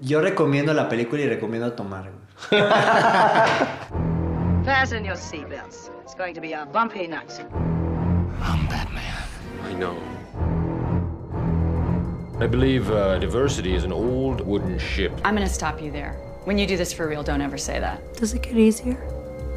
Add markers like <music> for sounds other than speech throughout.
Yo recomiendo la película y recomiendo tomar. güey. <laughs> Fasten your seatbelts. It's going to be a bumpy night. I'm Batman. I know. I believe uh, diversity is an old wooden ship. I'm gonna stop you there. When you do this for real, don't ever say that. Does it get easier?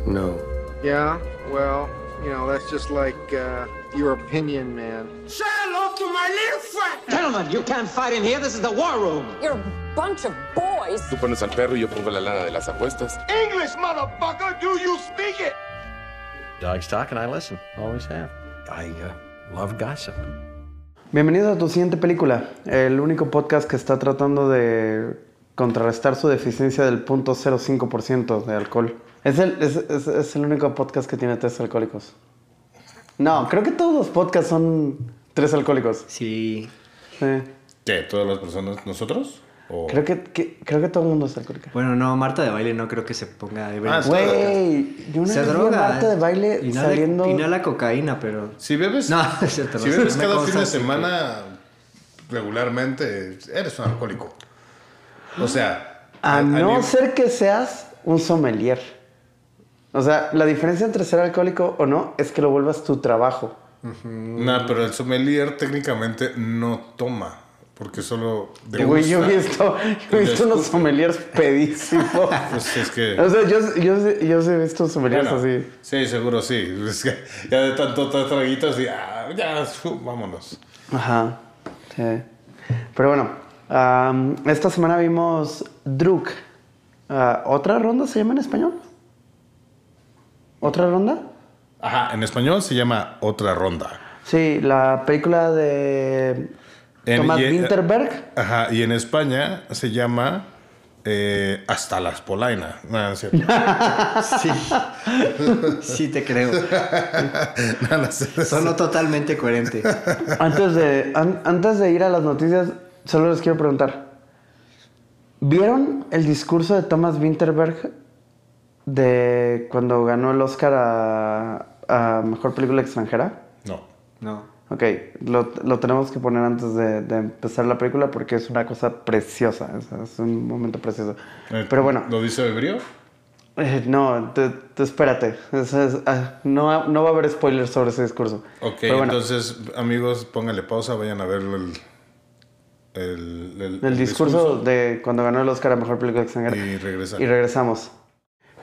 No. Yeah, well, you know, that's just like uh, your opinion, man. Say hello to my little friend! Gentlemen, you can't fight in here. This is the war room. You're a bunch of boys. Tú pones al perro y yo pongo la lana de las apuestas. English, motherfucker! Do you speak it? Dogs talk and I listen. Always have. I uh, love gossip. Bienvenido a tu siguiente película, el único podcast que está tratando de contrarrestar su deficiencia del 0.05% de alcohol. Es el, es, es- es el único podcast que tiene tres alcohólicos. No, creo que todos los podcasts son tres alcohólicos. Sí. Sí. ¿Qué? ¿Todas las personas? ¿Nosotros? ¿O- Creo que, que- creo que todo el mundo es alcohólico. Bueno, no, Marta de baile no creo que se ponga ebria. Ah, sí. Güey, yo una se vez vi a droga. Marta de baile inhala, saliendo... Inhala cocaína, pero. Si bebes, No, <laughs> es cierto, no si bebes cada fin de semana regularmente, eres un alcohólico. O sea, A no ser que seas un sommelier. O sea, la diferencia entre ser alcohólico o no es que lo vuelvas tu trabajo. No, pero el sommelier técnicamente no toma, porque solo degusta. Güey, yo he visto, yo he visto unos sommeliers pedísimos. <laughs> Pues es que... O sea, yo, yo, yo sí he visto sommeliers Bueno, así. Sí, seguro sí. Es que ya de tanto tra- traguitos y ah, ya, vámonos. Ajá. Sí. Pero bueno, esta semana vimos Druk. Ah, ¿Otra ronda se llama en español? ¿Otra ronda? Ajá, en español se llama Otra Ronda. Sí, la película de Y- Winterberg. Ajá, y en España se llama eh, Hasta las Polaina. No, no es cierto. <laughs> Sí. sí, te creo. <laughs> No, no. Sonó totalmente coherente. Antes de, an- antes de ir a las noticias, solo les quiero preguntar. ¿Vieron el discurso de Thomas Winterberg de cuando ganó el Oscar a, a Mejor Película Extranjera? No. No. Ok, lo, lo tenemos que poner antes de, de empezar la película porque es una cosa preciosa, es, es un momento precioso. Eh, Pero bueno, ¿Lo dice Ebrio? eh, no, te, te espérate, Es- es- ah, no, no va a haber spoilers sobre ese discurso. Ok, bueno, entonces, amigos, pónganle pausa, vayan a ver el, el, el- el discurso de cuando ganó el Oscar a Mejor Película Extranjera. y regresan. Y regresamos.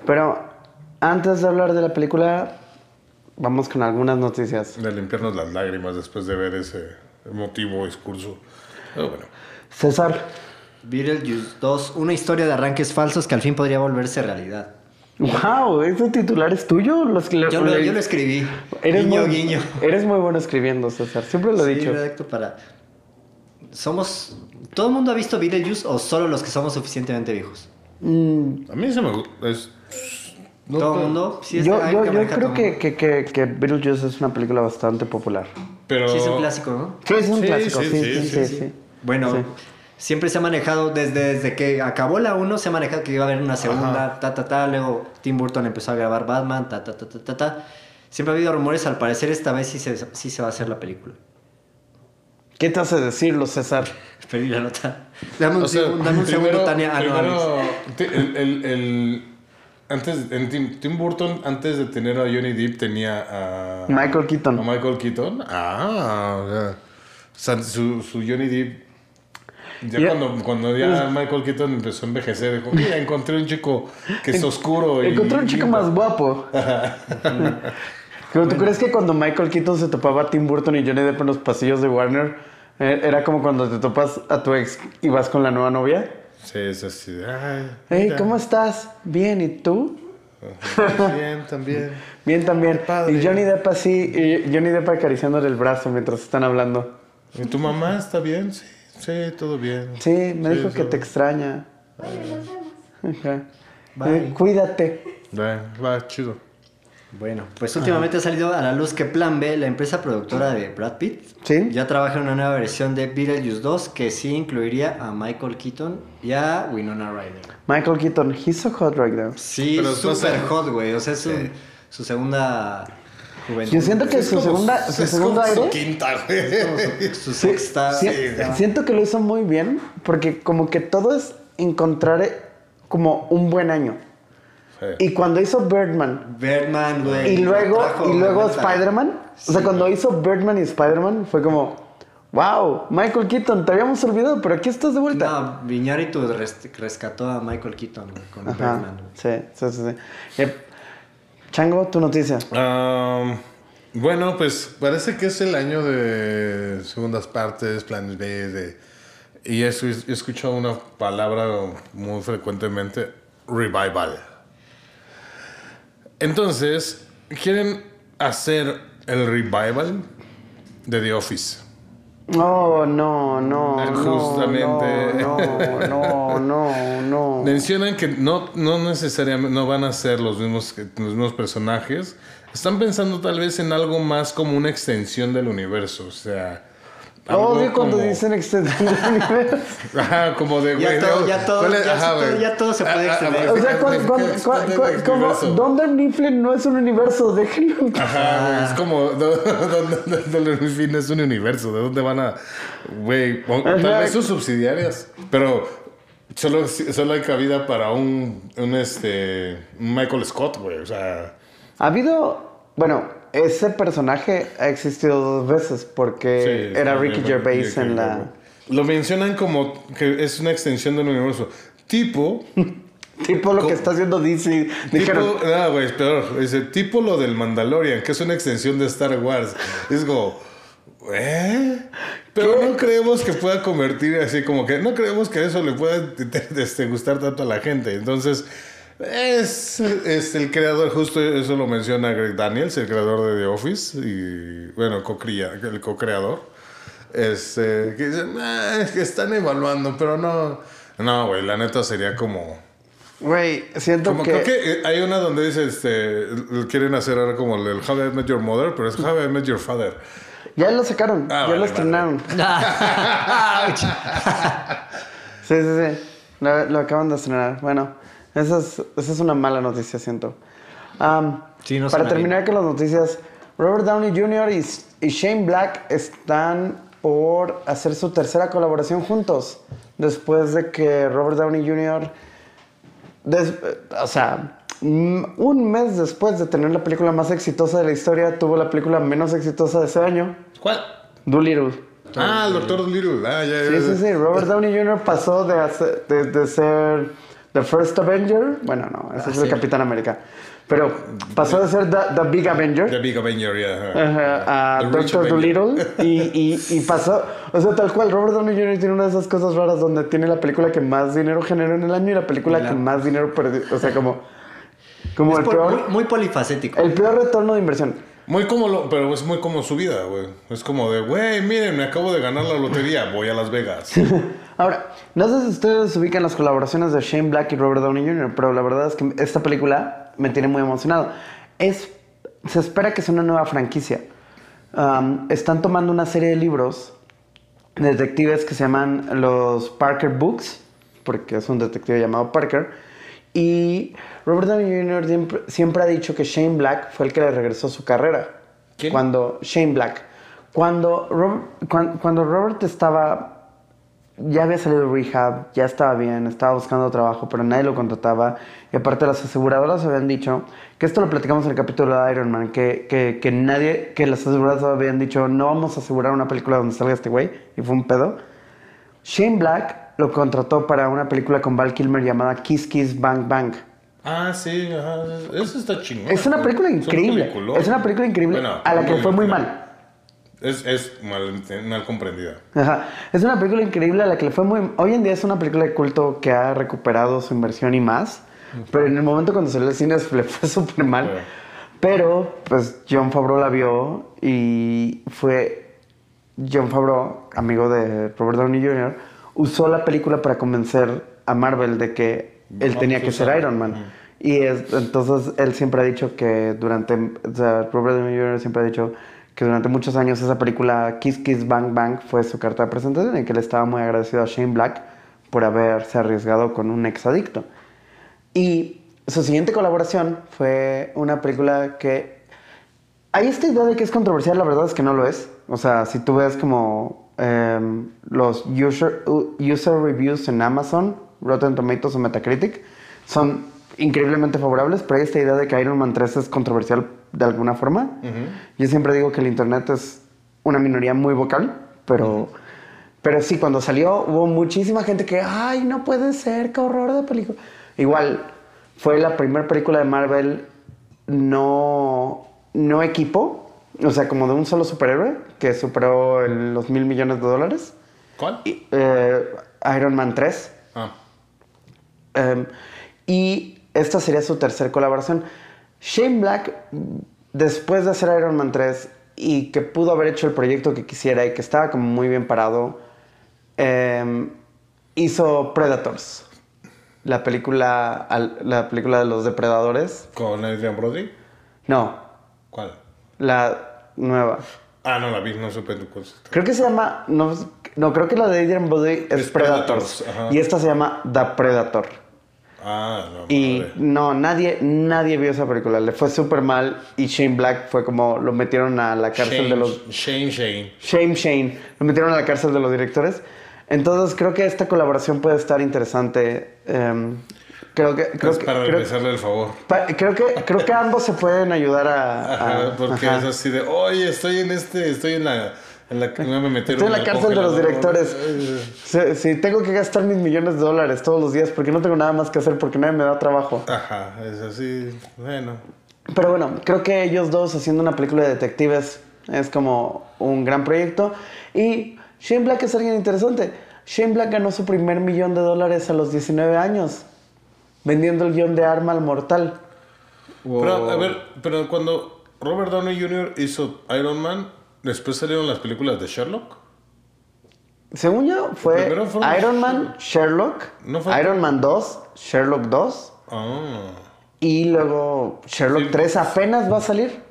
Pero antes de hablar de la película, vamos con algunas noticias. De limpiarnos las lágrimas después de ver ese emotivo discurso. Pero bueno. César, Beetlejuice 2, una historia de arranques falsos que al fin podría volverse realidad. wow, ¿ese titular es tuyo? Los- Yo lo, yo lo escribí. Eres guiño, muy, guiño. Eres muy bueno escribiendo, César. Siempre lo he Sí, dicho. redacto para... Somos... ¿Todo el mundo ha visto Beetlejuice o solo los que somos suficientemente viejos? Mm, A mí se me es no ¿Todo el mundo? Sí, es- yo hay yo, que yo creo que, que, que, que Beetlejuice es una película bastante popular. Pero... Sí, es un clásico, ¿no? Sí, es un Sí, clásico. sí, Sí, sí, sí, sí, sí. sí. sí. Bueno, Sí. siempre se ha manejado desde, desde que acabó la 1, se ha manejado que iba a haber una segunda, ta, ta, ta. Luego Tim Burton empezó a grabar Batman, ta, ta, ta, ta, ta, ta. Siempre ha habido rumores, al parecer esta vez sí se, sí se va a hacer la película. ¿Qué te hace decirlo, César? Perdí la nota. Dame un, O sea, dame un primero- segundo, Tania. Ah, no, primero, el, el- el- antes, en Tim, Tim Burton, antes de tener a Johnny Depp, tenía a... Michael Keaton. ¿A Michael Keaton? Ah. O sea, su, su Johnny Depp... Ya cuando, cuando ya Michael Keaton empezó a envejecer, dijo, mira, encontré un chico que es oscuro y... Encontré un chico lindo". más guapo. ¿Tú crees que cuando Michael Keaton se topaba a Tim Burton y Johnny Depp en los pasillos de Warner, eh, era como cuando te topas a tu ex y vas con la nueva novia? Sí, es así. Ay, Hey. ¿cómo estás? Bien, ¿y tú? Ajá, Bien, también. <laughs> Bien también. padre. Y Johnny Depp así, y Johnny Depp acariciándole el brazo mientras están hablando. ¿Y tu mamá está bien? Sí, sí, todo bien. Sí, me dijo que todo- te extraña. Ajá. Eh, cuídate. Va, va, chido. Bueno, pues últimamente ha salido a la luz que Plan B, la empresa productora de Brad Pitt, ¿Sí? ya trabaja en una nueva versión de Beetlejuice 2 que sí incluiría a Michael Keaton y a Winona Ryder. Michael Keaton, he's so hot right now. Sí, Pero super pasa- hot, güey. O sea, es su, su segunda juventud. Yo siento que Es su como- segunda, su es segundo como su quinta, güey. Su sexta. Sí, sexta. siento que lo hizo muy bien porque como que todo es encontrar eh, como un buen año. Y cuando hizo Birdman Birdman, güey. y luego y luego. Spider-Man, o sea, cuando hizo Birdman y Spider-Man fue como, wow, Michael Keaton, te habíamos olvidado, pero aquí estás de vuelta. No, Viñarito res- rescató a Michael Keaton con Ajá, Birdman. sí, sí, sí. sí. Yep. Chango, tu noticia. Um, bueno, pues parece que es el año de segundas partes, planes B, de... Y eso, he escuchado una palabra muy frecuentemente, revival. Entonces, quieren hacer el revival de The Office. No, no, no, no, Justamente. no, no, no, no. <laughs> Mencionan que no, no necesariamente no van a ser los mismos, que- los mismos personajes. Están pensando tal vez en algo más como una extensión del universo. O sea. Algo Odio cuando como- dicen extensión del universo. Ajá, <laughs> como de Ya güey, todo- no, ya todo- ya Ajá, todo- güey. ya todo se puede Ah, ah, extender. O sea, ah, ah, ah, ah, ah, como. Dunder Mifflin no es un universo, <laughs> déjenlo. Ajá, güey, es como <laughs> donde donde el fin es un universo, ¿de dónde van a güey, tal vez sus subsidiarias, pero solo solo hay cabida para un un este un Michael Scott, güey, o sea, Ha habido, bueno, ese personaje ha existido dos veces porque Sí, era Ricky Gervais en la... Lo mencionan como que es una extensión del universo. Tipo, <laughs> Tipo lo que está haciendo DC. Dijeron, tipo, no, güey, es peor. Dice, tipo lo del Mandalorian, que es una extensión de Star Wars. Es como, ¿eh? Pero no creemos que pueda convertir así, como que no creemos que eso le pueda <laughs> este, gustar tanto a la gente. Entonces, es, es el creador, justo eso lo menciona Greg Daniels, el creador de The Office, y bueno, co-crea- el co-creador. Este, que dicen, "Ah, es que están evaluando, pero no. No, güey, la neta sería como. güey, siento Como que... creo que eh, hay una donde dice, este, quieren hacer ahora como el How I Met Your Mother, pero es How I Met Your Father. Ya lo sacaron, Ah, ya vale, lo estrenaron. <laughs> <laughs> Sí, sí, sí. Lo, lo acaban de estrenar. Bueno, esa es, esa es una mala noticia, siento. Am, Sí, no para terminar con las noticias, Robert Downey Jr. y, y Shane Black están por hacer su tercera colaboración juntos. Después de que Robert Downey Jr. des- o sea, mm, un mes después de tener la película más exitosa de la historia, tuvo la película menos exitosa de ese año, ¿Cuál? Dolittle. Ah, el Doctor Little. Ah, ya, ya, Sí, sí, ya. sí. Robert Downey Jr. pasó de, hacer- de, de ser The First Avenger. Bueno, no, ese es el Capitán América. Pero pasó de ser The, the Big Avenger The Big Avenger, ajá. ajá, a The Doctor. Dolittle. <laughs> Y, y, y pasó. O sea, tal cual, Robert Downey Jr. tiene una de esas cosas raras donde tiene la película que más dinero generó en el año y la película la- que más dinero perdió. O sea, como. Como Es el por- peor. muy, muy polifacético. El peor retorno de inversión. Muy como lo, pero es muy como su vida, güey. Es como de, güey, miren, me acabo de ganar la lotería, voy a Las Vegas. <laughs> Ahora, no sé si ustedes ubican las colaboraciones de Shane Black y Robert Downey Jr., pero la verdad es que esta película me tiene muy emocionado. Es, se espera que sea una nueva franquicia. Um, están tomando una serie de libros de detectives que se llaman los Parker Books, porque es un detective llamado Parker. Y Robert Downey Jr. siempre, siempre ha dicho que Shane Black fue el que le regresó su carrera. ¿Quién? Cuando Shane Black. Cuando Robert, cuan- cuando Robert estaba ya había salido de rehab, ya estaba bien, estaba buscando trabajo, pero nadie lo contrataba. Y aparte las aseguradoras habían dicho, que esto lo platicamos en el capítulo de Iron Man, que, que, que nadie, que las aseguradoras habían dicho, no vamos a asegurar una película donde salga este güey, y fue un pedo. Shane Black lo contrató para una película con Val Kilmer llamada Kiss Kiss Bang Bang. Ah, sí, ajá. Eso está chingón. Es una película un increíble. peliculón. Es una película increíble Bueno, a la que muy fue muy mal. Es, es mal, mal comprendida. Ajá. Es una película increíble a la que le fue muy... Hoy en día es una película de culto que ha recuperado su inversión y más. Pero en el momento cuando salió al cine <laughs> le fue súper mal. Pero, pues, John Favreau la vio y fue... John Favreau, amigo de Robert Downey Jr., usó la película para convencer a Marvel de que él tenía que ser. Iron Man. Y es- entonces él siempre ha dicho que durante, o sea, Robert Downey Jr. siempre ha dicho que durante muchos años esa película Kiss Kiss Bang Bang fue su carta de presentación y que le estaba muy agradecido a Shane Black por haberse arriesgado con un ex adicto. Y su siguiente colaboración fue una película que Hay esta idea de que es controversial, la verdad es que no lo es. O sea, si tú ves como em, los user, user reviews en Amazon, Rotten Tomatoes o Metacritic, son increíblemente favorables, pero hay esta idea de que Iron Man 3 es controversial de alguna forma. Yo siempre digo que el Internet es una minoría muy vocal, pero, pero sí, cuando salió hubo muchísima gente que, ay, no puede ser, qué horror de película. Igual, fue la primera película de Marvel no, no equipo, o sea, como de un solo superhéroe que superó el- los mil millones de dólares. ¿Cuál? Y, eh, Iron Man 3. Ah. Em, y esta sería su tercer colaboración. Shane Black, después de hacer Iron Man 3 y que pudo haber hecho el proyecto que quisiera y que estaba como muy bien parado, em, hizo Predators. La película, la película de los depredadores. ¿Con Adrian Brody? No, ¿Cuál? la nueva. Ah, no la vi, no supe tu cosa. Creo que se llama. No, no creo que la de Adrian Brody es, Es Predators. Y esta se llama The Predator. Ah, no. Y madre. no, nadie, nadie vio esa película. Le fue súper mal. Y Shane Black fue como. Lo metieron a la cárcel Shane, de los. Shane, Shane. Shame Shane. Lo metieron a la cárcel de los directores. Entonces creo que esta colaboración puede estar interesante. Em, creo que. Creo que para creo- regresarle el favor. pa- creo que, creo que ambos se pueden ayudar a. Ajá, porque ajá. es así de, oye, estoy en este, estoy en la, en la, me metieron Estoy en la el cárcel de los directores. Si, si tengo que gastar mis millones de dólares todos los días porque no tengo nada más que hacer porque nadie me da trabajo. Ajá, es así, bueno. Pero bueno, creo que ellos dos haciendo una película de detectives es como un gran proyecto. Y Shane Black es alguien interesante. Shane Black ganó su primer millón de dólares a los 19 años vendiendo el guion de Arma al Mortal. Pero, a ver, pero cuando Robert Downey Jr. hizo Iron Man, después salieron las películas de Sherlock. Según yo, fue Iron Man, Sherlock, ¿No fue- Iron Man 2, Sherlock 2. Ah. Y luego Sherlock Sí. 3 apenas va a salir.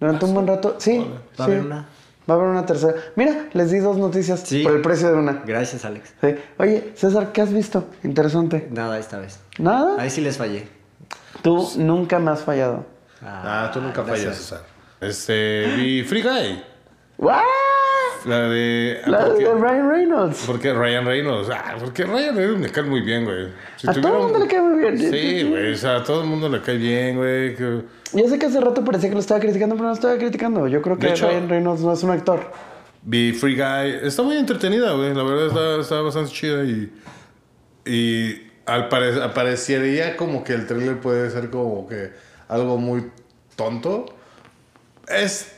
Durante un buen rato. Sí. Va a haber una. Va a haber una tercera. Mira, les di dos noticias Sí. por el precio de una. Gracias, Alex. Sí. Oye, César, ¿qué has visto? Interesante. Nada esta vez. ¿Nada? Ahí sí les fallé. Tú nunca me has fallado. Ah, tú nunca gracias. fallas, César. Este, vi Free Guy. ¡Guau! La de... ah, La de Ryan Reynolds. Porque Ryan Reynolds, ah, porque Ryan Reynolds me cae muy bien, güey. Si A todo el un- mundo le cae muy bien. Sí, güey, o sea, a todo el mundo le cae bien, güey. que- Yo sé que hace rato parecía que lo estaba criticando, pero no lo estaba criticando. Yo creo que hecho- Ryan Reynolds no es un actor. Vi Free Guy. Está muy entretenida, güey. La verdad está, está bastante chida y. Y al pare- aparecería como que el trailer puede ser como que algo muy tonto. Es.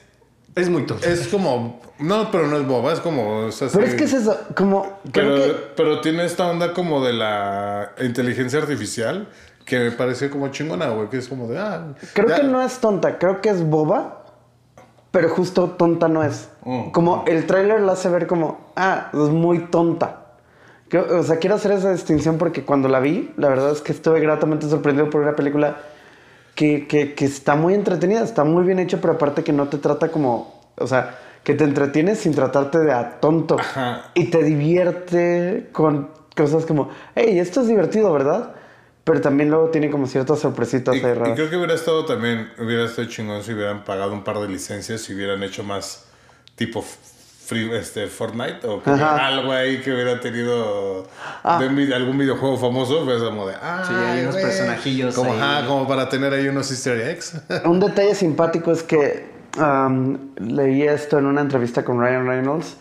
Es muy tonto. Es como. No, pero no es boba, es como. es así- Pero es que es eso, como... Creo Pero, que... pero tiene esta onda como de la inteligencia artificial que me pareció como chingona, güey. Que es como de. Ah, Creo ya- que no es tonta, creo que es boba, pero justo tonta no es. Mm. Como el tráiler la hace ver como, ah, es muy tonta. O sea, quiero hacer esa distinción porque cuando la vi, la verdad es que estuve gratamente sorprendido por una película que, que, que está muy entretenida, está muy bien hecha, pero aparte que no te trata como, o sea, que te entretienes sin tratarte de a tonto. Ajá. Y te divierte con cosas como, hey, esto es divertido, ¿verdad? Pero también luego tiene como ciertas sorpresitas Y, ahí y raras. creo que hubiera estado también, hubiera estado chingón si hubieran pagado un par de licencias y hubieran hecho más tipo free, este, Fortnite o algo ahí que hubiera tenido Ah. de algún videojuego famoso, pues como de, ah, Sí, hay unos personajillos como, ahí. ajá, como para tener ahí unos easter eggs. <laughs> Un detalle simpático es que am, leí esto en una entrevista con Ryan Reynolds.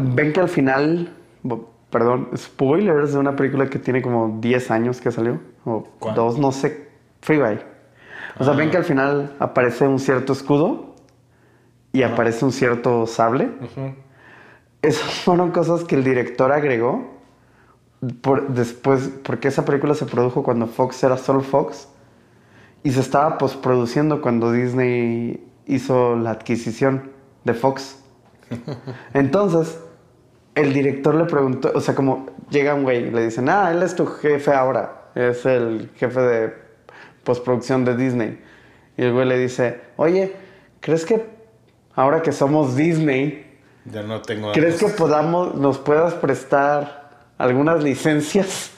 Ven que al final, perdón, spoilers de una película que tiene como 10 años que salió, o ¿Cuál? dos, no sé, Free Guy. O sea, ven que al final aparece un cierto escudo y aparece un cierto sable. Esas fueron cosas que el director agregó por, después, porque esa película se produjo cuando Fox era solo Fox y se estaba postproduciendo cuando Disney hizo la adquisición de Fox. <laughs> Entonces, el director le preguntó, o sea, como llega un güey y le dicen, ah, él es tu jefe ahora, es el jefe de postproducción de Disney. Y el güey le dice, oye, ¿crees que ahora que somos Disney, ya no tengo ¿Crees que podamos, nos puedas prestar algunas licencias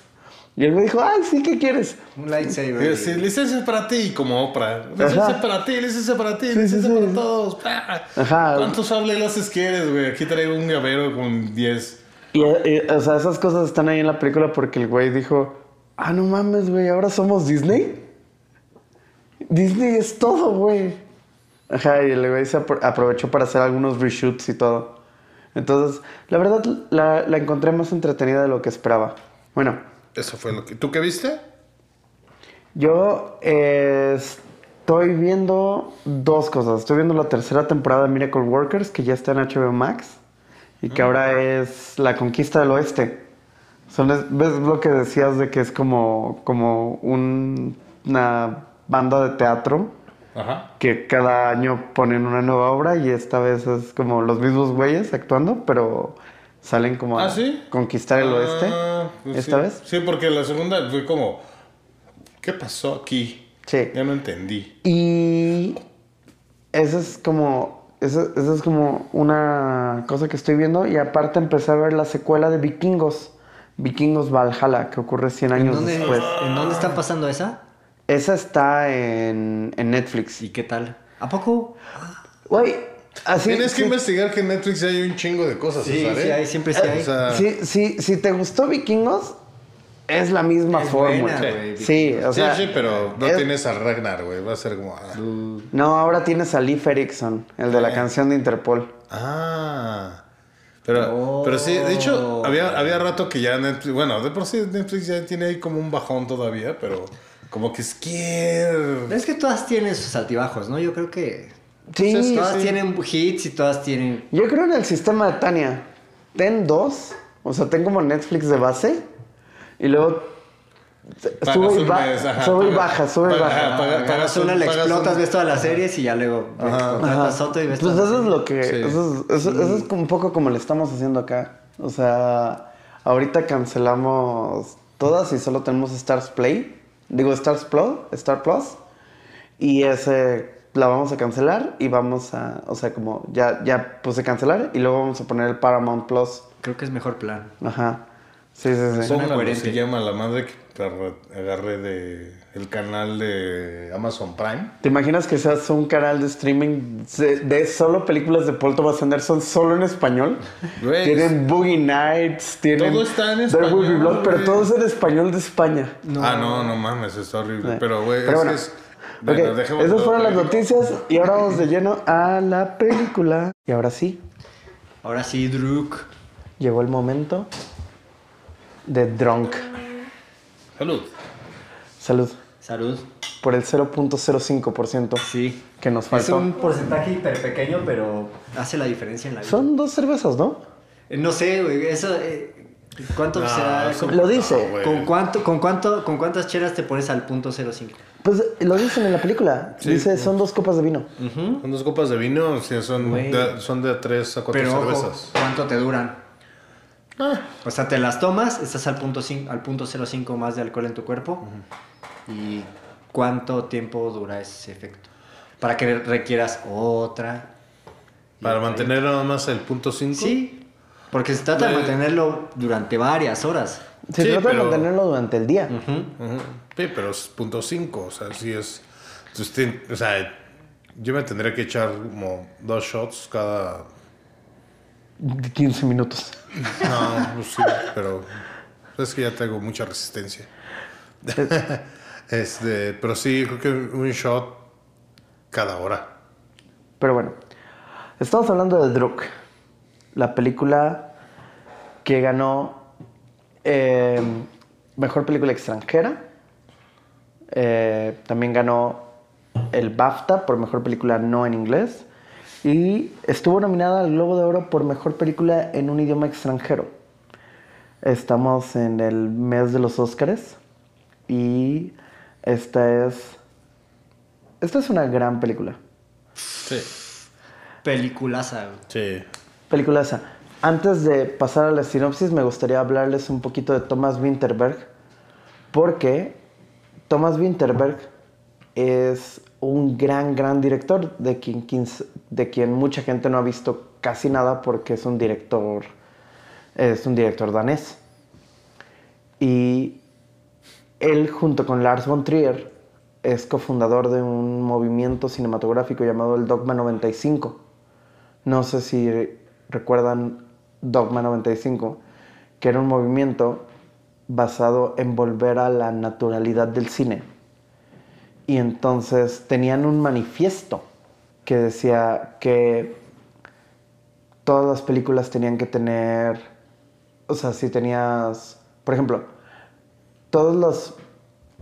Y el güey dijo, ay, sí, ¿qué quieres? Un lightsaber. Eh, sí, licencia para ti, como Oprah. Licencia Ajá. para ti, licencia para ti, Sí, licencia sí, sí. para todos. ¡Pah! Ajá. ¿Cuántos láser quieres, güey? Aquí traigo un llavero con 10. Y, y, o sea, esas cosas están ahí en la película porque el güey dijo, ah, no mames, güey, ahora somos Disney. Disney es todo, güey. Ajá, y el güey se apro- aprovechó para hacer algunos reshoots y todo. Entonces, la verdad, la, la encontré más entretenida de lo que esperaba. Bueno, Eso fue lo que. ¿Tú qué viste? yo eh, estoy viendo dos cosas. Estoy viendo la tercera temporada de Miracle Workers, que ya está en HBO Max, y que ahora es La Conquista del Oeste. Son, es- ¿Ves lo que decías de que es como, como un- una banda de teatro? Ajá. Que cada año ponen una nueva obra y esta vez es como los mismos güeyes actuando, pero salen como a ¿Ah, sí? conquistar el oeste. Ah, pues ¿Esta sí. vez? Sí, porque la segunda fue como. ¿Qué pasó aquí? Sí. Ya no entendí. Y eso es como. Eso, eso es como una cosa que estoy viendo. Y aparte empecé a ver la secuela de Vikingos. Vikingos Valhalla, que ocurre 100 ¿En años dónde, después. ¿En dónde está pasando esa? Esa está en, en Netflix. ¿Y qué tal? ¿A poco? Güey, así. Tienes que sí, investigar que en Netflix ya hay un chingo de cosas, Sí, César, sí ¿eh? hay, siempre sí hay. O sea, sí, sí, si te gustó Vikingos, es la misma Es fórmula. buena, sí, o sí, sea. sí, pero no es- tienes a Ragnar, güey. Va a ser como. ah. No, ahora tienes a Leif Erikson, el de la Eh. canción de Interpol. Ah. Pero, Oh. pero sí, de hecho, había, había rato que ya Netflix, bueno, de por sí Netflix ya tiene ahí como un bajón todavía, pero como que. Es que todas tienen sus altibajos, ¿no? Yo creo que Sí, Pues todas sí. tienen hits y todas tienen... Yo creo en el sistema de Tania. Ten dos, o sea, ten como Netflix de base y luego Pagas sube y, ba- mes, ajá, sube y baja, sube y baja. paga- Pagas una, pagas explotas, un- ves todas las series y ya luego contratas otro y ves Pues todas eso las es lo que. Sí. Eso, es, eso- eso es como un poco como le estamos haciendo acá. O sea, ahorita cancelamos todas y solo tenemos Stars Play. Digo, Stars Plus. Star Plus. Y ese la vamos a cancelar y vamos a. O sea, como ya, ya puse cancelar y luego vamos a poner el Paramount Plus. Creo que es mejor plan. Ajá. Sí, sí, sí. Póngalo, se llama la madre que agarré de el canal de Amazon Prime. ¿Te imaginas que seas un canal de streaming de, de solo películas de Paul Thomas Anderson solo en español? Güey, tienen Boogie Nights, tienen Todo está en español, Blood, pero todo es en español de España. Ah, no, no mames, está horrible. Sí. Pero, güey, Pero es bueno. que es. Ok, Bueno, dejemos esas fueron las noticias y ahora vamos de lleno a la película. Y ahora sí, Ahora sí, Druk. llegó el momento de Drunk. Salud. Salud. Salud. Por el 0.05% Sí. que nos Es faltó. un porcentaje hiper pequeño, pero hace la diferencia en la vida. Son dos cervezas, ¿no? Eh, No sé, güey, eso... eh, ¿Cuánto No, será? eso- ¿Con, Lo dice. güey. con cuánto, con, cuánto, ¿Con cuántas chelas te pones al punto 05? Pues lo dicen en la película. Sí. Dice, son dos copas de vino. Son dos copas de vino, sea, son, de, son de tres a cuatro Pero ojo, cervezas. ¿cuánto te duran? Ah, O sea, te las tomas, estás al punto, cin- al punto 05 más de alcohol en tu cuerpo. ¿Y cuánto tiempo dura ese efecto? Para que requieras otra. para mantener nada más el punto 5. Sí, porque se trata de Güey. mantenerlo durante varias horas. Se Sí, trata pero- de mantenerlo durante el día. Sí, pero es punto 5, o sea, sí es. o sea, yo me tendría que echar como dos shots cada. De 15 minutos. No, pues sí, pero es que ya tengo mucha resistencia. <laughs> este, pero sí, creo que un shot cada hora. Pero bueno, estamos hablando de Druk, la película que ganó eh, Mejor Película Extranjera. Eh, también ganó el BAFTA por Mejor Película No en Inglés. Y estuvo nominada al Globo de Oro por Mejor Película en un idioma extranjero. Estamos en el mes de los Óscares y esta es... Esta es una gran película. Sí. Peliculaza. Sí. Peliculaza. Antes de pasar a la sinopsis, me gustaría hablarles un poquito de Thomas Winterberg, porque Thomas Winterberg es un gran, gran director, de quien, de quien mucha gente no ha visto casi nada porque es un director, es un director danés. Y él junto con Lars von Trier es cofundador de un movimiento cinematográfico llamado el Dogma 95. No sé si recuerdan Dogma 95, que era un movimiento basado en volver a la naturalidad del cine. Y entonces tenían un manifiesto que decía que todas las películas tenían que tener, o sea, si tenías, por ejemplo, todas las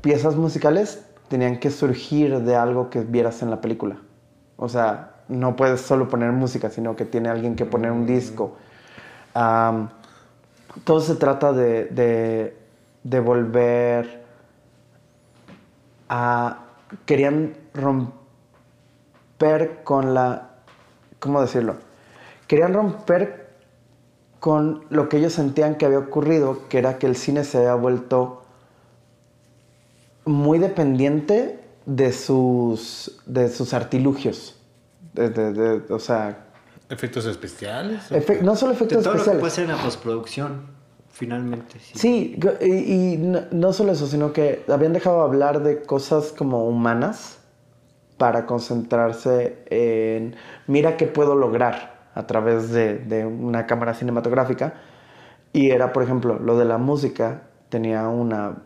piezas musicales tenían que surgir de algo que vieras en la película. O sea, no puedes solo poner música, sino que tiene alguien que poner un disco. Am, todo se trata de, de, de volver a... Querían romper con la... ¿Cómo decirlo? Querían romper con lo que ellos sentían que había ocurrido, que era que el cine se había vuelto muy dependiente de sus, de sus artilugios. De- de- de- o sea, ¿Efectos especiales? efe- no solo De efectos todo lo que especiales. puede ser en la postproducción, finalmente. Sí. Sí, y, no, solo eso, sino que habían dejado de hablar de cosas como humanas para concentrarse en, mira qué puedo lograr a través de, de una cámara cinematográfica. Y era, por ejemplo, lo de la música, tenía una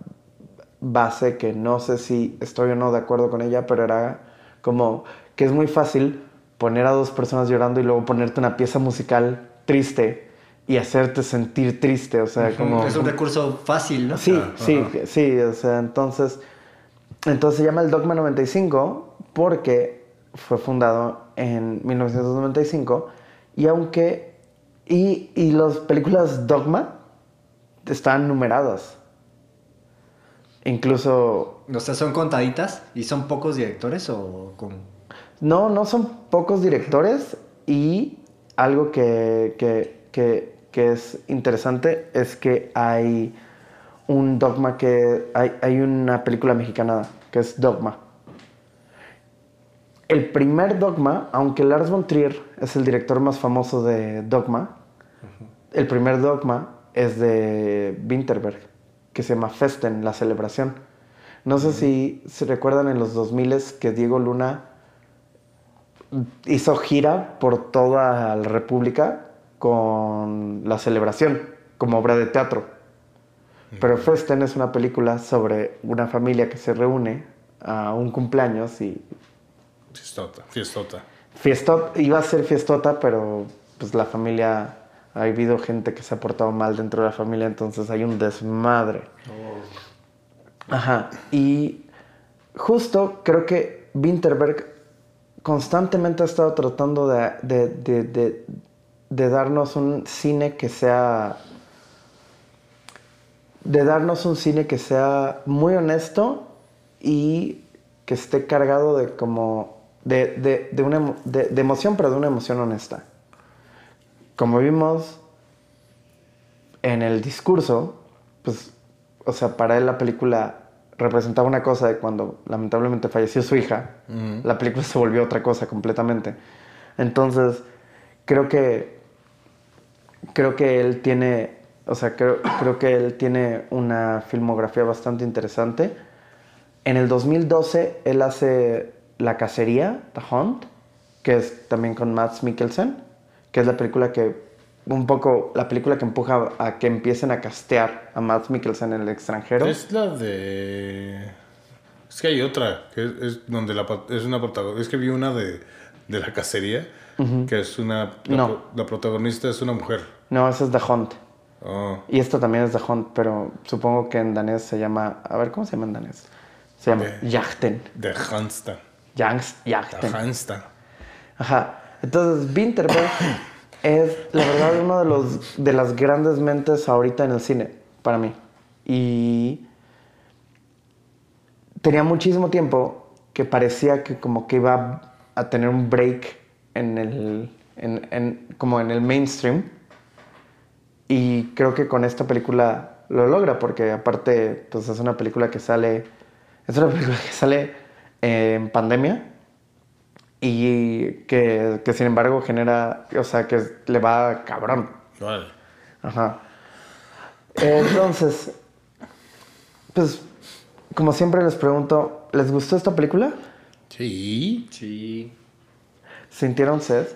base que no sé si estoy o no de acuerdo con ella, pero era como que es muy fácil poner a dos personas llorando y luego ponerte una pieza musical triste y hacerte sentir triste, o sea, como... Es un recurso fácil, ¿no? Sí, sí, sí, o sea, entonces, entonces se llama el Dogma 95 porque fue fundado en 1995 y aunque, y, y las películas Dogma están numeradas. Incluso, O sea, ¿son contaditas y son pocos directores o con... no, no son pocos directores y algo que, que, que, que es interesante es que hay un Dogma que, hay, hay una película mexicana que es Dogma. El primer Dogma, aunque Lars von Trier es el director más famoso de Dogma, el primer Dogma es de Winterberg, que se llama Festen, la celebración. No sé si se recuerdan en los 2000 que Diego Luna hizo gira por toda la República con la celebración, como obra de teatro. Pero Festen es una película sobre una familia que se reúne a un cumpleaños y Fiestota, fiestota. Fiestot, iba a ser fiestota, pero pues la familia, ha habido gente que se ha portado mal dentro de la familia, entonces hay un desmadre. Ajá, y justo creo que Winterberg constantemente ha estado tratando de, de- de- de- de darnos un cine que sea... De darnos un cine que sea muy honesto y que esté cargado de como... De, de- de una, de- de emoción, pero de una emoción honesta. Como vimos en el discurso, pues, o sea, para él la película representaba una cosa de cuando lamentablemente falleció su hija, la película se volvió otra cosa completamente. Entonces, creo que, creo que él tiene, o sea, creo, creo que él tiene una filmografía bastante interesante. En el 2012, él hace La Cacería, The Hunt, que es también con Mads Mikkelsen, que es la película que, un poco, la película que empuja a que empiecen a castear a Mads Mikkelsen en el extranjero. Es la de. Es que hay otra, que es, donde es una protagonista. Es que vi una de, de la cacería, que es una. La, No. pro- la protagonista es una mujer. No, esa es The Hunt. Oh, Y esta también es The Hunt, pero supongo que en danés se llama. A ver, ¿cómo se llama en danés? Se llama. Yachten. de Hansta. Jangs De Yachten. Hansta. Ajá. Entonces, Winterberg <coughs> es, la verdad, uno de, los, de las grandes mentes ahorita en el cine, para mí. Y tenía muchísimo tiempo que parecía que como que iba a tener un break en el, en- en- como en el mainstream. Y creo que con esta película lo logra, porque aparte, pues es una película que sale, es una <laughs> película que sale en pandemia y que, que sin embargo genera, o sea, que le va cabrón. Vale. Ajá. Entonces, pues como siempre les pregunto, ¿les gustó esta película? Sí. Sí. ¿Sintieron sed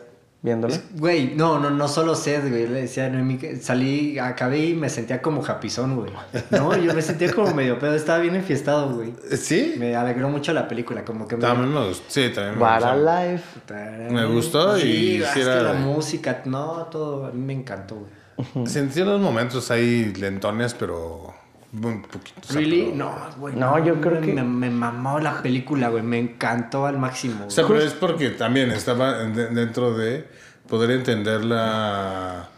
viéndola? Güey, no, no, no solo sed, güey. Le decía Noemí que salí, acabé y me sentía como japizón, güey. No, yo me sentía como medio pedo, estaba bien enfiestado, güey. ¿Sí? Me alegró mucho la película, como que me... También me gustó. Sí, también me What a gustó. life. Me gustó y es que la música, no, todo, a mí me encantó, güey. Sentí unos momentos ahí lentones, pero un poquito. ¿Really? pero- No, güey. No, yo creo me- que- Me, me mamó la película, güey. Me encantó al máximo. O sea, güey. pero es porque también estaba en- de- dentro de poder entender la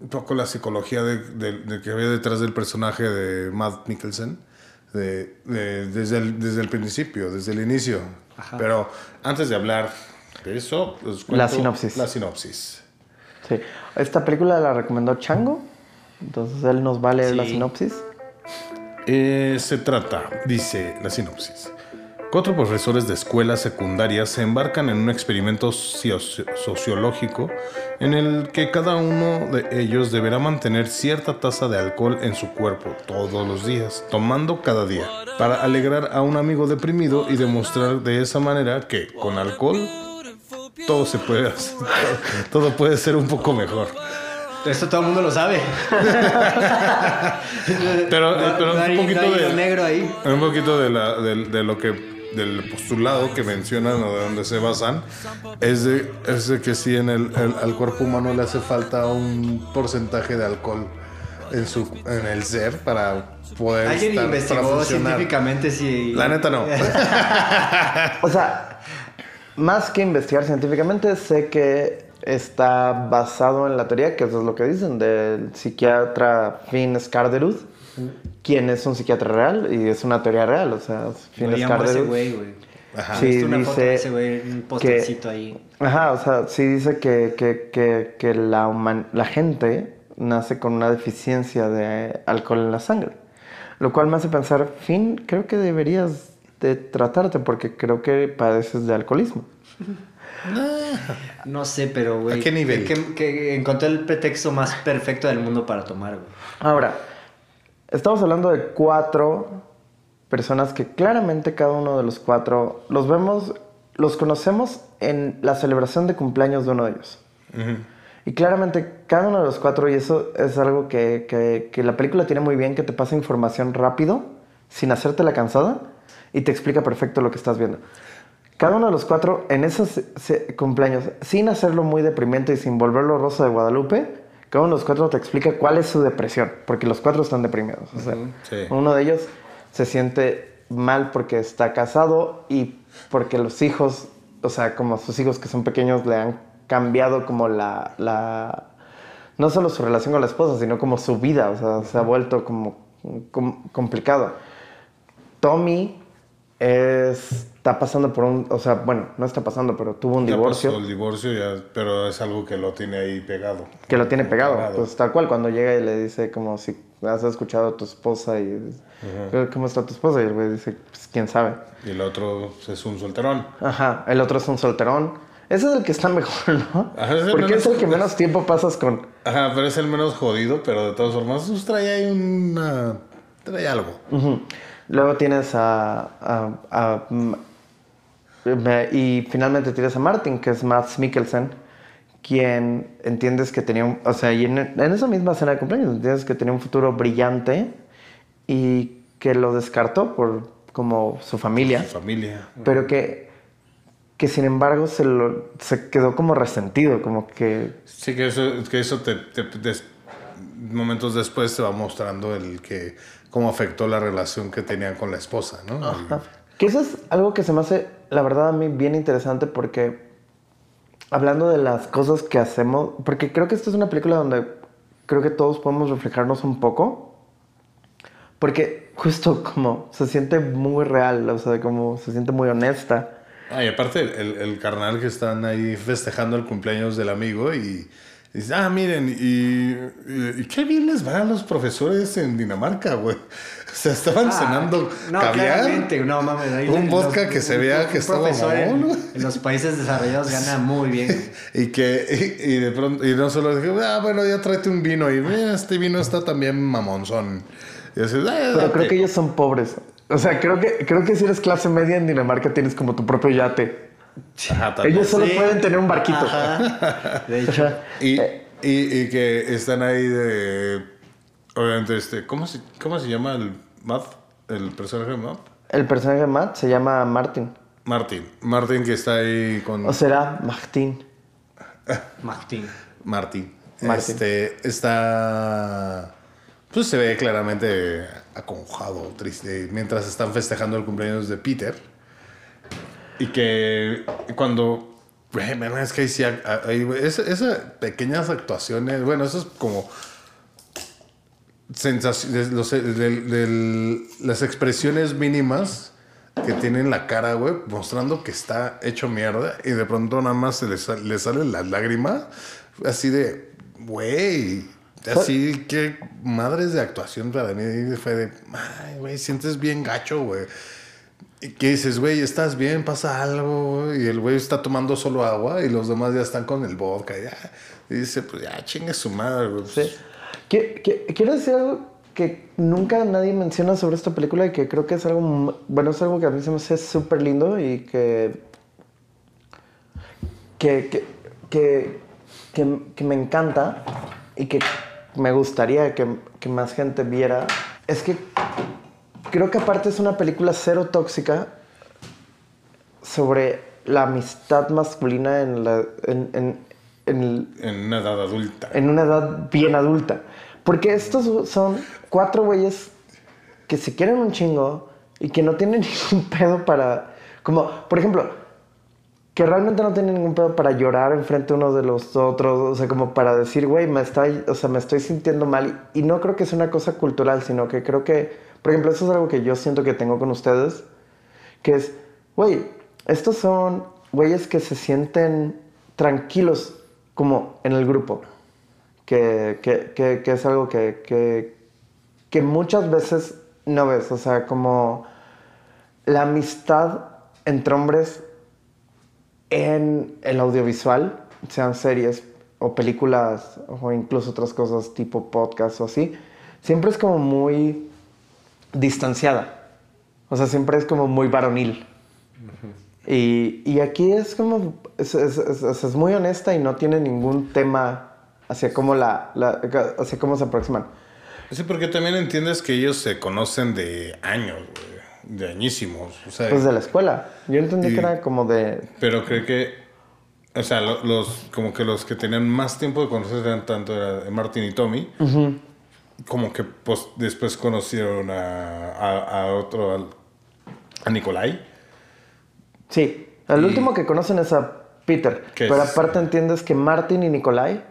un poco la psicología de, de- de que había detrás del personaje de Matt Mikkelsen de, de- desde, el, desde el principio, desde el inicio. Pero antes de hablar de eso, les La sinopsis. La sinopsis. Sí. Esta película la recomendó Chango. Entonces él nos va a leer la sinopsis. Eh, se trata, dice la sinopsis. Cuatro profesores de escuelas secundarias se embarcan en un experimento socio- sociológico en el que cada uno de ellos deberá mantener cierta tasa de alcohol en su cuerpo todos los días, tomando cada día, para alegrar a un amigo deprimido y demostrar de esa manera que con alcohol todo se puede hacer, <laughs> todo puede ser un poco mejor. Esto todo el mundo lo sabe. <laughs> Pero, No- pero no un poquito no de negro ahí. Un poquito de, la, de, de lo que del postulado que mencionan o de donde se basan es de, es de que sí en el, el- al cuerpo humano le hace falta un porcentaje de alcohol en su en el ser para poder Alguien estar- para investigó funcionar. científicamente si. La neta no. <laughs> O sea, más que investigar científicamente, sé que está basado en la teoría, que eso es lo que dicen, del psiquiatra Finn Skarderud, quien es un psiquiatra real y es una teoría real. O sea, Finn güey, güey. Ajá. Sí, una foto de dice ese güey, un que- ahí. Ajá, o sea, sí dice que, que, que, que la, human- la gente nace con una deficiencia de alcohol en la sangre. Lo cual me hace pensar, Finn, creo que deberías de tratarte porque creo que padeces de alcoholismo. <laughs> No sé, pero, güey. ¿A qué nivel? Que, que encontré el pretexto más perfecto del mundo para tomar, güey. Ahora, estamos hablando de cuatro personas que claramente cada uno de los cuatro los vemos, los conocemos en la celebración de cumpleaños de uno de ellos. Y claramente cada uno de los cuatro, y eso es algo que, que- que la película tiene muy bien, que te pasa información rápido, sin hacerte la cansada, y te explica perfecto lo que estás viendo. Cada uno de los cuatro en esos se- cumpleaños, sin hacerlo muy deprimente y sin volverlo rosa de Guadalupe, cada uno de los cuatro te explica cuál es su depresión, porque los cuatro están deprimidos. O sea, Sí. uno de ellos se siente mal porque está casado y porque los hijos, o sea, como sus hijos que son pequeños le han cambiado como la, la no solo su relación con la esposa, sino como su vida, o sea, se ha vuelto como, com- complicado. Tommy es- está pasando por un, o sea, bueno, no está pasando, pero tuvo un Ya divorcio pasó el divorcio, ya, pero es algo que lo tiene ahí pegado. que lo tiene pegado. Pegado. Pues tal cual, cuando llega y le dice como si has escuchado a tu esposa y ¿cómo está tu esposa? Y el güey dice, pues quién sabe. Y el otro es un solterón. Ajy, el otro es un solterón. Ese es el que está <laughs> mejor, ¿no? Ajá, es Porque es el que menos tiempo pasas con... Ajá, pero es el menos jodido, pero de todas formas pues, trae ahí una... trae algo. Luego tienes a... a- a- me- y finalmente tienes a Martin, que es Mads Mikkelsen, quien entiendes que tenía un... O sea, y en, en esa misma cena de cumpleaños entiendes que tenía un futuro brillante y que lo descartó por como su familia, Su familia. pero que, que sin embargo se, lo, se quedó como resentido, como que... Sí, que eso, que eso te, te- des- momentos después te va mostrando el que cómo afectó la relación que tenían con la esposa, ¿no? Ajá. Que eso es algo que se me hace, la verdad, a mí bien interesante porque hablando de las cosas que hacemos, porque creo que esta es una película donde creo que todos podemos reflejarnos un poco, porque justo como se siente muy real, o sea, como se siente muy honesta. Ah, y aparte el, el- carnal que están ahí festejando el cumpleaños del amigo y dice, ah, miren, y, y- y qué bien les van a los profesores en Dinamarca, güey. O sea, estaban cenando Ah, no, caviar. claramente, no mames. ahí Un los- vodka que se vea que estaba en, en los países desarrollados gana <laughs> muy bien. Y que, y, y de pronto, y no solo dije, ah, bueno, ya tráete un vino. Y mira, este vino está también mamonzón. Y así, "Ah, Pero date". creo que ellos son pobres. O sea, creo que, creo que si eres clase media en Dinamarca tienes como tu propio yate. Ajá. Ellos solo Sí. pueden tener un barquito. Ajá. De hecho. <laughs> Y, y, y que están ahí de. Obviamente, este. ¿Cómo se, cómo se llama el Matt? El personaje de Matt? El personaje de Matt se llama Martin. Martin. Martin que está ahí con. O será Martin. Martín. <laughs> Martin. Martin. Este. Está. Pues se ve claramente aconjado, triste, mientras están festejando el cumpleaños de Peter. Y que cuando. <laughs> Es que ahí sí. hay- esas pequeñas actuaciones. Bueno, eso es como. Sensaciones. los- del- las expresiones mínimas que tiene en la cara, güey, mostrando que está hecho mierda. Y de pronto nada más se le, sal- le sale la lágrima. Así de. Güey. Así que madres de actuación para mí fue de. Ay, güey, sientes bien gacho, güey. Y que dices, güey, ¿estás bien? ¿Pasa algo? Y el güey está tomando solo agua y los demás ya están con el vodka. Y, ya. y dice, pues ya, chingue su madre, güey. Sí. Qui- qui- Quiero decir algo que nunca nadie menciona sobre esta película y que creo que es algo, bueno, es algo que a mí se me hace súper lindo y que que, que, me encanta y que me gustaría que, más gente viera. Es que creo que aparte es una película cero tóxica sobre la amistad masculina en, la, en- en el- En una edad adulta. en una edad bien adulta. Porque estos son cuatro güeyes que se quieren un chingo y que no tienen <laughs> ningún pedo para... Como, por ejemplo, que realmente no tienen ningún pedo para llorar enfrente uno de los otros. O sea, como para decir, güey, me, está- o sea, me estoy sintiendo mal. Y no creo que sea una cosa cultural, sino que creo que, por ejemplo, eso es algo que yo siento que tengo con ustedes. Que es, güey, estos son güeyes que se sienten tranquilos como en el grupo que, que, que, que es algo que muchas veces no ves. O sea, como la amistad entre hombres en el audiovisual, sean series o películas o incluso otras cosas tipo podcast o así, siempre es como muy distanciada. O sea, siempre es como muy varonil. Y, y aquí es como, es, es- muy honesta y no tiene ningún tema hacia cómo, la, la- hacia cómo se aproximan. Sí, porque también entiendes que ellos se conocen de años, güey. De añísimos. O sea, Pues de la escuela. Yo entendí Y- que era como de... Pero creo que, o sea, lo- los, como que los que tenían más tiempo de conocerse eran tanto era Martin y Tommy, como que pues, después conocieron a, a, a otro, a Nikolai. Sí, el Y- último que conocen es a Peter. Pero es- aparte entiendes que Martin y Nikolai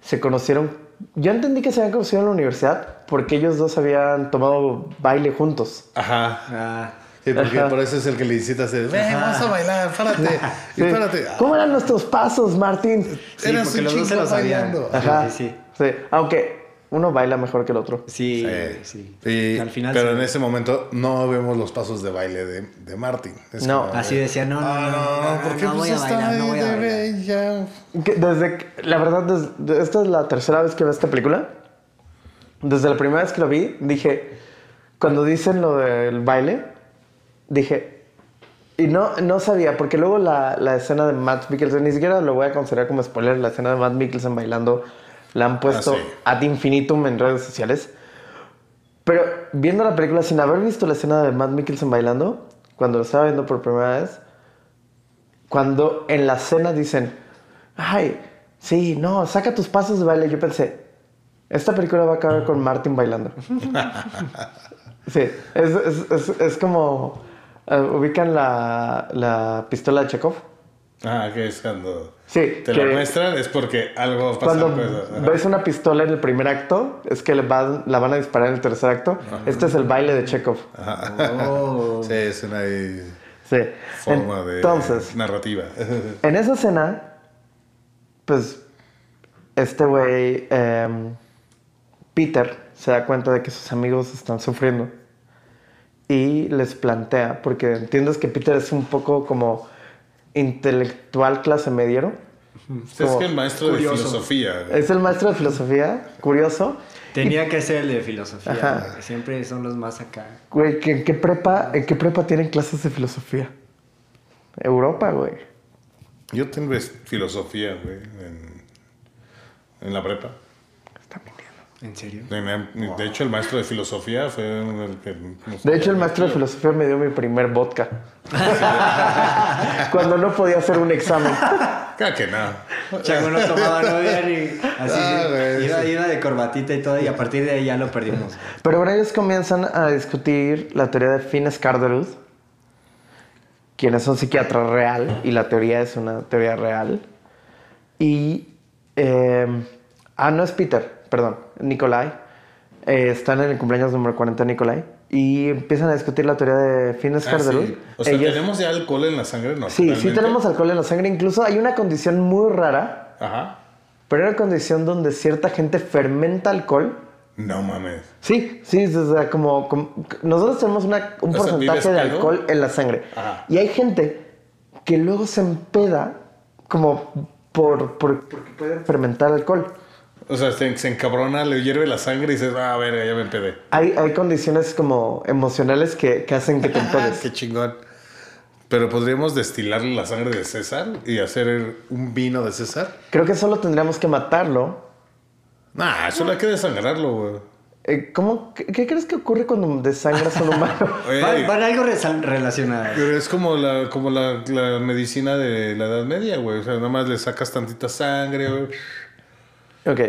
se conocieron... Yo entendí que se habían conocido en la universidad porque ellos dos habían tomado baile juntos. Ajá. Ah, Sí, porque Ajá. por eso es el que le hiciste así, ven, vamos a bailar, párate, <laughs> y párate. ¿Cómo eran nuestros pasos, Martín? sí, Eras porque un los dos se chingo lo sabían. bailando. Ajá. Sí, sí. Sí, aunque uno baila mejor que el otro. Sí, Sí. sí. Y- Al final pero sí. en ese momento no vemos los pasos de baile de, de Martin. Es No. como Así de, decía, no, no, "Ah, no, no, ¿por qué no pues a bailar, no voy a de bailar. Que Desde que- la verdad, desde, esta es la tercera vez que veo esta película. Desde la primera vez que lo vi, dije, cuando dicen lo del baile, dije, y no, no sabía, porque luego la, la escena de Matt Mikkelsen, ni siquiera lo voy a considerar como spoiler, la escena de Matt Mikkelsen bailando, la han puesto Ah, sí. ad infinitum en redes sociales. Pero viendo la película sin haber visto la escena de Matt Mikkelsen bailando, cuando lo estaba viendo por primera vez, cuando en la cena dicen, ay, sí, no, saca tus pasos de baile, yo pensé, esta película va a acabar con Martin bailando. <laughs> sí, es, es- es- es como, eh, ubican la, la pistola de Chekhov. Ah, que es cuando Sí, te que la muestran, es porque algo pasa. cuando pues, ves una pistola en el primer acto, es que le van- la van a disparar en el tercer acto. Este es el baile de Chekhov. Oh. Sí, es una ahí Sí. forma de Entonces, narrativa. <laughs> En esa escena, pues, este güey, em, Peter, se da cuenta de que sus amigos están sufriendo y les plantea, porque entiendes que Peter es un poco como intelectual clase mediero, Es que el maestro Curioso. de filosofía. Es el maestro de filosofía, curioso. Tenía que ser el de filosofía, Ajá. Siempre son los más acá. Güey, ¿que- ¿en qué prepa, en qué prepa tienen clases de filosofía? Europa, güey. Yo tengo filosofía, güey, en, en la prepa. ¿En serio? De hecho, el maestro de filosofía fue el que... De hecho, el maestro de filosofía me dio mi primer vodka. Cuando no podía hacer un examen. Claro que no. Chaco no tomaba novia ni así. Ah, güey, iba, sí. iba de corbatita y todo, y a partir de ahí ya lo perdimos. Pero ahora ellos comienzan a discutir la teoría de Finn Skarderud, quien es un psiquiatra real, y la teoría es una teoría real. Y. eh, ah, no es Peter, perdón, Nikolai. Eh, están en el cumpleaños número 40 de Nikolai. Y empiezan a discutir la teoría de Finn Ah, sí. O sea, Ellos- tenemos ya alcohol en la sangre, ¿no? Sí, sí tenemos alcohol en la sangre. Incluso hay una condición muy rara, Ajá. pero una condición donde cierta gente fermenta alcohol. No mames. Sí, sí, o sea, como, como- nosotros tenemos una- un O porcentaje ¿vives de pedo? alcohol en la sangre. Ajá. Y hay gente que luego se empeda como por, por- porque pueden fermentar alcohol. O sea, se, se encabrona, le hierve la sangre y dices, ah, a ver, ya me empedé. Hay, hay condiciones como emocionales que, que hacen que te <laughs> Ah, empedes. qué chingón. Pero podríamos destilar la sangre de César y hacer un vino de César. Creo que solo tendríamos que matarlo. Nah, solo hay que desangrarlo, güey. Eh, ¿cómo, qué, qué crees que ocurre cuando desangras a un humano? <laughs> Van, van algo relacionado. Pero es como la, como la, la medicina de la Edad Media, güey. O sea, nada más le sacas tantita sangre, güey. Ok.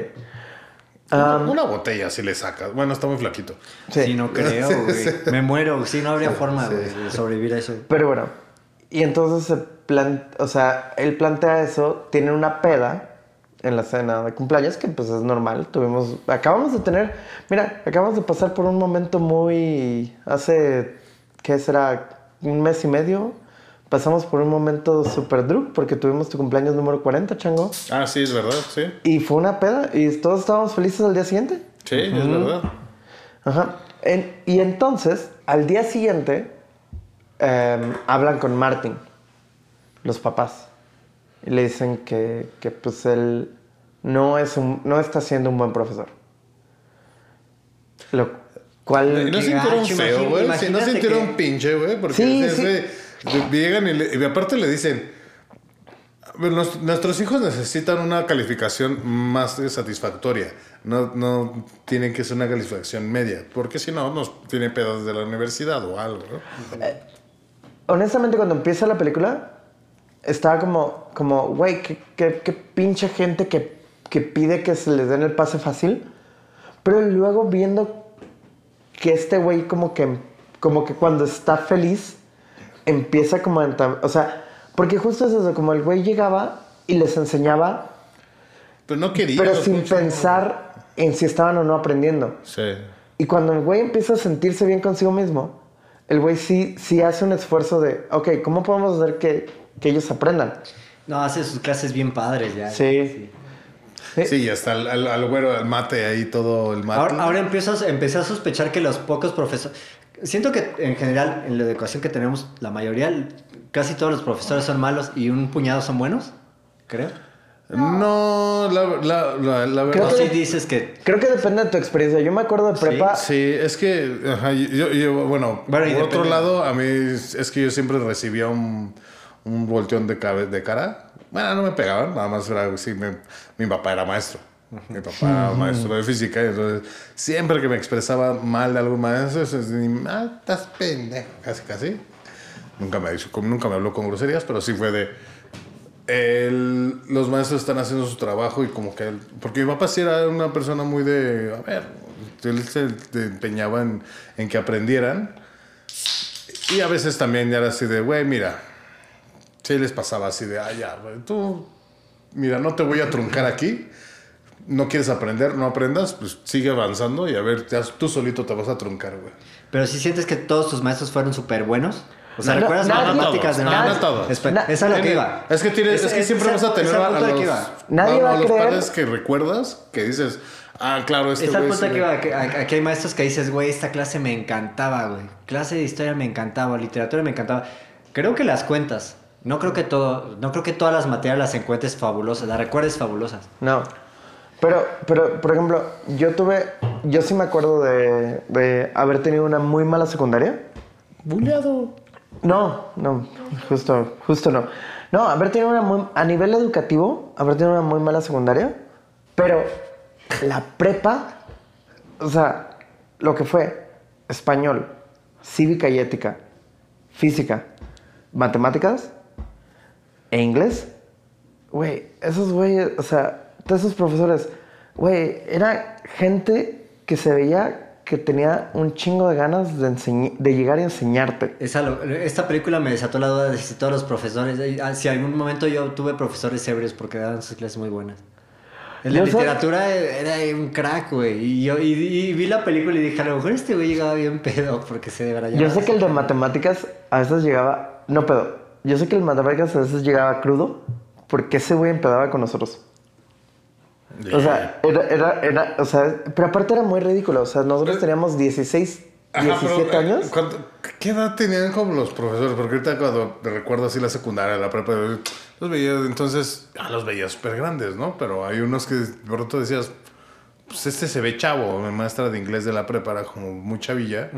Um, Una botella si le sacas. Bueno, está muy flaquito. sí. Sí, no creo, <laughs> güey. Me muero. Sí, no habría forma de sobrevivir a eso. Pero bueno, y entonces se plan, o sea, él plantea eso, tiene una peda en la cena de cumpleaños, que pues es normal, tuvimos, acabamos de tener, mira, acabamos de pasar por un momento muy, hace, ¿qué será? Un mes y medio, pasamos por un momento super druk, porque tuvimos tu cumpleaños número 40, chango, Ah, sí, es verdad, sí. y fue una peda, y todos estábamos felices al día siguiente. Sí, es verdad. Ajá. En- y entonces, al día siguiente, em, hablan con Martin, los papás, y le dicen que, que, pues él no, es un, no está siendo un buen profesor. Lo cual... ¿Y no sintieron gacho, feo, güey? No sintieron que- pinche, güey. Porque Sí, es- sí. Llegan y, le- y aparte le dicen... "A ver, nos- nuestros hijos necesitan una calificación más satisfactoria. No, no tienen que ser una calificación media. Porque si no, nos tiene pedos de la universidad o algo, ¿no? Honestamente, cuando empieza la película, estaba como, como, güey, qué, qué- qué pinche gente que, que pide que se les den el pase fácil. Pero luego viendo que este güey como que, como que cuando está feliz, empieza como a entab- O sea, porque justo es eso, como el güey llegaba y les enseñaba, Pero no quería. pero sin pensar en si estaban o no aprendiendo. Sí. Y cuando el güey empieza a sentirse bien consigo mismo, el güey sí, sí hace un esfuerzo de, ok, ¿cómo podemos hacer que, que ellos aprendan? No, hace sus clases bien padres ya. Sí. Sí, y hasta al, al, al güero, al mate ahí, todo el mate. Ahora, ahora empiezo, a- empecé a sospechar que los pocos profesores... Siento que en general, en la educación que tenemos, la mayoría, casi todos los profesores son malos y un puñado son buenos, creo. No, la, la, la, la Creo verdad... que- sí dices que... Creo que depende de tu experiencia. Yo me acuerdo de prepa. Sí, es que, ajá, yo, yo- bueno, Bueno, y por otro lado, a mí es que yo siempre recibía un, un volteón de, cabe- de cara. Bueno, no me pegaban, nada más era me- mi papá era maestro. Mi papá era maestro de física, y entonces siempre que me expresaba mal de algún maestro, ah, estás pendejo, casi, casi. Nunca me, hizo- nunca me habló con groserías, pero sí fue de, el- los maestros están haciendo su trabajo y como que... él- porque mi papá sí era una persona muy de... A ver, él se empeñaba en, en que aprendieran. Y a veces también era así de, güey, mira. Sí les pasaba así de, ah, ya, tú... Mira, no te voy a truncar aquí. No quieres aprender, no aprendas, pues sigue avanzando y a ver, ya tú solito te vas a truncar, güey. Pero si sientes que todos tus maestros fueron súper buenos. O sea, No, no, ¿recuerdas nadie- matemáticas de no, nada? no esa es lo que iba. Es que, tienes, es, que siempre vas a tener a, los, que iba. Nadie a- va a a los creer- padres que recuerdas, que dices, ah, claro, este Es al güey punto que iba, aquí hay maestros que dices, güey, esta clase me encantaba, güey. Clase de historia me encantaba, literatura me encantaba. Creo que las cuentas No creo que todo, no creo que todas las materias las encuentres fabulosas, las recuerdes fabulosas. No. Pero, pero, por ejemplo, yo tuve, yo sí me acuerdo de, de haber tenido una muy mala secundaria. Buleado. No, no, justo, justo no. No, haber tenido una muy, a nivel educativo, haber tenido una muy mala secundaria, pero la prepa, o sea, lo que fue español, cívica y ética, física, matemáticas e inglés, güey, esos güeyes, o sea, todos esos profesores, güey, era gente que se veía que tenía un chingo de ganas de, de llegar y enseñarte. Esa esta película me desató la duda de si todos los profesores, ah, si algún momento yo tuve profesores ebrios porque daban sus clases muy buenas. En la Yo literatura era un crack, güey. Y yo y, y vi la película y dije, a lo mejor este güey llegaba bien pedo porque se deberá Yo sé que el de matemáticas a veces llegaba, no pedo, yo sé que el de matemáticas a veces llegaba crudo porque ese güey empedaba con nosotros. O sea, era, era, era, o sea, pero aparte era muy ridículo. O sea, nosotros teníamos 16, Ajá, 17 pero, eh, años. ¿cuánto- ¿Qué edad tenían como los profesores? Porque ahorita cuando recuerdo así la secundaria, la prepa, los veías entonces, los veías súper grandes, ¿no? Pero hay unos que pronto decías, pues este se ve chavo, mi maestra de inglés de la prepa era como muy chavilla.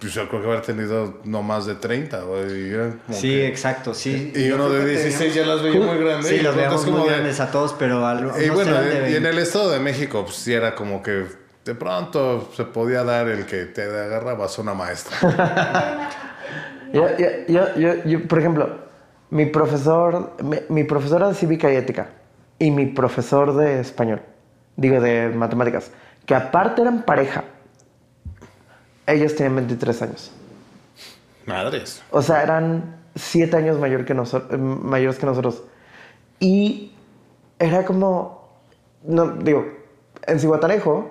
Pues yo creo que haber tenido no más de 30, güey. y eran como Sí, que- exacto, sí. Y Yo uno de que 16 ya las veía muy grandes. Sí, y los veíamos muy de- grandes a todos, pero a lo- Y bueno, y en 20. el Estado de México, pues sí era como que de pronto se podía dar el que te agarrabas una maestra. <laughs> Yo, yo, yo, yo- yo, por ejemplo, mi profesor, mi, mi profesora de cívica y ética y mi profesor de español, digo de matemáticas, que aparte eran pareja, ellos tenían 23 años. Madres. O sea, eran 7 años mayor que noso- eh, mayores que nosotros. Y era como, no, digo, en Cihuatanejo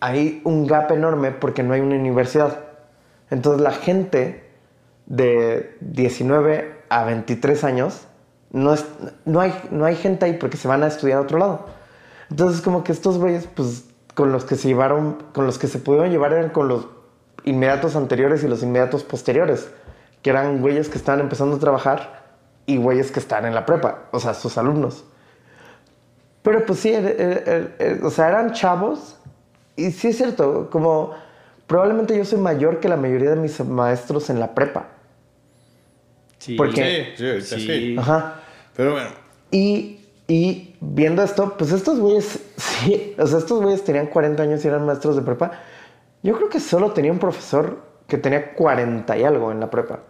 hay un gap enorme porque no hay una universidad. Entonces la gente de 19 a 23 años, no, es, no, hay, no hay gente ahí porque se van a estudiar a otro lado. Entonces como que estos güeyes, pues con los que se llevaron, con los que se pudieron llevar eran con los inmediatos anteriores y los inmediatos posteriores, que eran güeyes que estaban empezando a trabajar y güeyes que estaban en la prepa, o sea, sus alumnos. Pero pues sí, er- er- er- er- o sea, eran chavos y sí es cierto, como probablemente yo soy mayor que la mayoría de mis maestros en la prepa. Sí. Porque- Sí, sí, sí. Ajá. Pero bueno, Y, y viendo esto, pues estos güeyes, <laughs> sí, o sea, estos güeyes tenían 40 años y eran maestros de prepa. Yo creo que solo tenía un profesor que tenía 40 y algo en la prepa.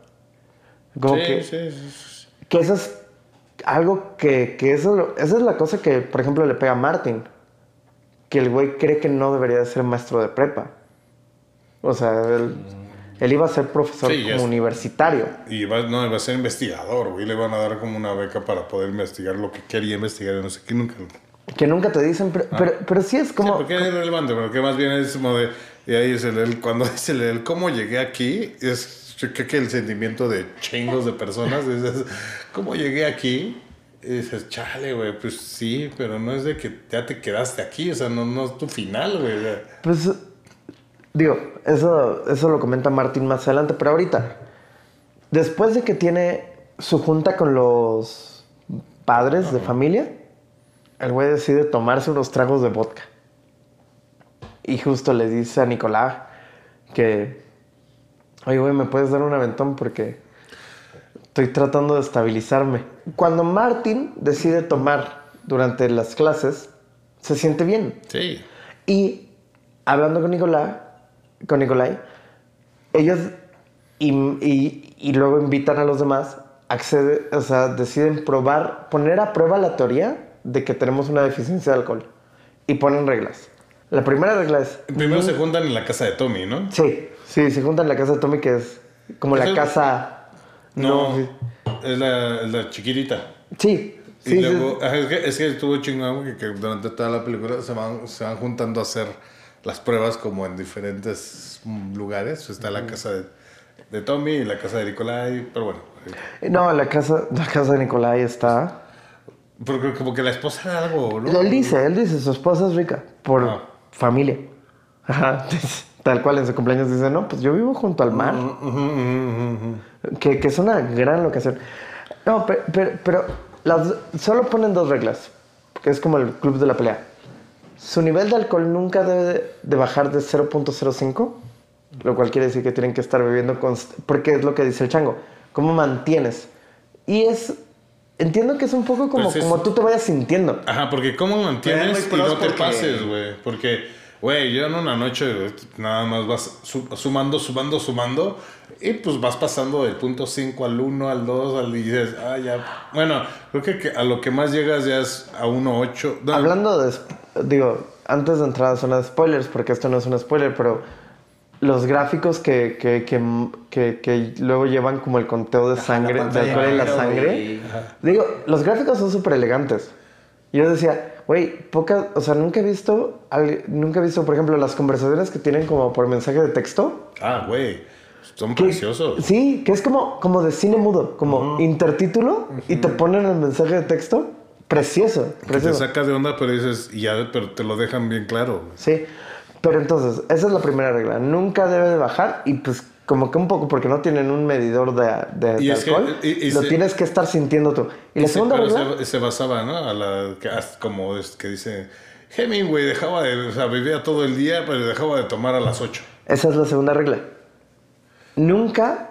Como sí, que, sí, sí, que eso es algo que, que eso, esa es la cosa que, por ejemplo, le pega a Martin. Que el güey cree que no debería de ser maestro de prepa. O sea, él, él iba a ser profesor como es- universitario. Y va, no, va a ser investigador, güey. Le van a dar como una beca para poder investigar lo que quería investigar no sé qué. Nunca. Que nunca te dicen, pero, pero, pero sí es como... Sí, porque es irrelevante, pero que más bien es como de. Y ahí es el, el- cuando <laughs> dice el, el cómo llegué aquí, es creo que el sentimiento de chingos de personas. Es, es, ¿Cómo llegué aquí? Y dices, chale, güey, pues sí, pero no es de que ya te quedaste aquí, o sea, no, no es tu final, güey. Pues, digo, eso, eso lo comenta Martín más adelante, pero ahorita, después de que tiene su junta con los padres de familia, el güey decide tomarse unos tragos de vodka. Y justo le dice a Nicolás que, oye, güey, ¿me puedes dar un aventón? Porque estoy tratando de estabilizarme. Cuando Martín decide tomar durante las clases, se siente bien. Sí. Y hablando con Nicolás, con Nicolai, ellos y, y- y luego invitan a los demás, accede, o sea, deciden probar, poner a prueba la teoría de que tenemos una deficiencia de alcohol y ponen reglas. La primera regla es, Primero se juntan en la casa de Tommy, ¿no? sí, sí, se juntan en la casa de Tommy que es como la casa, No, sí, es la, es la chiquitita. sí, Y sí, luego, es, que, es que estuvo chingón que, que durante toda la película se van, se van juntando a hacer las pruebas como en diferentes lugares. Está la casa de, de Tommy y la casa de Nicolai, pero bueno. no, la casa, la casa de Nicolai está, Porque como que la esposa era algo, ¿no? Él dice, él dice, su esposa es rica por Ah. Familia. Ajá. <laughs> Tal cual en su cumpleaños dice, no, pues yo vivo junto al mar. Ujú, ujú, ujú. Que, que es una gran locación. No, pero, pero, pero las, solo ponen dos reglas, que es como el club de la pelea. Su nivel de alcohol nunca debe de, bajar de 0.05, lo cual quiere decir que tienen que estar bebiendo porque es lo que dice el chango. ¿Cómo mantienes? Y es, entiendo que es un poco como, Pues es- como tú te vayas sintiendo. Ajá, porque ¿cómo mantienes y no muy te porque- pases, güey? Porque, güey, yo en una noche nada más vas su- sumando, sumando, sumando y pues vas pasando del punto 5 al 1, al 2, al y dices, ah, ya. Bueno, creo que, que a lo que más llegas ya es a 1.8. No, Hablando de, digo, antes de entrar a zona de spoilers, porque esto no es un spoiler, pero los gráficos que, que, que, que, luego llevan como el conteo de sangre, de alcohol en la sangre. Digo, los gráficos son súper elegantes. Yo decía, güey, pocas, o sea, nunca he visto, nunca he visto, por ejemplo, las conversaciones que tienen como por mensaje de texto. Ah, güey, son que- preciosos. Sí, que es como, como de cine mudo, como intertítulo y te ponen el mensaje de texto. Precioso, Que te precioso. saca de onda, pero dices, ya, pero te lo dejan bien claro. Sí, pero entonces, esa es la primera regla. Nunca debe de bajar y pues como que un poco porque no tienen un medidor de, de- Y de es que- alcohol, y- y lo se- tienes que estar sintiendo tú. Y la Sí, segunda regla, se, se basaba, ¿no? A la que como es que dice Hemingway dejaba de, o sea, vivía todo el día, pero dejaba de tomar a las 8. esa es la segunda regla. Nunca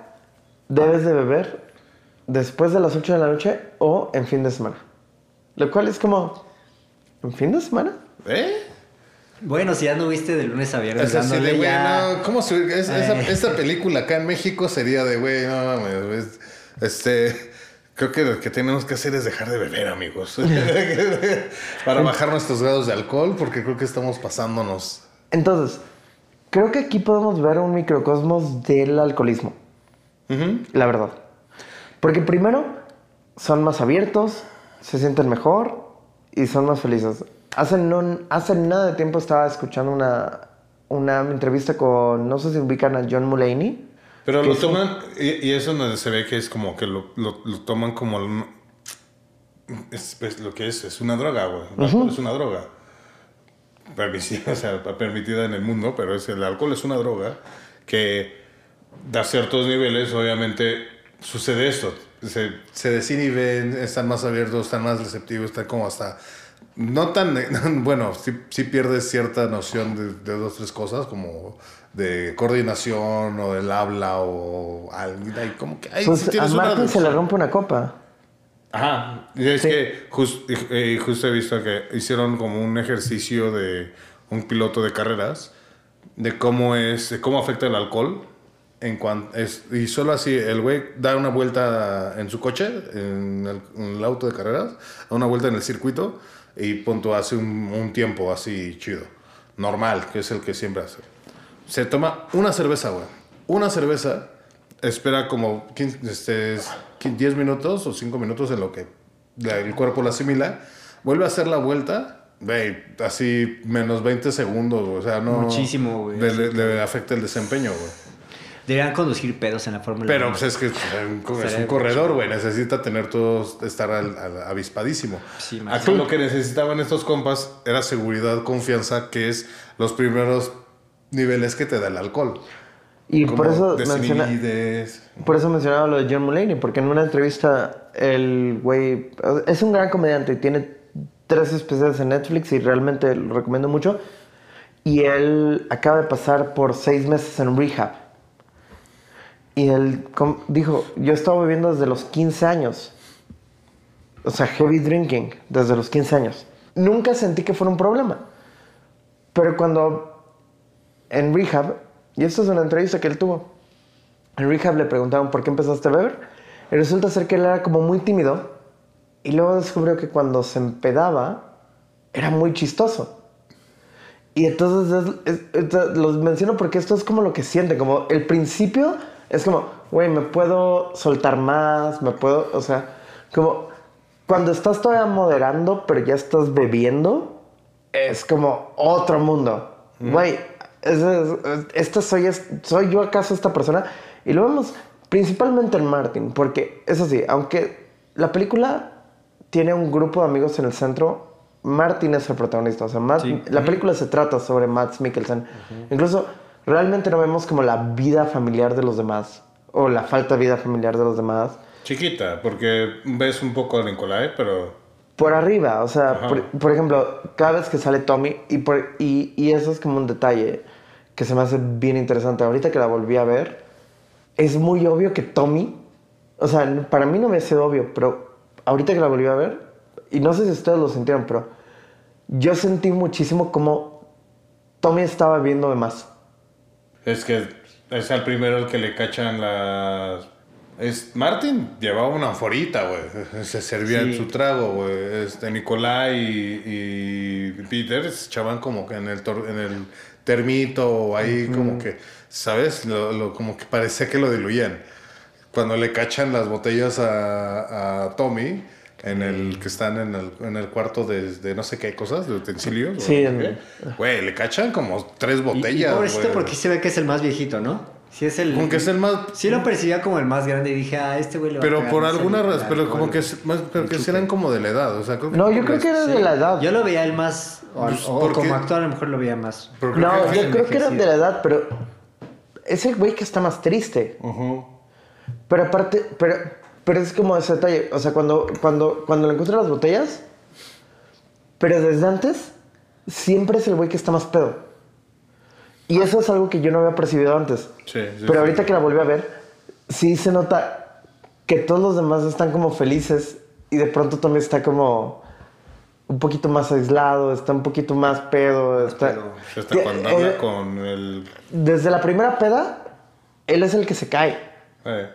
debes de beber después de las 8 de la noche o en fin de semana. Lo cual es como, ¿en fin de semana? ¿Eh? Bueno, si ya no viste de lunes a viernes, Es así de, dándole güey, ya... no, ¿cómo se, es- esa, esta película acá en México sería de, güey, no mames, este, creo que lo que tenemos que hacer es dejar de beber, amigos, <laughs> para bajar nuestros grados de alcohol, porque creo que estamos pasándonos. Entonces, creo que aquí podemos ver un microcosmos del alcoholismo. La verdad. Porque primero, son más abiertos, se sienten mejor y son más felices. Hace, no, hace nada de tiempo estaba escuchando una, una entrevista con, no sé si ubican a John Mulaney. Pero lo toman, y, y eso es donde se ve que es como que lo, lo, lo toman como... el- Es, lo que es, es una droga, güey. Es una droga. Permitida, <laughs> o sea, permitida en el mundo, pero es, el alcohol es una droga que a ciertos niveles, obviamente, sucede esto. Se, se desinhiben, están más abiertos, están más receptivos, están como hasta... No tan... <laughs> Bueno, sí, sí pierdes cierta noción de, de dos, tres cosas, como de coordinación o del habla o algo. Como que... Hay, Pues a se le rompe una copa. Ajá, y es Sí. que jus- y- y justo he visto que hicieron como un ejercicio de un piloto de carreras de cómo es, de cómo afecta el alcohol en cuanto es y solo así el güey da una vuelta en su coche en el, en el auto de carreras, da una vuelta en el circuito y punto hace un, un tiempo así chido, normal, que es el que siempre hace. Se toma una cerveza, güey. Una cerveza espera como 15, este, 10 minutos o 5 minutos en lo que el cuerpo la asimila. Vuelve a hacer la vuelta, güey, así menos 20 segundos, güey, O sea, no. Muchísimo, güey. Le, le- le afecta el desempeño, güey. Deberían conducir pedos en la Fórmula Pero 1. pues es que es un, es un Estaría corredor, güey. Necesita tener todos, estar al- al- avispadísimo. Sí, más. Aquí lo que necesitaban estos compas era seguridad, confianza, que es los primeros niveles que te da el alcohol. Y Como por eso, menciona, por eso mencionaba lo de John Mulaney, porque en una entrevista el güey es un gran comediante y tiene tres especiales en Netflix y realmente lo recomiendo mucho. Y él acaba de pasar por seis meses en rehab. Y él dijo, yo estaba bebiendo desde los 15 años. O sea, heavy drinking, desde los 15 años. Nunca sentí que fuera un problema. Pero cuando en rehab, y esto es una entrevista que él tuvo, en rehab le preguntaron por qué empezaste a beber. Y resulta ser que él era como muy tímido. Y luego descubrió que cuando se empedaba, era muy chistoso. Y entonces es- es- es- los menciono porque esto es como lo que siente, como el principio es como, güey, me puedo soltar más, me puedo, o sea, como cuando estás todavía moderando, pero ya estás bebiendo, es como otro mundo. Güey, ese es- es- esta soy, es- soy yo acaso esta persona. Y lo vemos principalmente en Martin, porque eso sí, aunque la película tiene un grupo de amigos en el centro, Martin es el protagonista. O sea, Matt- la película se trata sobre Matt Mikkelsen. Incluso realmente no vemos como la vida familiar de los demás. o la falta de vida familiar de los demás. Chiquita, porque ves un poco a Nicolai, pero... Por arriba, o sea, por, por ejemplo, cada vez que sale Tommy, y, por- y, y eso es como un detalle que se me hace bien interesante. Ahorita que la volví a ver, es muy obvio que Tommy, o sea, para mí no me sido obvio, pero ahorita que la volví a ver, y no sé si ustedes lo sintieron, pero yo sentí muchísimo como Tommy estaba viendo de más. Es que es al primero el que le cachan las... Es, Martin llevaba una anforita, güey. <laughs> Se servía en su trago, güey. Este, Nicolai y, y Peter se echaban como que en el, tor- en el termito o ahí como que, ¿sabes? Lo, lo- como que parecía que lo diluían. Cuando le cachan las botellas a, a Tommy, en el que están en el, en el cuarto de, de no sé qué cosas, de utensilios. Sí, Güey, le cachan como tres Y- y, botellas. pobrecito güey. porque se ve que es el más viejito, ¿no? Sí es el... Como que es el más. Sí lo percibía como el más grande y dije, ah, este güey le va a Pero por alguna razón, pero como que, es más, pero que eran como de la edad. O sea, creo que No, yo creo que era Sí. de la edad. Yo lo veía el más... O, Pues, o porque- como actor a lo mejor lo veía más. pero No, que- yo creo que era de la edad, pero es el güey que está más triste. Ujú. Pero aparte, pero, pero es como ese detalle. O sea, cuando, cuando, cuando le encuentran las botellas, pero desde antes, siempre es el güey que está más pedo. Y eso es algo que yo no había percibido antes. Sí, sí, pero sí. ahorita que la volví a ver, sí se nota que todos los demás están como felices y de pronto también está como un poquito más aislado, está un poquito más pedo. Está, Que- cuando eh, habla con el. Desde la primera peda, él es el que se cae. eh,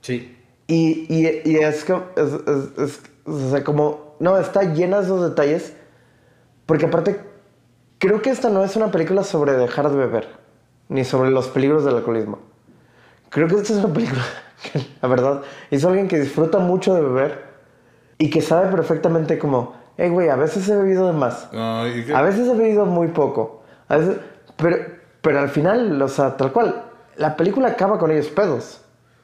Sí. Y, y, y es, como, es, es- es- o sea, como, no, está llena de esos detalles, porque aparte, creo que esta no es una película sobre dejar de beber, ni sobre los peligros del alcoholismo. Creo que esta es una película que, <laughs> la verdad, hizo alguien que disfruta mucho de beber y que sabe perfectamente como, hey, güey, a veces he bebido de más, no, que- a veces he bebido muy poco, a veces, pero, pero al final, o sea, tal cual, la película acaba con ellos pedos.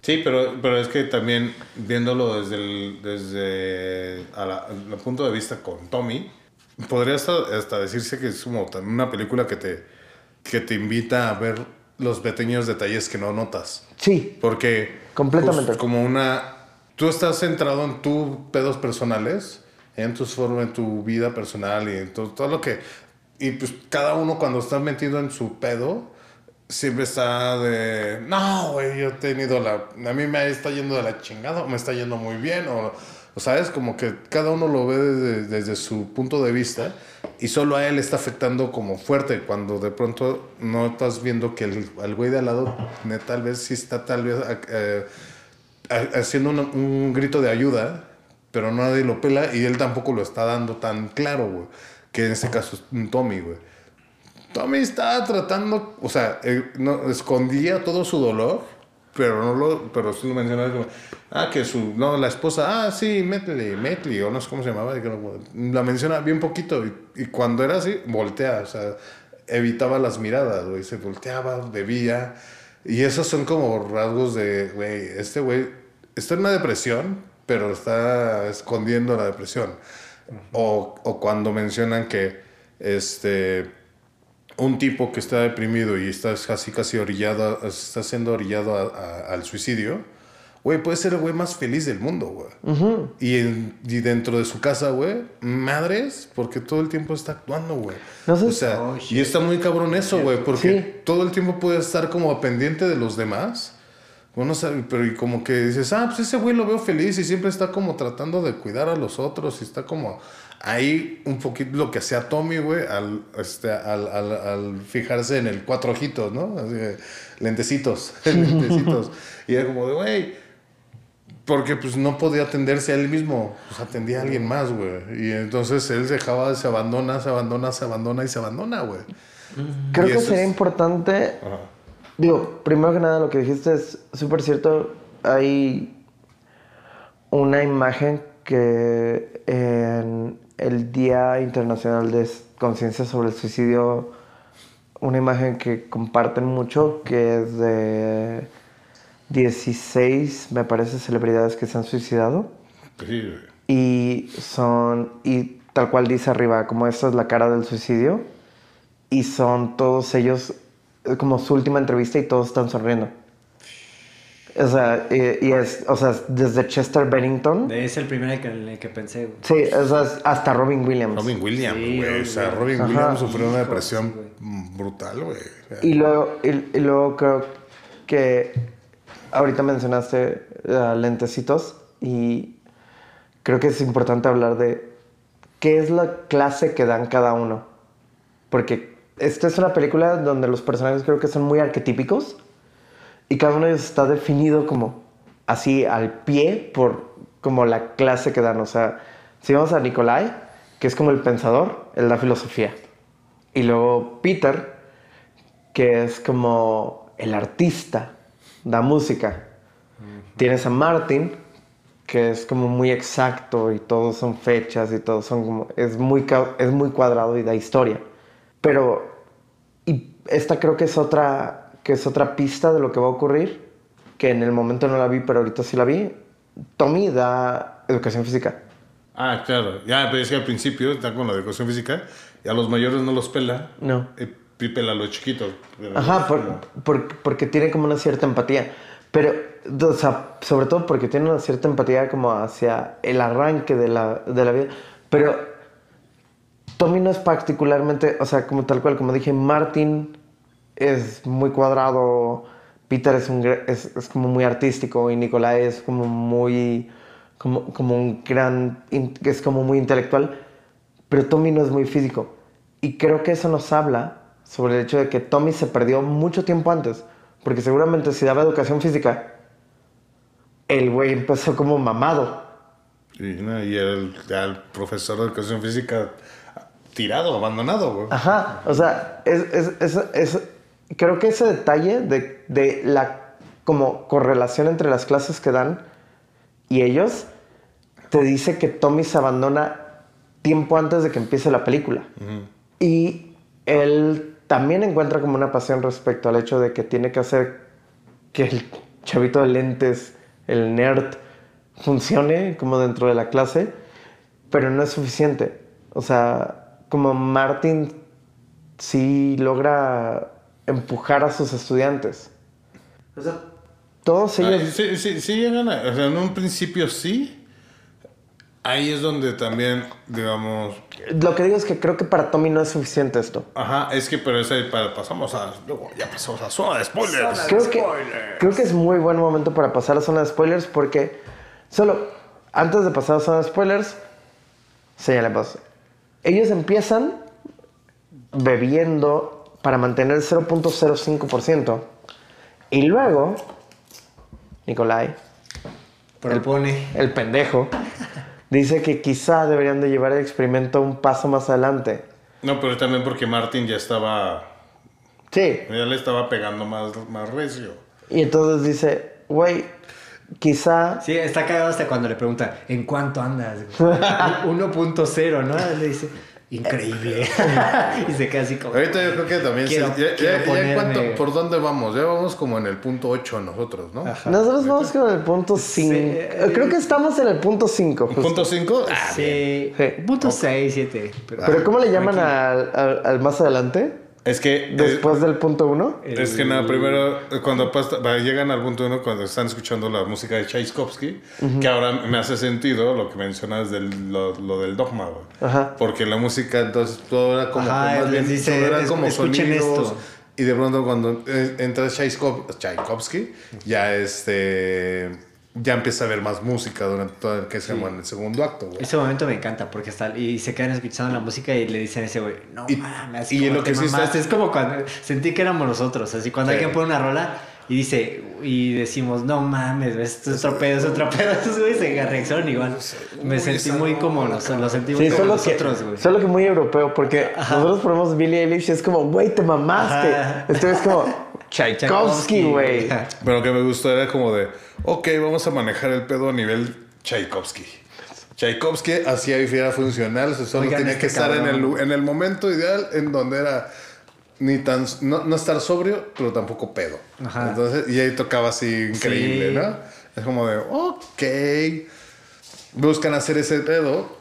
Sí, pero, pero es que también viéndolo desde el, desde a la- el punto de vista con Tommy, podría hasta, hasta decirse que es como una película que te, que te invita a ver los pequeños detalles que no notas. Sí, Porque. Completamente. pues, como una. Tú estás centrado en tus pedos personales, en tus formas, en tu vida personal y en todo, todo lo que. Y pues cada uno cuando está metido en su pedo, siempre está de. No, güey, yo he tenido la. A mí me está yendo de la chingada, o me está yendo muy bien, o. O sabes, como que cada uno lo ve desde, desde su punto de vista y solo a él está afectando como fuerte cuando de pronto no estás viendo que el, güey de al lado tal vez sí está tal vez eh, ha- haciendo una- un grito de ayuda, pero nadie lo pela y él tampoco lo está dando tan claro, güey. Que en este caso es un Tommy, güey. Tommy está tratando, o sea, eh, no, escondía todo su dolor, pero no lo, pero sí lo mencionaba como, ah, que su, no, la esposa, ah, sí, Metley, Metley, o no sé cómo se llamaba, y que no- la menciona bien poquito, y, y cuando era así, voltea, o sea, evitaba las miradas, güey, se volteaba, bebía, y esos son como rasgos de, güey, este güey está en una depresión, pero está escondiendo la depresión. O, o cuando mencionan que, este, un tipo que está deprimido y está casi casi orillado, está siendo orillado a- a- al suicidio, güey, puede ser el güey más feliz del mundo, güey. y, en- y dentro de su casa, güey, madres, porque todo el tiempo está actuando, güey. No sé- o sea, Oh, y está muy cabrón eso, güey, porque Sí. todo el tiempo puede estar como pendiente de los demás. Sabe, pero y como que dices, ah, pues ese güey lo veo feliz y siempre está como tratando de cuidar a los otros y está como ahí un poquito lo que hacía Tommy, güey, al, este, al, al, al fijarse en el cuatro ojitos, ¿no? Así de, lentecitos, <laughs> lentecitos. y era como de, güey, porque pues no podía atenderse a él mismo, pues atendía a alguien más, güey. Y entonces él se dejaba, se abandona, se abandona, se abandona y se abandona, güey. Creo Y que sería es- importante, Ajá. digo, primero que nada lo que dijiste es súper cierto. Hay una imagen que en el Día Internacional de Conciencia sobre el Suicidio, una imagen que comparten mucho, que es de 16, me parece, celebridades que se han suicidado. Sí. Y son, y tal cual dice arriba, como esta es la cara del suicidio. Y son todos ellos, es como su última entrevista y todos están sonriendo. O sea, y, y es, o sea, desde Chester Bennington. Es el primero en que, en el que pensé, güey. Sí, o sea, hasta Robin Williams. Robin Williams, Sí, güey. Robin o sea, Robin Ajá. Williams sufrió una depresión brutal, güey. Y luego, y, y luego creo que ahorita mencionaste uh, lentecitos y creo que es importante hablar de qué es la clase que dan cada uno. Porque esta es una película donde los personajes creo que son muy arquetípicos y cada uno de ellos está definido como así al pie por como la clase que dan. O sea, si vamos a Nikolai, que es como el pensador, él da filosofía. Y luego Peter, que es como el artista, da música. Tienes a Martin, que es como muy exacto y todos son fechas y todos son como... Es muy, es muy cuadrado y da historia. Pero... Y esta creo que es otra, que es otra pista de lo que va a ocurrir, que en el momento no la vi, pero ahorita sí la vi. Tommy da educación física. Ah, claro. Ya, pero es que al principio está con la educación física y a los mayores no los pela. No. Y pela a los chiquitos. Ajá, por- por- porque tiene como una cierta empatía. Pero, o sea, sobre todo porque tiene una cierta empatía como hacia el arranque de la, de la vida. Pero Tommy no es particularmente, o sea, como tal cual, como dije, Martin es muy cuadrado, Peter es, un, es, es como muy artístico y Nicolai es como muy, como, como un gran, es como muy intelectual, pero Tommy no es muy físico. Y creo que eso nos habla sobre el hecho de que Tommy se perdió mucho tiempo antes, porque seguramente si daba educación física, el güey empezó como mamado. Y, no, y el, el profesor de educación física tirado, abandonado, güey. Ajá, o sea, es- es- es- creo que ese detalle de, de la como correlación entre las clases que dan y ellos te dice que Tommy se abandona tiempo antes de que empiece la película. Y él también encuentra como una pasión respecto al hecho de que tiene que hacer que el chavito de lentes, el nerd, funcione como dentro de la clase, pero no es suficiente. O sea, como Martin sí logra empujar a sus estudiantes. O sea, todos Ah, ellos... sí, sí, sí llegan a, o sea, en un principio sí. Ahí es donde también, digamos, Lo que digo es que creo que para Tommy no es suficiente esto. ajá, es que pero ese para, pasamos a, luego ya pasamos a zona de spoilers. Creo que, creo que es muy buen momento para pasar a zona de spoilers porque solo antes de pasar a zona de spoilers, señalemos. Ellos empiezan bebiendo para mantener el 0.05% y luego Nicolai, Propone. el pendejo, dice que quizá deberían de llevar el experimento un paso más adelante. No, pero también porque Martin ya estaba, Sí, ya le estaba pegando más, más recio. y entonces dice, güey, quizá Sí, está cagado hasta cuando le pregunta, ¿en cuánto andas? <laughs> güey?" 1.0, ¿no? Le dice, increíble. <laughs> y se queda así como... Ahorita yo creo que también Quiero- se- ya, quiero ya- ya en ponerme- cuanto- por dónde vamos, ya vamos como en el punto 8 nosotros, ¿no? Nosotros vamos con el punto 5. Creo que estamos en el punto 5. ¿Punto 5? Ah, Sí, Sí. punto 6, 7. Pero ¿cómo le llaman al, al- al más adelante? Es que Después del punto 1. Es que nada, primero, cuando pasa- llegan al punto uno, cuando están escuchando la música de Tchaikovsky, que ahora me hace sentido lo que mencionas del, lo, lo del dogma, güey. Ajá. Porque la música, entonces, todo era como, Ajá, más les bien, dice, todo eran es- como escuchen sonidos. esto. Y de pronto cuando eh, entra Tchaikovsky, ya este... Ya empieza a haber más música durante todo el que se llama en el segundo acto, güey. Ese momento me encanta porque está y se quedan escuchando la música y le dicen a ese güey, no Y- mames, y como lo que sí está- mamaste". es como cuando sentí que éramos nosotros, así cuando Sí. alguien pone una rola y dice y decimos, "No mames, esto es otro pedo, es otro pedo", <laughs> esos güeyes se reaccionan igual. Me Uy, sentí muy como nos, lo Sí, como solo que, nosotros, güey. solo que muy europeo, porque nosotros ponemos Billie Eilish y es como, güey, te mamaste. Ajá. Esto es como Tchaikovsky, güey. <laughs> Pero lo que me gustó era como de, ok, vamos a manejar el pedo a nivel Tchaikovsky. Tchaikovsky hacía y era funcional, o sea, solo Oigan, tenía este que estar en el, en el momento ideal en donde era ni tan no, no estar sobrio, pero tampoco pedo. Ajá. Entonces, y ahí tocaba así increíble, Sí. ¿no? Es como de, ok. Buscan hacer ese pedo.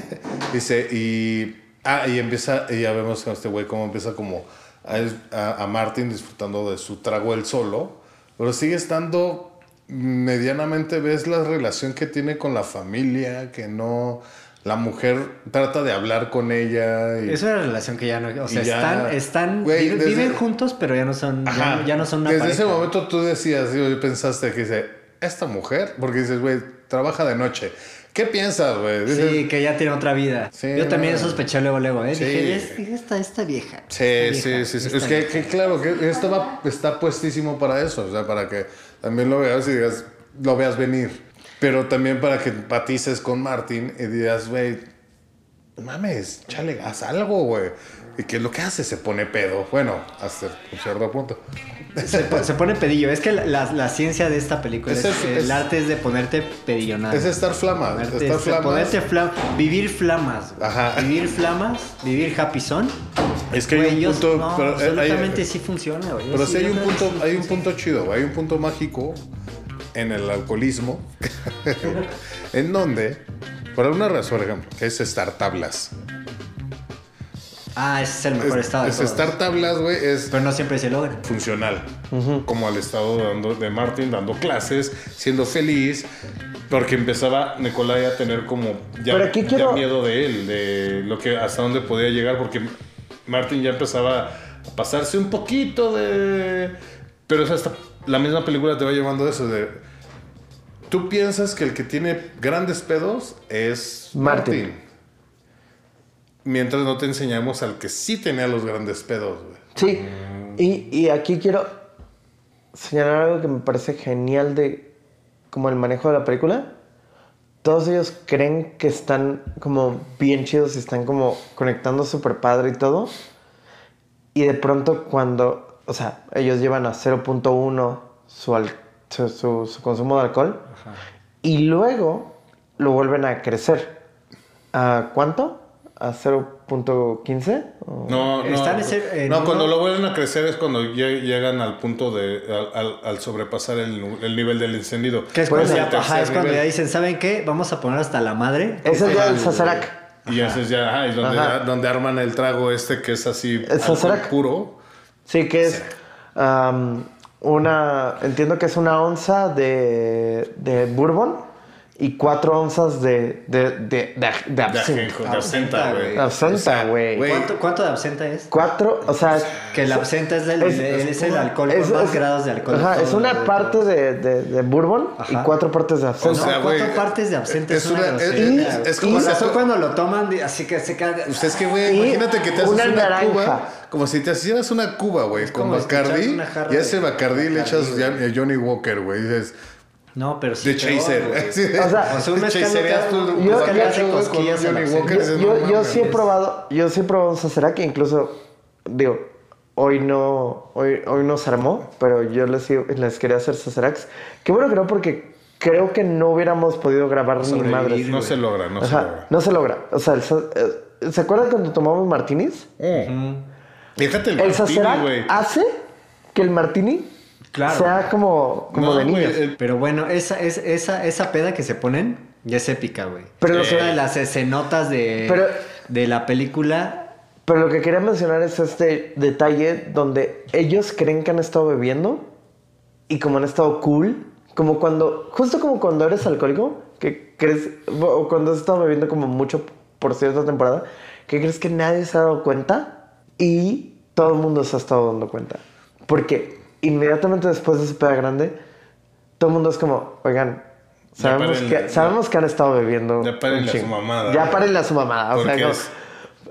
<laughs> Dice, y. Ah, y empieza, y ya vemos a este güey cómo empieza como a, Martin disfrutando de su trago él solo, pero sigue estando medianamente ves la relación que tiene con la familia, que no... La mujer trata de hablar con ella. Y, Es una relación que ya no. O sea, ya- están. viven, desde- viven juntos, pero ya no son. Ajá. Ya, ya no son una Desde pareja. ese momento tú decías, y pensaste que dice, esta mujer, porque dices, güey, trabaja de noche. ¿Qué piensas, güey? Sí, que ya tiene otra vida. Sí, Yo también no. sospeché luego, luego, ¿eh? Sí. Dije, "Es- esta, esta vieja. Sí, esta sí, vieja, sí, sí. Es que, vieja". que claro, que esto va, está puestísimo para eso, o sea, para que también lo veas y digas, lo veas venir. Pero también para que empatices con Martin y digas, güey, mames, chale, haz algo, güey. ¿Y qué es lo que hace? Se pone pedo. Bueno, hasta un cierto punto. Se, po- se pone pedillo. Es que la, la- la ciencia de esta película Es es, el- arte es de ponerte pedillonado. Es estar flamas, Ponerte- estar es flamas. ponerte flam- vivir flamas. güey. Ajá. Vivir flamas, vivir happy son. Es que hay un punto, no, pero, eh, hay- absolutamente sí funciona, güey. Pero Sí, sí hay un punto, hay un punto chido, hay un punto mágico en el alcoholismo, <laughs> en donde, por alguna razón, por ejemplo, que es estar tablas. Ah, ese es el mejor Es, estado. de es todos. estar tablas, güey, es Pero no siempre se logra. funcional. Como al estado dando, de Martin dando clases, siendo feliz, porque empezaba Nicolai a tener como ya, Pero aquí ya quiero- miedo de él, de lo que hasta dónde podía llegar, porque Martin ya empezaba a pasarse un poquito de... Pero o sea, hasta la misma película te va llevando a eso de... Tú piensas que el que tiene grandes pedos es Martin. Martin. Mientras no te enseñamos al que sí tenía los grandes pedos, güey. Sí, y, y aquí quiero señalar algo que me parece genial de como el manejo de la película. Todos ellos creen que están como bien chidos y están como conectando súper padre y todo. Y de pronto cuando, o sea, ellos llevan a 0.1 su, su, su- su consumo de alcohol y luego lo vuelven a crecer. ¿A cuánto? ¿A 0.15? ¿O- No, no. Están en ser- en no, uno- cuando lo vuelven a crecer es cuando lle- llegan al punto de. al, al- al sobrepasar el, el nivel del encendido. Que es Pues cuando, el ya, ajá, es cuando ya dicen, ¿saben qué? Vamos a poner hasta la madre. Es el día del Ajá. Sazerac. Y ese es ya, ajá, es donde, Ajá. donde arman el trago este que es así. El Sazerac. puro. Sí, que es una. Entiendo que es una onza de, de bourbon y cuatro onzas de, de, de, absenta, güey. Absenta, güey. ¿Cuánto, ¿Cuánto de absenta es? Cuatro, o sea. Que la absenta es, del, Es- es, el alcohol es- con más es- grados de alcohol. Ajá, es una de parte de, de, de bourbon y cuatro partes de absenta. O sea, no, cuatro partes de absenta es, es una, una- es- como si- razón cuando lo toman, así que se cae. Pues es que, güey, Y imagínate que te haces una una, naranja. cuba, como si te hicieras una cuba, güey, con Bacardi, y a ese Bacardi le echas Johnny Walker, güey, y dices, No, pero sí. de peor, chaser. de- <laughs> O sea, O sea, un mezcal yo, sí he probado, yo sí he probado un Sazerac, incluso, digo, hoy no, hoy, hoy no se armó, pero yo les, les quería hacer Sazeracs. Qué bueno que no, porque creo que no hubiéramos podido grabar ni madres. No se logra, no se logra. no se logra. O sea, el eh, ¿se acuerdan cuando tomamos martinis? Déjate el, El martini, güey. hace que el martini Claro. sea como, como No, de niños. el- Pero bueno, esa, es, esa, esa peda que se ponen ya es épica, güey. Pero es lo que- una de las escenotas de, Pero- de la película. Pero lo que quería mencionar es este detalle donde ellos creen que han estado bebiendo y como han estado cool, como cuando, justo como cuando eres alcohólico, que crees, o cuando has estado bebiendo como mucho por cierta temporada, que crees que nadie se ha dado cuenta y todo el mundo se ha estado dando cuenta. Porque inmediatamente después de ese peda grande, todo el mundo es como, oigan, sabemos, que, ya- sabemos que han estado bebiendo. ya párenle un a su mamada, Ya güey. párenle a su mamada. O sea, como- es-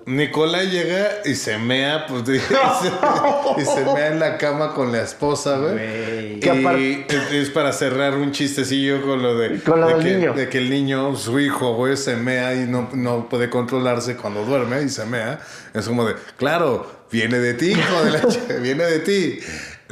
Nicolás llega y se mea, pues, <laughs> y, se, y se <laughs> mea en la cama con la esposa, güey. Y es- para cerrar un chistecillo con lo de, Con lo de del que, niño. de que el niño, su hijo, güey, se mea y no, no puede controlarse cuando duerme y se mea. Es como de, claro, viene de ti, hijo de la <laughs> viene de ti.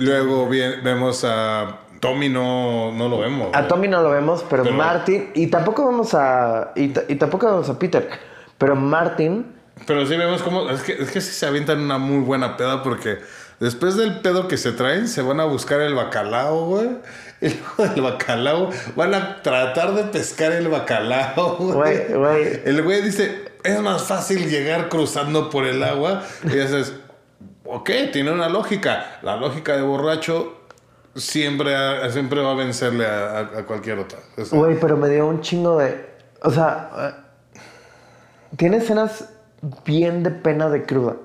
Luego bien- vemos a Tommy, no, no lo vemos. A güey. Tommy no lo vemos, pero, Pero- Martin. Y tampoco vemos a. Y, ta- y tampoco vemos a Peter. Pero Martin. Pero sí vemos cómo. Es que, es que sí se avientan una muy buena peda porque después del pedo que se traen, se van a buscar el bacalao, güey. <laughs> Y luego del bacalao van a tratar de pescar el bacalao, <laughs> güey. Güey, güey. El güey dice: es más fácil llegar cruzando por el agua. Y dices: Ok, tiene una lógica. La lógica de borracho siempre, siempre va a vencerle a, a- a cualquier otra. Güey, pero me dio un chingo de. O sea, eh, tiene escenas bien de pena de cruda.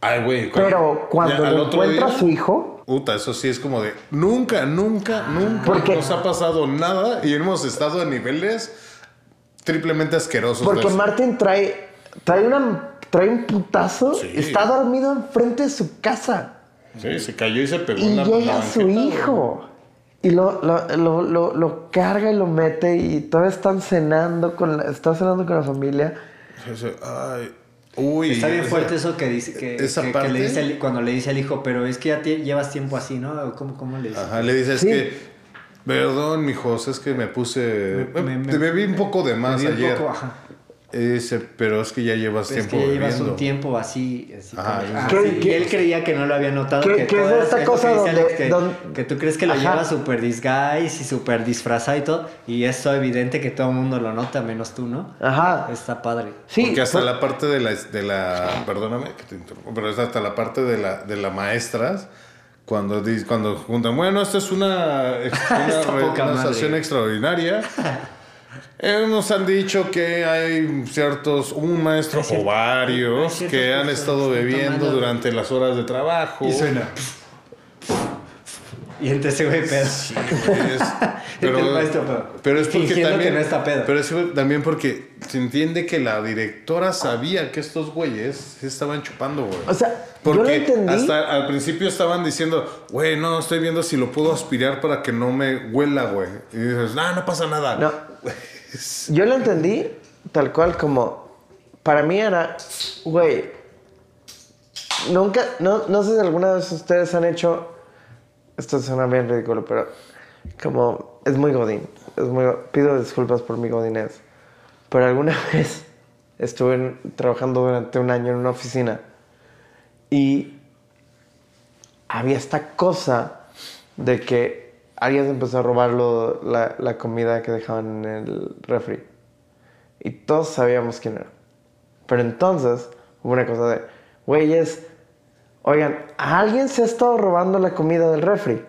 Ay, güey. Pero cuando ya, lo encuentra día- a su hijo, Puta, eso sí es como de nunca, nunca, nunca Porque- nos ha pasado nada y hemos estado a niveles triplemente asquerosos. porque. Martin trae, trae, una, trae un putazo, Sí. está dormido enfrente de su casa. Sí, se cayó y se pegó Y en la llega la su hijo. Y lo, lo, lo, lo, lo carga y lo mete y todavía están cenando con la, está cenando con la familia. Ay, uy. Está bien esa- fuerte eso que dice que, esa que- que parte- le dice al- cuando le dice al hijo, pero es que ya llevas tiempo así, ¿no? ¿Cómo, cómo le dice? Ajá, le dices Sí. que. Perdón, mijos, es que me puse. Me- bebí un poco de más dio un ayer. poco, ajá. Dice, pero es que ya llevas Es tiempo que ya llevas un tiempo así. así Ajá, como- ah, sí. sí, ¿Qué- y él creía que no lo había notado. qué- que qué es esta que cosa dice donde- Alex, que, don- que tú crees que lo Ajá. lleva súper disguise y súper disfrazado y todo. Y es todo evidente que todo el mundo lo nota, menos tú, ¿no? Ajá. Está padre. Sí, Porque hasta fue- la parte de la, de la perdóname que te interrumpo, pero es hasta la parte de la, de la maestras, cuando, cuando juntan, bueno, esta es una, <laughs> una, una estación extraordinaria. <laughs> Eh, nos han dicho que hay ciertos, un maestro o varios que han estado bebiendo durante las horas de trabajo. Y suena. Y entonces ese güey pedo. Sí, es- <laughs> pero, El maestro, pero pero es porque también, que no está pedo. Pero es también porque se entiende que la directora sabía que estos güeyes se estaban chupando, güey. O sea, yo lo Porque entendí. hasta al principio estaban diciendo, güey, no, estoy viendo si lo puedo aspirar para que no me huela, güey. Y dices, no, no pasa nada. No. <laughs> Yo lo entendí tal cual como. Para mí era. Güey. Nunca. No, no sé si alguna vez ustedes han hecho. Esto suena bien ridículo, pero. Como. Es muy godín. Es muy, pido disculpas por mi godinez. Pero alguna <laughs> vez estuve trabajando durante un año en una oficina. Y. Había esta cosa de que alguien empezó a robar la, la comida que dejaban en el refri. Y todos sabíamos quién era. Pero entonces hubo una cosa de, güeyes, oigan, alguien se ha estado robando la comida del refri.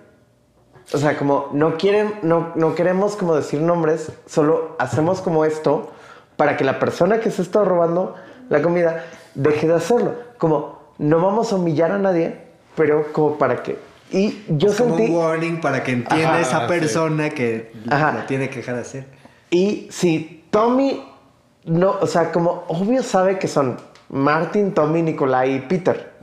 O sea, como no quieren, no, no queremos como decir nombres, solo hacemos como esto para que la persona que se estado robando la comida deje de hacerlo. Como no vamos a humillar a nadie, pero como para que... Y yo Es como sentí... un warning para que entienda Ajá, esa sí. persona que Ajá. lo tiene que dejar de hacer. Y si Tommy no, o sea, como obvio sabe que son Martin, Tommy, Nicolai y Peter.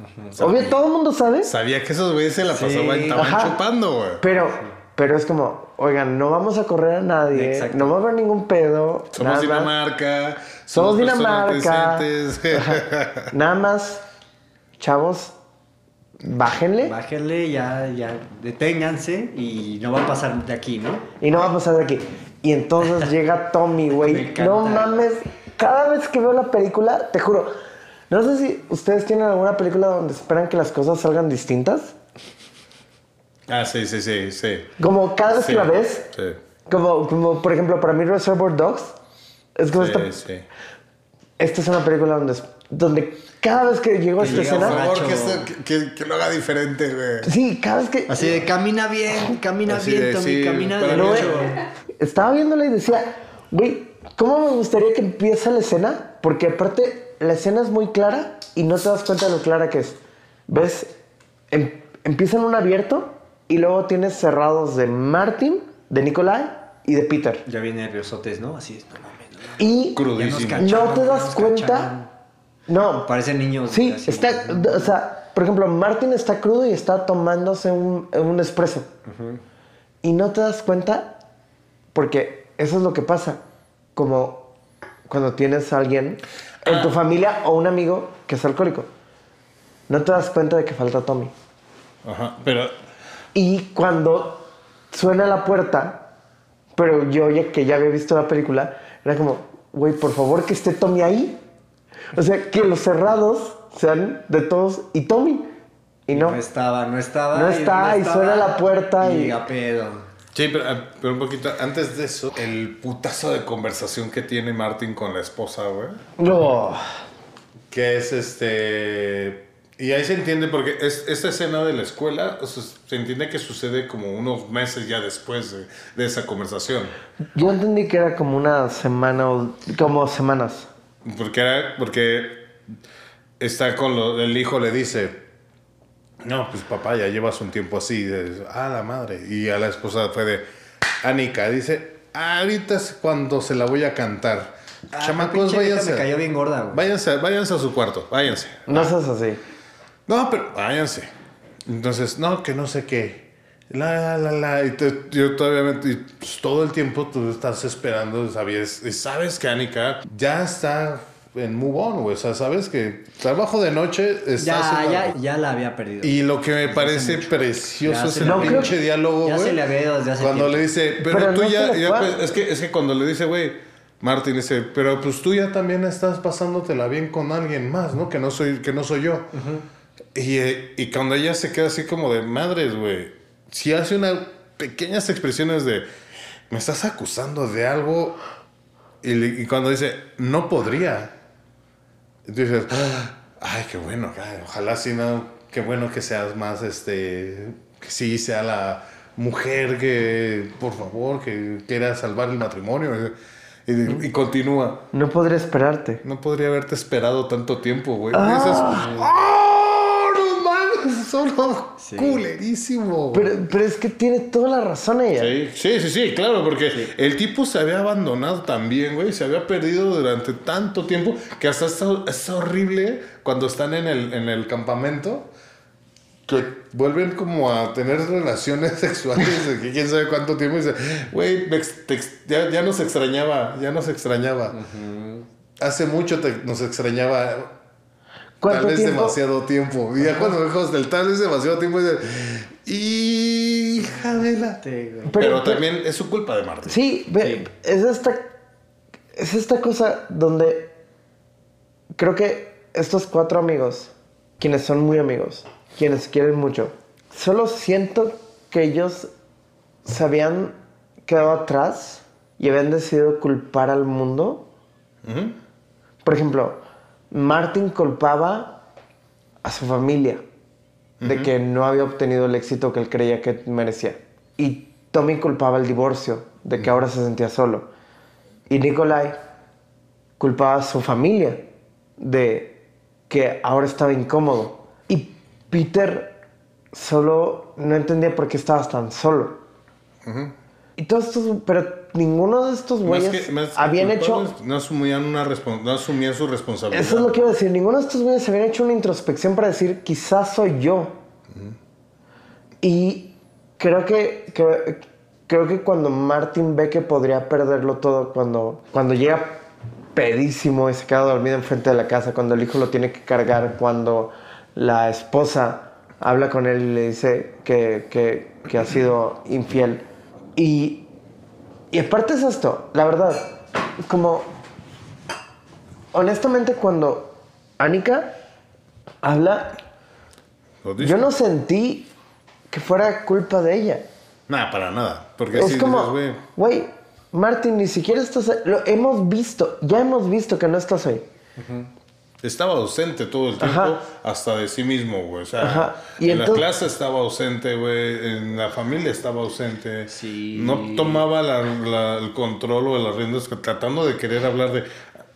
Obvio, todo el mundo sabe. Sabía que esos güeyes se la Sí. pasaban, estaban Ajá. chupando, güey. Pero, pero es como, oigan, no vamos a correr a nadie, Exacto. no va a haber ningún pedo. Somos. Dinamarca. Somos personas Dinamarca. Ajá. <laughs> Nada más, chavos, bájenle Bájenle, ya, ya, deténganse y no va a pasar de aquí, ¿no? y no va a pasar de aquí. Y entonces <laughs> llega Tommy, güey. No mames, cada vez que veo la película, te juro, no sé si ustedes tienen alguna película donde esperan que las cosas salgan distintas. Ah, sí, sí, sí, sí. Como cada vez Sí, que la ves, Sí, como, como por ejemplo para mí Reservoir Dogs, es como esta, sí, sí. esta es una película donde, donde cada vez que llego a esta escena, Por favor, que, este- que- que lo haga diferente, güey. sí, cada vez que... Así de camina bien, camina Así bien, de, Tommy, sí, camina mí No, estaba viéndola y decía, güey, ¿cómo me gustaría que empiece la escena? Porque aparte, la escena es muy clara y no te das cuenta de lo clara que es. ¿Ves? Em- empieza en un abierto y luego tienes cerrados de Martin, de Nikolai y de Peter. Ya viene nerviosotes, ¿no? Así es, no mames. no mames. Y Crudísimo. No te das cuenta. No, Parecen niños. Sí, así. está, o sea, por ejemplo, Martin está crudo y está tomándose un, un espresso. Y no te das cuenta porque eso es lo que pasa. Como cuando tienes a alguien en tu familia o un amigo que es alcohólico. No te das cuenta de que falta Tommy. Ajá, pero Y cuando suena la puerta, pero yo ya que ya había visto la película, era como, güey, por favor que esté Tommy ahí. O sea, que los cerrados sean de todos y Tommy. Y no. No estaba, no estaba. No está, y suena la puerta y- a pedo. Sí, pero, ah, pero un poquito antes de eso, el putazo de conversación que tiene Martin con la esposa, güey. No. Que es este. Y ahí se entiende porque es, esta escena de la escuela, o sea, se entiende que sucede como unos meses ya después de, de esa conversación. Yo entendí que era como una semana o como semanas. Porque era, porque está con lo, el hijo le dice, no, pues papá ya llevas un tiempo así, de, ah, la madre. Y a la esposa fue de, Anika, dice, ahorita es cuando se la voy a cantar. Ah, Chamacos, váyanse. Me cayó bien gorda, güey. Váyanse, váyanse a su cuarto, váyanse. No seas así. No, pero váyanse. Entonces, no, que no sé qué. La, la, la. Y te- yo todavía, me- y, pues, todo el tiempo tú estás esperando, sabes, y sabes que Anika ya está en move on, güey. O sea, sabes que trabajo de noche está Ya, haciendo ya, ya la había perdido. Y lo que me parece precioso Ya es el pinche diálogo, ya güey. se le había ido desde hace Cuando tiempo. le dice, pero, Pero tú no ya, ya, pues, es que es que cuando le dice, güey, Martín dice, pero pues tú ya también estás pasándotela bien con alguien más, ¿no? Que no soy, que no soy yo. y, eh, y cuando ella se queda así como de madres, güey, si hace unas pequeñas expresiones de, me estás acusando de algo, y, cuando dice, no podría, dices, ay, qué bueno, ay, ojalá sí, no, qué bueno que seas más, este, que sí sea la mujer que, por favor, que quiera salvar el matrimonio. Y, y continúa. No podré esperarte. No podría haberte esperado tanto tiempo, güey. Y Ah. <laughs> Solo culerísimo. güey". Pero, pero es que tiene toda la razón ella. Sí, sí, sí, sí, claro, porque el tipo se había abandonado también, güey, se había perdido durante tanto tiempo que hasta está, es horrible cuando están en el, en el campamento que vuelven como a tener relaciones <laughs> sexuales de que quién sabe cuánto tiempo y dice, güey, ya, ya nos extrañaba, ya nos extrañaba. Hace mucho te- nos extrañaba. Tal ¿Cuánto vez tiempo? demasiado tiempo. Y ya cuando dejamos del tal vez demasiado tiempo, dice, hija de la... Pero, pero- también es su culpa de Martín. Sí, ve, es esta es esta cosa donde creo que estos cuatro amigos, quienes son muy amigos, quienes quieren mucho, solo siento que ellos se habían quedado atrás y habían decidido culpar al mundo. Por ejemplo, Martin culpaba a su familia de que no había obtenido el éxito que él creía que merecía. Y Tommy culpaba el divorcio, de que ahora se sentía solo. Y Nikolai culpaba a su familia de que ahora estaba incómodo. Y Peter solo no entendía por qué estabas tan solo. Y todos estos, pero ninguno de estos güeyes habían hecho No asumían, una no asumían su responsabilidad. eso es lo que iba a decir. Ninguno de estos güeyes habían hecho una introspección para decir, quizás soy yo. Y creo que, que- creo que cuando Martin ve que podría perderlo todo, cuando, cuando llega pedísimo y se queda dormido enfrente de la casa, cuando el hijo lo tiene que cargar, cuando la esposa habla con él y le dice que, que- que ha sido infiel. Y, y aparte es esto, la verdad, como honestamente cuando Anika habla, yo no sentí que fuera culpa de ella. Nah, para nada. Porque es sí como, güey, Martín, ni siquiera estás ahí. Lo hemos visto, ya hemos visto que no estás ahí. Estaba ausente todo el tiempo Ajá. hasta de sí mismo, güey. O sea, Ajá. Y en la clase estaba ausente, güey. En la familia estaba ausente. Sí. No tomaba la- la- el control o las riendas tratando de querer hablar de...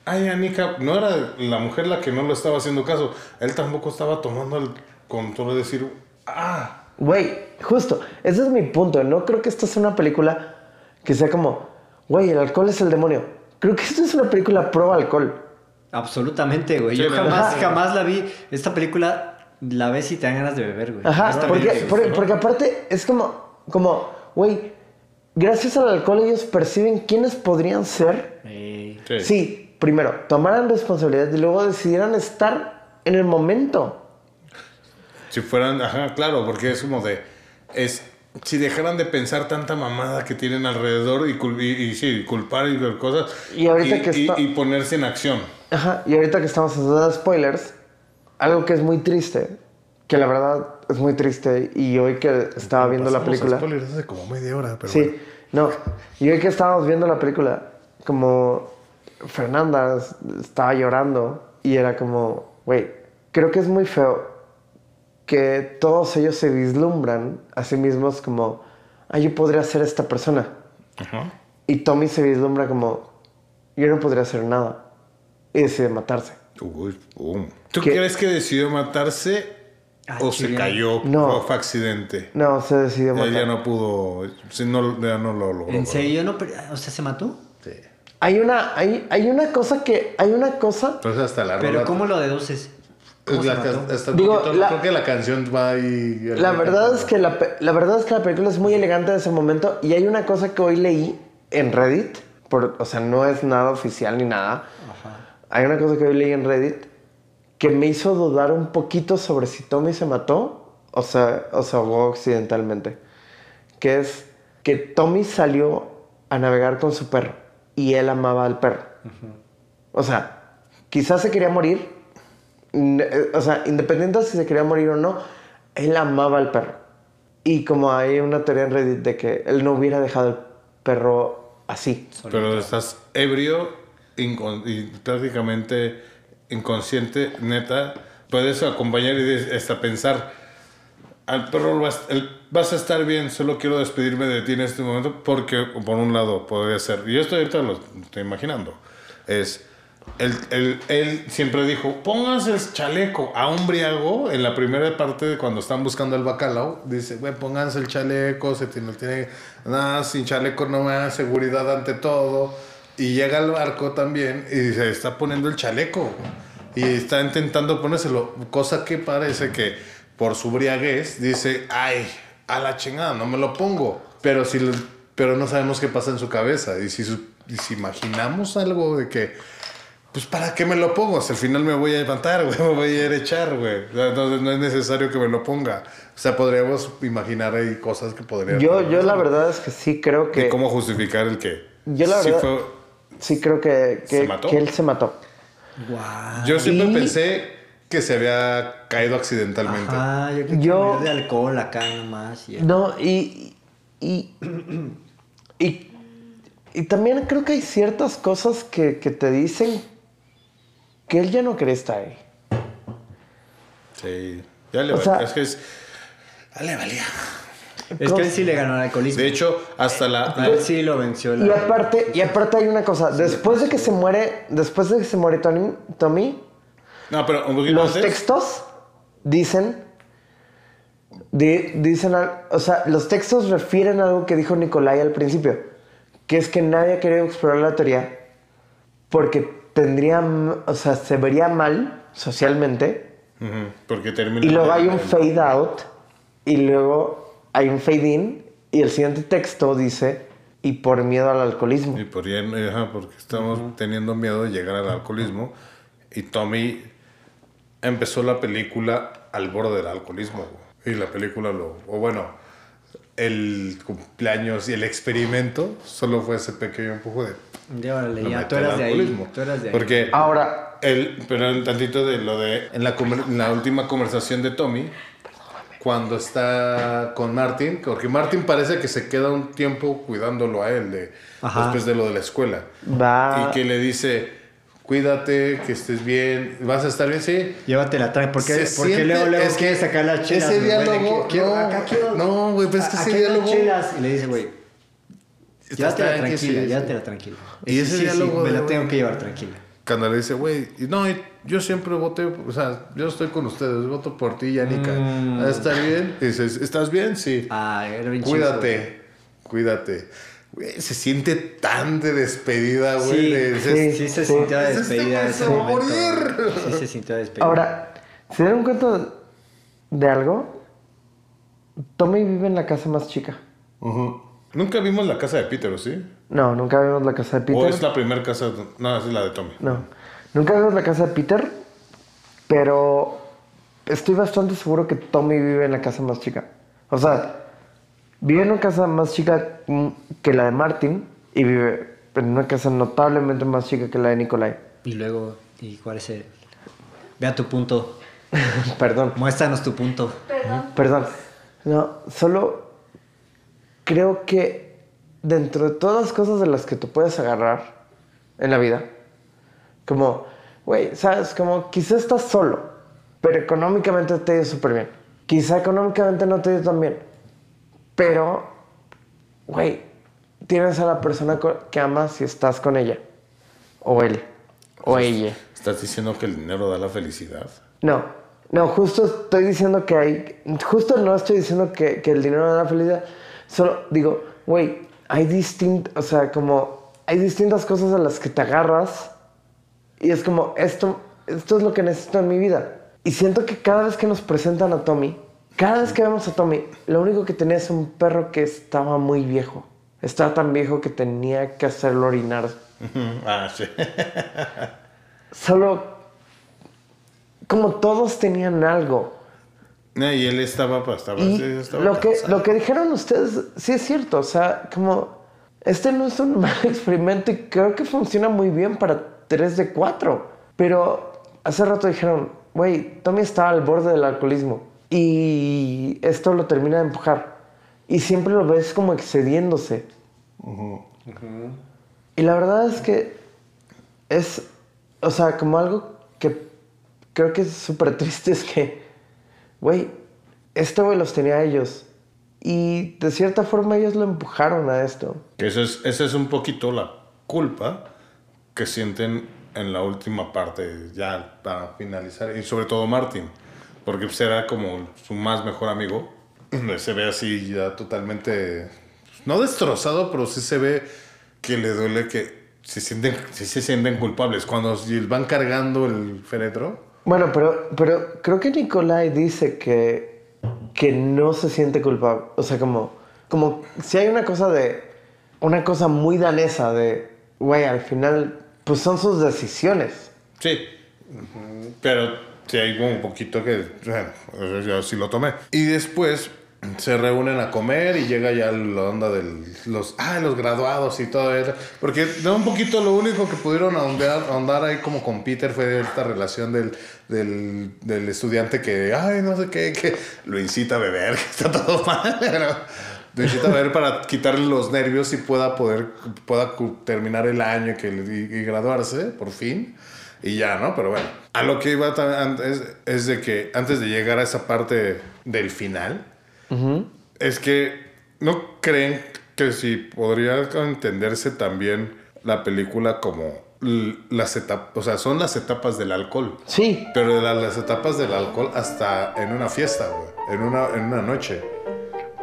Ay, Anika, no era la mujer la que no lo estaba haciendo caso. Él tampoco estaba tomando el control de decir... Ah, Güey, justo, ese es mi punto. No creo que esta sea una película que sea como, güey, el alcohol es el demonio. Creo que esto es una película pro alcohol. Absolutamente, güey. Sí, Yo jamás, Ajá. jamás la vi. Esta película la ves y te dan ganas de beber, güey. Ajá, porque, güey. porque, porque aparte es como, como, güey, gracias al alcohol ellos perciben quiénes podrían ser. Sí. Sí, primero, tomaran responsabilidad y luego decidieran estar en el momento. Si fueran, ajá, claro, porque es como de, es, si dejaran de pensar tanta mamada que tienen alrededor y, cul- y, y sí, culpar y ver cosas Y ahorita y, que y- está- y ponerse en acción. Ajá, y ahorita que estamos haciendo spoilers, algo que es muy triste, que la verdad es muy triste, y hoy que estaba viendo la película... spoilers hace como media hora, pero Sí, bueno. no, y hoy que estábamos viendo la película, como Fernanda estaba llorando y era como, güey, creo que es muy feo que todos ellos se vislumbran a sí mismos como, ah, yo podría ser esta persona. Y Tommy se vislumbra como, yo no podría hacer nada. Y decide matarse. Uy, pum. ¿Tú ¿Qué? crees que decidió matarse Ah, o se cayó? No. ¿O fue accidente? No, se decidió Ya, matar. ya no pudo. sí, no, ya no lo logró. ¿En serio? No, pero- o sea, ¿se mató? Hay una, hay, hay una cosa que, hay una cosa, Entonces hasta la Pero rola- ¿cómo lo deduces? ¿Cómo la hasta Digo, poquito- la- creo que la canción va ahí. la verdad es que la, la verdad es que la película es muy elegante en ese momento y hay una cosa que hoy leí en Reddit, por, o sea, no es nada oficial ni nada. Hay una cosa que hoy leí en Reddit que me hizo dudar un poquito sobre si Tommy se mató o se, o se ahogó accidentalmente. Que es que Tommy salió a navegar con su perro y él amaba al perro. O sea, quizás se quería morir. eh, O sea, independiente de si se quería morir o no, él amaba al perro. Y como hay una teoría en Reddit de que él no hubiera dejado el perro así. Pero estás ebrio y prácticamente inconsciente, neta. Puedes acompañar y hasta pensar. Al perro vas, el- vas a estar bien, solo quiero despedirme de ti en este momento porque, por un lado, podría ser. Y esto ahorita lo estoy imaginando. Es. Él, él- él siempre dijo: pónganse el chaleco a un briago en la primera parte de cuando están buscando el bacalao. Dice: güey, pónganse el chaleco, se tiene, tiene nada, sin chaleco no me da seguridad ante todo. Y llega al barco también y se está poniendo el chaleco. Y está intentando ponérselo. Cosa que parece que por su briaguez dice: ay, a la chingada, no me lo pongo. Pero, si, pero no sabemos qué pasa en su cabeza. Y si, y si imaginamos algo de que pues ¿para qué me lo pongo? Si al final me voy a levantar, <laughs> güey, me voy a ir a echar, güey. O sea, Entonces no es necesario que me lo ponga. O sea, podríamos imaginar ahí cosas que podrían... Yo, yo la verdad es que sí creo que... ¿Y cómo justificar el que... Yo la sí verdad- fue- Sí creo que, que, ¿Se mató? que él se mató. Guau. Yo siempre Y- pensé que se había caído accidentalmente. Ah, yo creo que Yo- de alcohol acá nomás. y- No, y... Y, y, y también creo que hay ciertas cosas que, que te dicen que él ya no quería estar ahí. Sí. Ya le O va- sea- es que es... Ya le valía. Es que él sí le ganó al alcoholismo. De hecho, hasta la... A él sí lo venció. la- Y aparte, y aparte hay una cosa. Después de que se muere, después de que se muere Tony, Tommy, No, pero un poquito los antes... textos dicen, di- dicen, al- o sea, los textos refieren a algo que dijo Nicolai al principio, que es que nadie ha querido explorar la teoría porque tendría, o sea, se vería mal socialmente porque termina... y luego hay un fade out y luego hay un fade in y el siguiente texto dice y por miedo al alcoholismo. Y por ajá, porque estamos teniendo miedo de llegar al alcoholismo. Y Tommy empezó la película al borde del alcoholismo. güey. Y la película lo. O bueno, el cumpleaños y el experimento solo fue ese pequeño empujo de. Ya, órale, lo ya, tú eras de ahí. Tú eras de ahí. Porque. Ahora, El, pero un tantito de lo de. En la, en la última conversación de Tommy, cuando está con Martin, porque Martin parece que se queda un tiempo cuidándolo a él de, después de lo de la escuela. va... Y que le dice: Cuídate, que estés bien, vas a estar bien, sí. Llévatela, trae. ¿Por qué, Se porque siente- luego, luego es que sacar las chelas? ese diálogo, no, acá quiero- no, güey, pero es que ese diálogo- chelas. Y le dice, güey, llévatela tranqui, tranquila, llévatela tranquila. Y ese diálogo me la tengo que llevar tranquila. Cuando le dice, güey, y no, y yo siempre voté, o sea, yo estoy con ustedes, voto por ti, Yanika. Mm. ¿Estás bien? Y dices, ¿estás bien? Sí. Ah, era bien chido, güey. Cuídate, cuídate. Güey, se siente tan de despedida, güey. Sí, de- sí, se sintió Este despedida güey ese momento. morir. Sí se sintió despedida. Ahora, ¿se dieron cuenta de algo? Tommy vive en la casa más chica. Ujú. Nunca vimos la casa de Peter, ¿o sí? No, nunca vimos la casa de Peter. ¿O es la primera casa? No, es la de Tommy. No, nunca vimos la casa de Peter, pero estoy bastante seguro que Tommy vive en la casa más chica. O sea, vive en una casa más chica que la de Martin y vive en una casa notablemente más chica que la de Nicolai. Y luego, ¿y cuál es el...? Vea tu punto. <laughs> Perdón. Muéstranos tu punto. Perdón. No, solo creo que dentro de todas las cosas de las que tú puedes agarrar en la vida, como, güey, sabes, como quizás estás solo, pero económicamente te ha ido súper bien. quizá económicamente no te dio tan bien, pero, güey, tienes a la persona que amas y estás con ella, o él, o ella. ¿Estás diciendo que el dinero da la felicidad? No, no, justo estoy diciendo que hay, justo no estoy diciendo que, que el dinero da la felicidad, solo digo, güey, hay distintas, o sea, como, hay distintas cosas a las que te agarras y es como, esto, esto es lo que necesito en mi vida. Y siento que cada vez que nos presentan a Tommy, cada vez que vemos a Tommy, lo único que tenía es un perro que estaba muy viejo. Estaba tan viejo que tenía que hacerlo orinar. <laughs> ah, sí. Solo, como todos tenían algo. No, y él estaba, pues, estaba, Y sí, estaba lo que, lo que dijeron ustedes, sí es cierto. O sea, como, este no es un <laughs> mal experimento y creo que funciona muy bien para 3 de 4. Pero hace rato dijeron, güey, Tommy estaba al borde del alcoholismo. Y esto lo termina de empujar. Y siempre lo ves como excediéndose. Y la verdad es que es, o sea, como algo que creo que es súper triste es que, güey, este güey los tenía a ellos. Y de cierta forma ellos lo empujaron a esto. Eso es, esa es un poquito la culpa que sienten en la última parte, ya para finalizar, y sobre todo Martin, porque pues era como su más mejor amigo. <clears throat> Se ve así ya totalmente, no destrozado, pero sí se ve que le duele que se sienten, se sienten culpables. Cuando van cargando el féretro, Bueno, pero, pero creo que Nikolai dice que, que no se siente culpable. O sea, como, como si hay una cosa de, una cosa muy danesa de, güey, al final, pues son sus decisiones. Sí. Pero sí hay un poquito que, bueno, yo sí lo tomé. Y después se reúnen a comer y llega ya la onda de los, ah, los graduados y todo eso. Porque de un poquito lo único que pudieron ahondar, ahondar ahí como con Peter fue esta relación del, del, del estudiante que, ay, no sé qué, que lo incita a beber, <laughs> que está todo mal, lo incita a beber para quitarle los nervios y pueda poder, pueda terminar el año que, y, y graduarse, por fin. Y ya, ¿no? Pero bueno, a lo que iba es, es de que antes de llegar a esa parte del final, es que no creen que si podría entenderse también la película como las etapas, o sea, son las etapas del alcohol. Sí. Pero de la- las etapas del alcohol hasta en una fiesta, güey, en una, en una noche.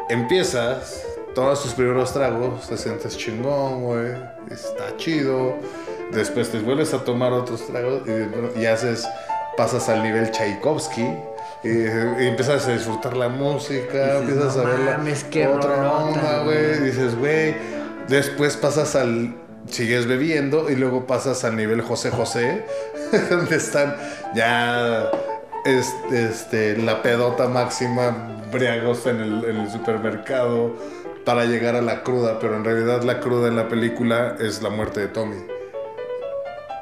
Empiezas, todos tus primeros tragos, te sientes chingón, güey, está chido. Después te vuelves a tomar otros tragos y, y haces, pasas al nivel Tchaikovsky. Y, y empiezas a disfrutar la música, Dices, empiezas "No a ver la mames, qué otra rolota, onda, güey". Dices, güey. Después pasas al. Sigues bebiendo y luego pasas al nivel José José, <laughs> donde están ya este, este, la pedota máxima, briagos en el, en el supermercado para llegar a la cruda, pero en realidad la cruda en la película es la muerte de Tommy.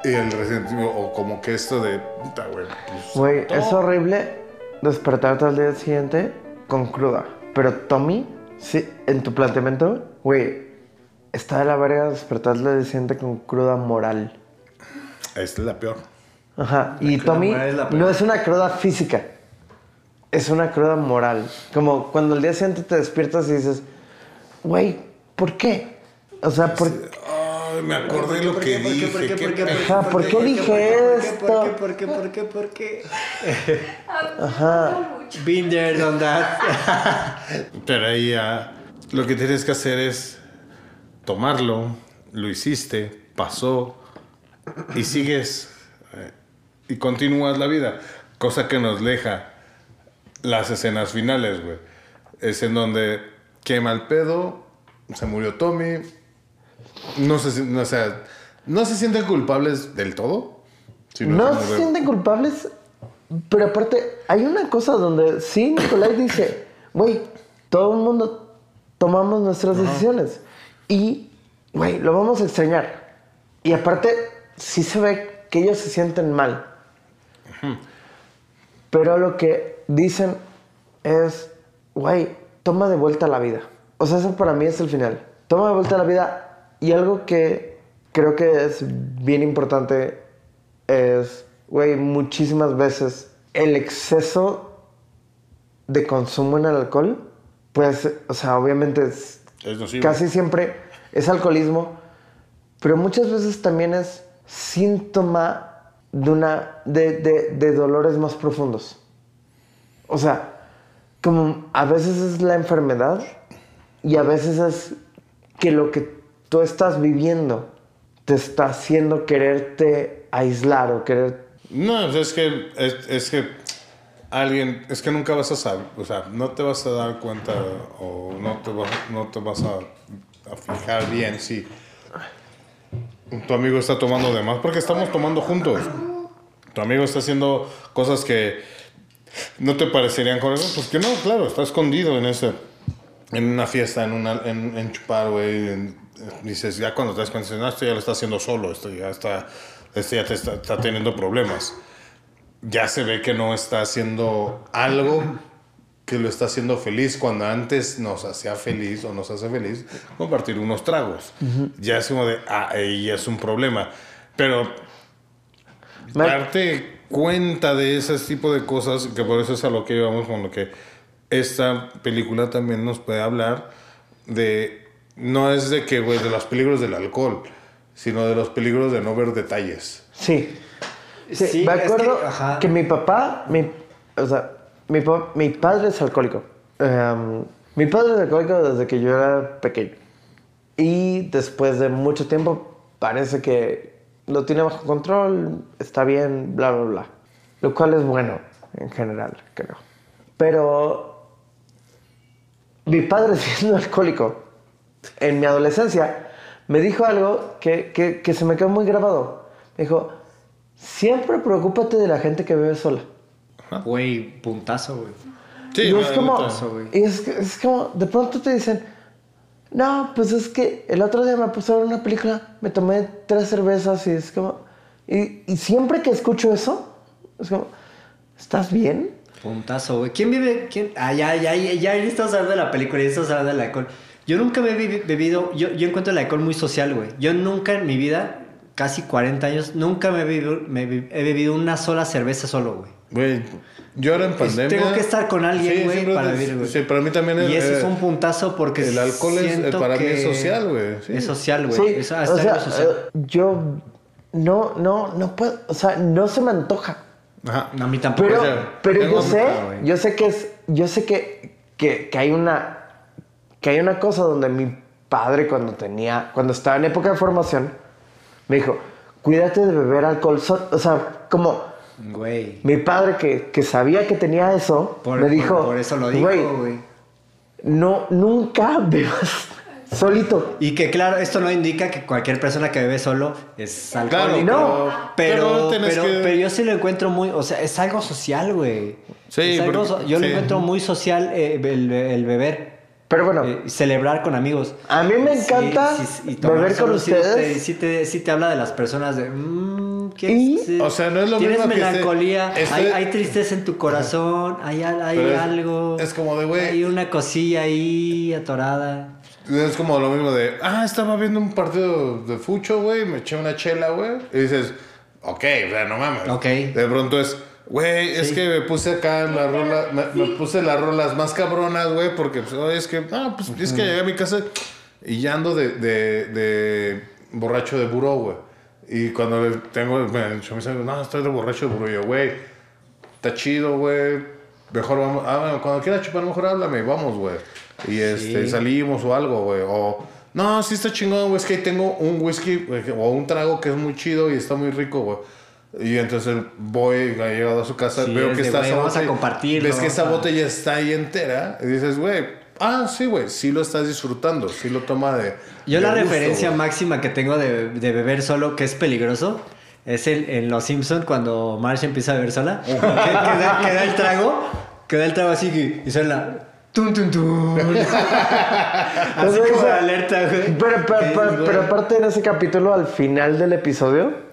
Y el resentimiento, o como que esto de, puta, güey. pues, es horrible despertarte al día siguiente con cruda. Pero Tommy, sí, en tu planteamiento, güey, está de la verga despertarte al día siguiente con cruda moral. Esta es la peor. Ajá. Y Tommy es no es una cruda física, es una cruda moral. Como cuando al día siguiente te despiertas y dices, güey, ¿por qué? O sea, ¿por me acordé lo ¿Por que qué? ¿Por qué? dije. ¿por qué dije esto? ¿Por qué? ¿Por qué? ¿Por qué? Ajá. Been there, done that. Pero ahí ya lo que tienes que hacer es tomarlo, lo hiciste, pasó y sigues eh, y continúas la vida. Cosa que nos deja las escenas finales, güey. Es en donde quema el pedo, se murió Tommy. No se, o sea, no se sienten culpables del todo. No se de- sienten culpables, pero aparte, hay una cosa donde sí, Nicolai dice, güey, todo el mundo tomamos nuestras decisiones y, güey, lo vamos a extrañar. Y aparte, sí se ve que ellos se sienten mal. Pero lo que dicen es, güey, toma de vuelta la vida. O sea, eso para mí es el final. Toma de vuelta la vida y algo que creo que es bien importante es, güey, muchísimas veces el exceso de consumo en el alcohol, pues, o sea, obviamente es Es nocivo. casi siempre es alcoholismo, pero muchas veces también es síntoma de, una, de, de- de dolores más profundos. O sea, como a veces es la enfermedad y a veces es que lo que tú estás viviendo te está haciendo quererte aislar o querer... No, es que, es, que alguien, es que nunca vas a saber, o sea, no te vas a dar cuenta o no te vas, no te vas a, a fijar bien si tu amigo está tomando de más, porque estamos tomando juntos. Tu amigo está haciendo cosas que no te parecerían correctas, pues que no, claro, está escondido en ese, en una fiesta, en, una, en, en chupar, güey. Dices, ya cuando te das cuenta, no, esto ya lo está haciendo solo, esto ya está, esto ya te está, está teniendo problemas. Ya se ve que no está haciendo algo que lo está haciendo feliz cuando antes nos hacía feliz o nos hace feliz compartir unos tragos. Ya es como de, ah, ahí es un problema. Pero darte cuenta de ese tipo de cosas, que por eso es a lo que íbamos con lo que esta película también nos puede hablar de, no es de que, güey, de los peligros del alcohol, sino de los peligros de no ver detalles. Sí. Sí, Sí, me es que- acuerdo que, mi papá, mi, o sea, mi, pa- mi padre es alcohólico. Em, mi padre es alcohólico desde que yo era pequeño. Y después de mucho tiempo parece que lo tiene bajo control, está bien, bla, bla, bla. Lo cual es bueno en general, creo. Pero mi padre <laughs> siendo alcohólico en mi adolescencia me dijo algo que, que- que se me quedó muy grabado. Me dijo, siempre preocúpate de la gente que bebe sola. Güey, puntazo, güey. Sí, y es como, neta. y es, es como, de pronto te dicen, no, pues es que el otro día me puse a ver una película, me tomé tres cervezas y es como, y, y siempre que escucho eso, es como, ¿estás bien? Puntazo, güey. ¿Quién vive? ¿Quién? Ah, ya, ya, ya, ya estamos hablando de la película y estamos hablando del alcohol. Yo nunca me he bebi- bebido, yo, yo encuentro el alcohol muy social, güey. Yo nunca en mi vida, casi 40 años, nunca me he bebido, me he be- he bebido una sola cerveza solo, güey. Güey, yo ahora en pandemia... Tengo que estar con alguien, Sí, güey, para vivir, güey. Sí, para mí también es... Y ese eh, es un puntazo porque el alcohol es- siento para mí que es social, güey, sí. Es social, güey. Sí, Es o sea, social. eh, yo no, no, no puedo, o sea, no se me antoja. Ajá. a mí tampoco. Pero, sea, pero yo sé, yo sé que es, yo sé que, que, que hay una, que hay una cosa donde mi padre cuando tenía, cuando estaba en época de formación, me dijo, cuídate de beber alcohol, so- o sea, como Güey. mi padre que, que sabía que tenía eso, Por, me dijo, por eso lo dijo, "Güey, güey. no, nunca <laughs> bebas solito. Y que claro, esto no indica que cualquier persona que bebe solo es Claro, alcohólico. no. pero, pero pero, que- pero yo sí lo encuentro muy, o sea, es algo social, güey. Sí, Es algo porque- so- yo lo encuentro muy social eh, el, el beber. Pero bueno, eh, celebrar con amigos. a mí me encanta sí, sí, y tomar beber con solo sí te- ustedes. Sí te, sí te habla de las personas de... mm, ¿qué Y- es? O sea, no es lo Tienes mismo que esté- melancolía, esté- hay, hay tristeza en tu corazón, hay, hay algo... es como de, güey- Hay una cosilla ahí atorada. Es como lo mismo de, ah, estaba viendo un partido de fucho, güey, me eché una chela, güey. Y dices, ok, o sea, no mames. Ok. De pronto es, güey, es que me puse acá en la rola, me, me puse las rolas más cabronas, güey, porque pues, es que, ah, pues es que llegué a mi casa y ya ando de, de, de borracho de buró, güey. Y cuando le tengo, me, yo me dice, no, estoy de borracho de buró. Y yo, güey, está chido, güey. Mejor vamos, ah, bueno, cuando quieras chupar, mejor háblame, vamos, güey. Y este, Sí. salimos o algo, güey. O, no, sí está chingón, güey. Es que ahí tengo un whisky güey, o un trago que es muy chido y está muy rico, güey. Y entonces voy, ha llegado a su casa, Sí, veo es que está esa vamos a compartirlo, Ves que esa botella está ahí entera. Y dices, güey, ah, sí, güey, sí lo estás disfrutando. Sí lo toma de. Yo de la gusto, referencia máxima que tengo de, de beber solo, que es peligroso, es el, en Los Simpsons cuando Marge empieza a beber sola. <laughs> que, que da, que da el trago, que da el trago así que- y suena... Tun, tun, tun. <laughs> así como alerta, güey. Pero, pero, pero- pero aparte en ese capítulo, al final del episodio,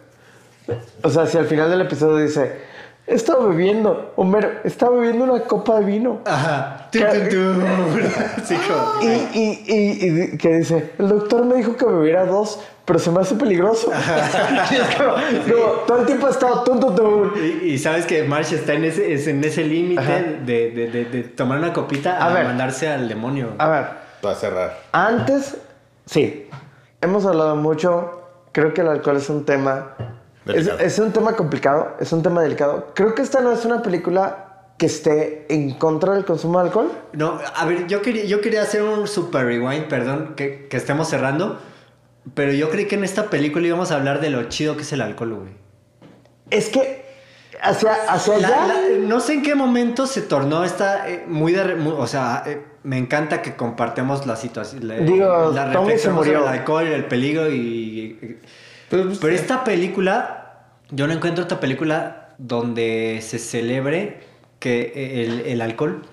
o sea, si al final del episodio dice, estaba bebiendo, Homero, estaba bebiendo una copa de vino. Ajá. Tum, tum, tum. Sí, Y, y, y, y que dice, el doctor me dijo que bebiera dos, pero se me hace peligroso. <laughs> Y es como, como, todo el tiempo ha estado tum, tum, tum. Y, y sabes que Marsh está en ese, es en ese límite de, de, de, de tomar una copita A a, ver. mandarse al demonio. A ver, Va a cerrar. antes, sí, hemos hablado mucho, creo que el alcohol es un tema, es, un tema complicado, es un tema delicado. Creo que esta no es una película que esté en contra del consumo de alcohol. No, a ver, yo quería, yo quería hacer un super rewind, perdón, que, que estemos cerrando. Pero yo creí que en esta película íbamos a hablar de lo chido que es el alcohol, güey. Es que hacia, hacia La- allá... la- no sé en qué momento se tornó esta eh, muy de... muy- o sea, eh, me encanta que compartemos la situación. La, Digo, la Tommy se reflexión sobre murió. el alcohol, el peligro y... y- Pero, pues, pero esta película, yo no encuentro otra película donde se celebre que el, el alcohol,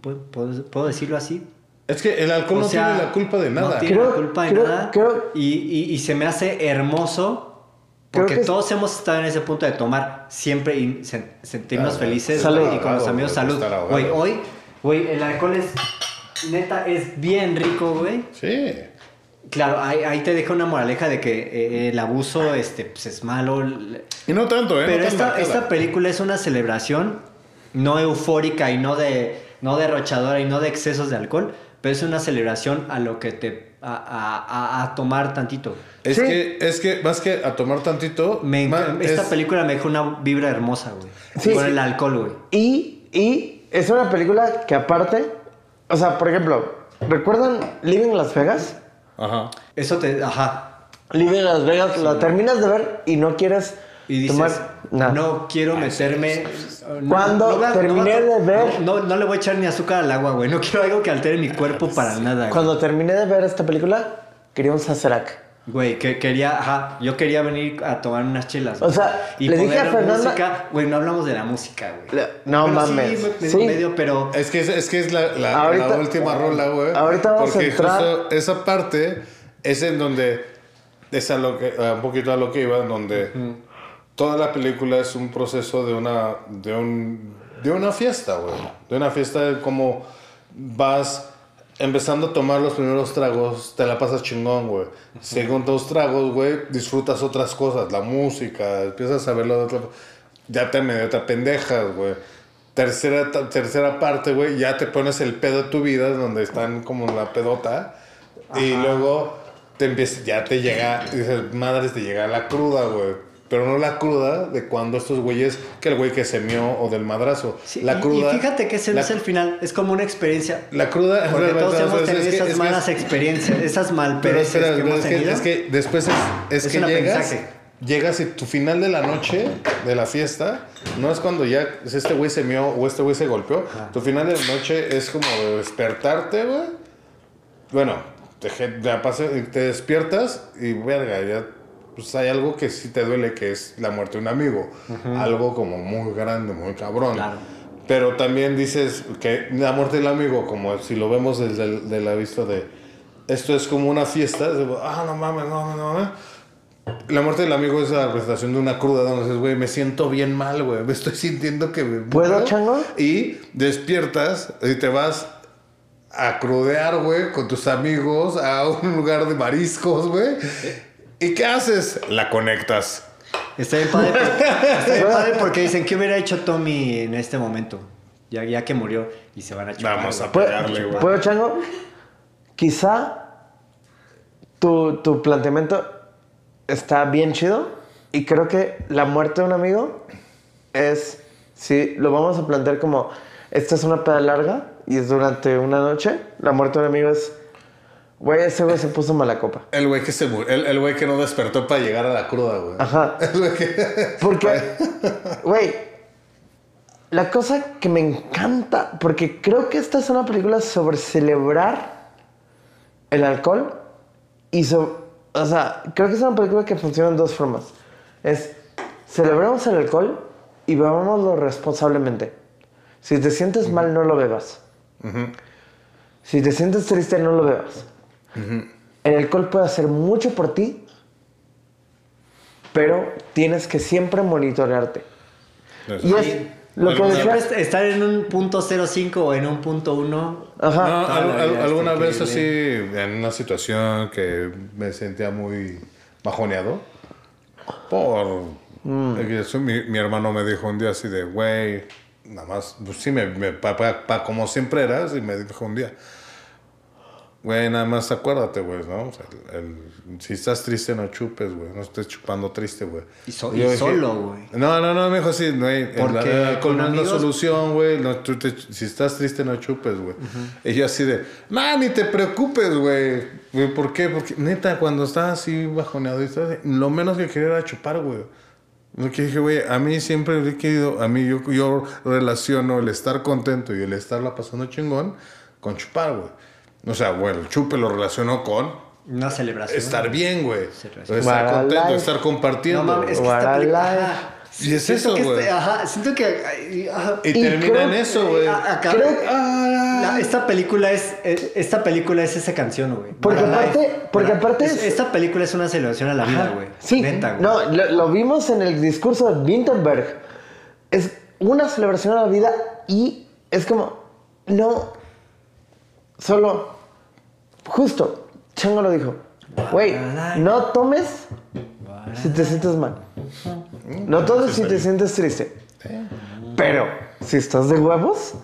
¿puedo, puedo- puedo decirlo así? Es que el alcohol O no sea, tiene la culpa de nada. No tiene Creo- la culpa de creo- nada. creo- y, y- y se me hace hermoso. Porque que es- todos hemos estado en ese punto de tomar siempre y sen- sentirnos Ah, felices salud. y con los amigos salud. Güey, hoy, güey, el alcohol es. Neta, es bien rico, güey. Sí. Claro, ahí, ahí te deja una moraleja de que eh, el abuso este, pues, es malo. Y no tanto, ¿eh? Pero no esta, película es una celebración no eufórica y no de no derrochadora y no de excesos de alcohol, pero es una celebración a lo que te a, a- a- tomar tantito. Es Sí. que, es que más que a tomar tantito. Me esta es- película me dejó una vibra hermosa, güey. Sí, Con sí. el alcohol, güey. Y, y es una película que aparte, o sea, por ejemplo, ¿recuerdan Living Las Vegas? Ajá. Eso te, ajá. Living Las Vegas, la terminas de ver y no quieres Y dices, tomar nada. no quiero meterme. no- Cuando terminé de ver- No, no le voy a echar ni azúcar al agua, güey. No quiero algo que altere mi cuerpo para nada. güey. Cuando terminé de ver esta película, quería un Sazerac. Güey, que quería, ajá, yo quería venir a tomar unas chelas. O sea, y le dije a Fernanda- música, güey, no hablamos de la música, güey. No Bueno, mames. Sí, me- Sí. medio, pero Es que es, es que es la, la- Ahorita- la última rola, güey. ahorita vamos a Porque entrar- justo esa parte es en donde. Es a lo que, a un poquito a lo que iba, en donde toda la película es un proceso de una. de un. de una fiesta, güey. De una fiesta de cómo vas empezando a tomar los primeros tragos, te la pasas chingón, güey. Segundos tragos, güey, disfrutas otras cosas, la música, empiezas a verlo de otra ya te medio te pendejas, güey. Tercera, tercera parte, güey, ya te pones el pedo de tu vida, donde están como la pedota. Y luego te empieza, ya te llega, dices, madres, te llega la cruda, güey. Pero no la cruda de cuando estos güeyes, que el güey que se mió o del madrazo. Sí, la cruda. Y fíjate que ese no es el final, es como una experiencia. La cruda. Porque todos hemos tenido es esas es- malas experiencias, esas Pero malpereces espera, que hemos es, que, tenido. es que después es, que llegas, llegas y tu final de la noche, de la fiesta, no es cuando ya este güey se mió o este güey se golpeó. Tu final de la noche es como de despertarte, güey. Bueno, te, te despiertas y verga, ya pues hay algo que sí te duele, que es la muerte de un amigo. Algo como muy grande, muy cabrón. Claro. Pero también dices que la muerte del amigo, como si lo vemos desde el, de la vista de esto es como una fiesta, ah, no mames, no, no, no. La muerte del amigo es la representación de una cruda donde dices, güey, me siento bien mal, güey, me estoy sintiendo que me ¿Puedo, muero". chango? Y despiertas y te vas a crudear, güey, con tus amigos a un lugar de mariscos, güey. ¿Y qué haces? La conectas. Está bien padre, porque, <laughs> está bien padre porque dicen, ¿qué hubiera hecho Tommy en este momento? Ya, ya que murió y se van a chupar. Vamos a pegarle, güey. ¿Puedo, Chango? Quizá tu, tu planteamiento está bien chido y creo que la muerte de un amigo es, si lo vamos a plantear como, esta es una peda larga y es durante una noche, la muerte de un amigo es, güey, ese güey se puso mala copa. El güey que se murió, el, el güey que no despertó para llegar a la cruda, güey. Ajá. <laughs> El güey que... Porque, <laughs> güey, la cosa que me encanta, porque creo que esta es una película sobre celebrar el alcohol y sobre, o sea, creo que es una película que funciona en dos formas. Es, celebramos el alcohol y bebámoslo responsablemente. Si te sientes mal, no lo bebas. Si te sientes triste, no lo bebas. El alcohol puede hacer mucho por ti, pero tienes que siempre monitorearte. Y es lo que decía. estar en un punto 05 o en un punto 1. Ajá. No, al- al- alguna vez así, en una situación que me sentía muy bajoneado, por... Mm. eso, mi, mi hermano me dijo un día así de, güey, nada más, pues sí, me, me- pa, pa- pa- como siempre era, sí me dijo un día, güey, nada más acuérdate, güey, ¿no? O sea, el- el- si estás triste, no chupes, güey, no estés chupando triste, güey. Y so- yo y solo, güey. No, no, no, me dijo así, güey, Porque el alcohol con no es la amigos- solución, güey, no, si estás triste, no chupes, güey. Y yo así de, no, ni te preocupes, güey. Güey, ¿Por qué? Porque, neta, cuando estaba así bajoneado, y estaba así, lo menos que quería era chupar, güey. Lo que dije, güey, a mí siempre he querido, a mí yo, yo relaciono el estar contento y el estarla pasando chingón con chupar, güey. O sea, bueno, el chupe lo relaciono con Una celebración. estar bien, güey. Estar contento, life. estar No compartiendo. mames, es que ajá, Y es siento eso, güey. este- ajá, siento que. ajá, y Y termina creo en eso, güey. Creo- la- esta película es esta película es esa canción, güey. Porque Para aparte- Life. porque Para- aparte es- es- esta película es una celebración a la vida, güey. Sí, Neta, güey. no, lo, lo vimos en el discurso de Wittenberg. Es una celebración a la vida y es como, no, solo, justo, Chango lo dijo, güey, no tomes si te sientes mal. No tomes si te sientes triste. Pero, si estás de huevos,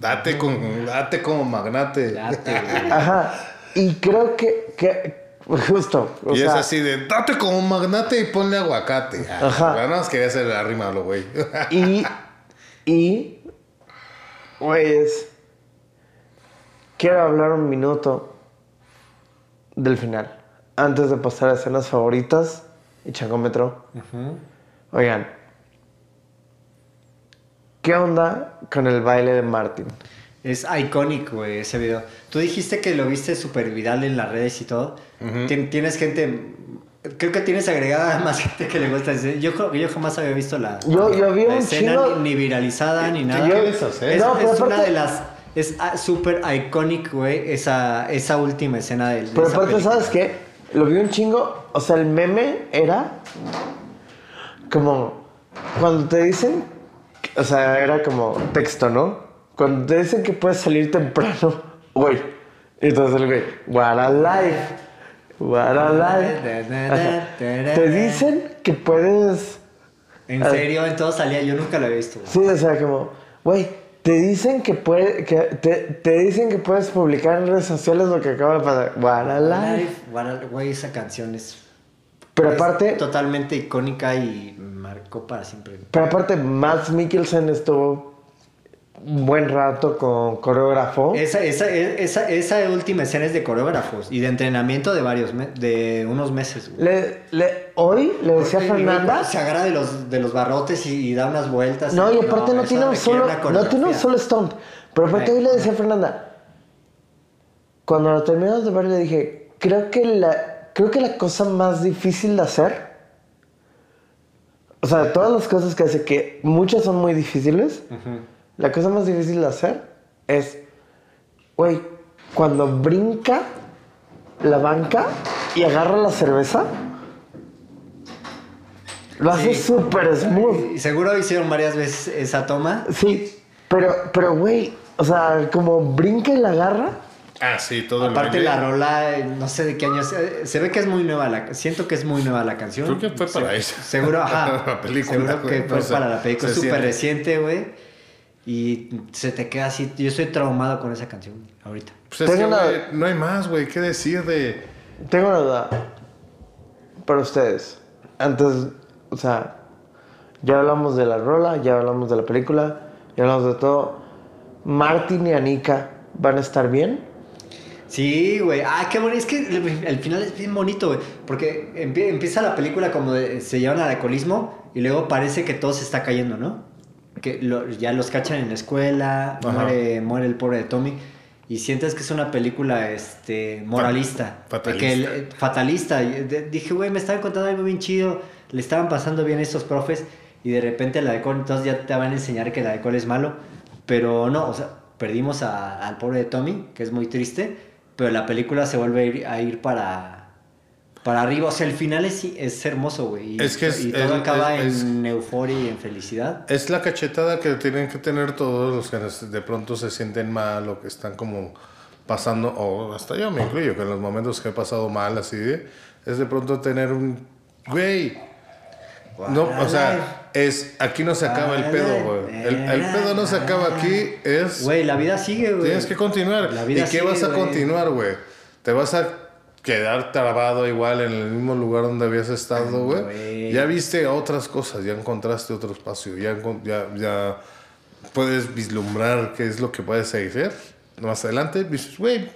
Date, con, date como magnate. <laughs> ajá. Y creo que, que justo, o y sea, es así de, date como magnate y ponle aguacate. Ah, Ajá. Nada más quería hacer arrímalo, güey. <laughs> Y, y, quiero hablar un minuto del final, antes de pasar a escenas favoritas y changómetro. Oigan, ¿qué onda con el baile de Martin? Es icónico, güey, ese video. Tú dijiste que lo viste súper viral en las redes y todo. Tien- Tienes gente. Creo que tienes agregada <laughs> más gente que le gusta. Yo, yo jamás había visto la, Yo- yo vi la un escena ni, ni viralizada ni nada. yo-? Es, No, pero es una aparte- de las. Es ah, súper icónico, güey, esa, esa última escena del. de Pero aparte, película. ¿sabes qué? Lo vi un chingo, o sea, el meme era como cuando te dicen, o sea, era como texto, ¿no? Cuando te dicen que puedes salir temprano, <laughs> güey. Y entonces el güey, what a life, what a life. Te dicen que puedes, En serio, entonces salía. Yo nunca lo había visto. sí, o sea, como, güey, te dicen que puede, que te, te dicen que puedes publicar en redes sociales lo que acaba de pasar, what a life. Life, what a- Güey, esa canción es. Pero es aparte, Totalmente icónica y marcó para siempre. Pero aparte, Max Mikkelsen estuvo un buen rato con coreógrafo. Esa, esa, esa, esa última escena es de coreógrafos y de entrenamiento de varios de unos meses. Le, le- hoy le decía a Fernanda. Se agarra de los, de los barrotes y, y da unas vueltas. No, y aparte no, eso tiene un solo. No tiene un solo stunt. Pero aparte hoy le decía a Fernanda. Cuando lo terminamos de ver, le dije. Creo que la. Creo que la cosa más difícil de hacer. O sea, todas las cosas que hace, que muchas son muy difíciles. La cosa más difícil de hacer es. Güey, cuando brinca la banca y agarra la cerveza. Lo hace Sí. súper smooth. Y seguro hicieron varias veces esa toma. Sí, pero, pero, güey, o sea, como brinca y la agarra. Ah, sí, todo el Aparte la rola, no sé de qué año. Se, se ve que es muy nueva la siento que es muy nueva la canción. Creo que fue para Se- eso. Seguro, <laughs> ajá. La película, seguro que fue para la película. súper reciente, güey. Y se te queda así. Yo estoy traumado con esa canción ahorita. Pues es Tengo que, una- no hay más, güey, qué decir de... Tengo una duda para ustedes. Antes, o sea, ya hablamos de la rola, ya hablamos de la película, ya hablamos de todo. Martin y Anika van a estar bien. Sí, güey. Ah, qué bonito. Es que el, el final es bien bonito, güey. Porque empie- empieza la película como de- se llevan al alcoholismo y luego parece que todo se está cayendo, ¿no? Que lo- ya los cachan en la escuela, Ajá. muere, muere el pobre de Tommy. Y sientes que es una película este, moralista. Fa- De que el- fatalista. Dije, güey, me estaban contando algo bien chido. Le estaban pasando bien estos profes. Y de repente el alcohol, entonces ya te van a enseñar que el alcohol es malo. Pero no, o sea, perdimos a- al pobre de Tommy, que es muy triste. Pero la película se vuelve a ir, a ir para, para arriba. O sea, el final es, es hermoso, güey. Y, Es que es- y todo es- acaba es- en euforia y en felicidad. Es la cachetada que tienen que tener todos los que de pronto se sienten mal o que están como pasando, o hasta yo me incluyo, que en los momentos que he pasado mal así, es de pronto tener un, güey, no, o sea, es, aquí no se acaba el pedo, güey. El, el pedo no se acaba aquí, es... Güey, la vida sigue, güey. Tienes que continuar. La ¿Y vida qué sigue, vas a güey. continuar, güey? ¿Te vas a quedar trabado igual en el mismo lugar donde habías estado, güey? Ya viste otras cosas, ya encontraste otro espacio, ya, ya, ya puedes vislumbrar qué es lo que puedes hacer. Más adelante, dices, güey,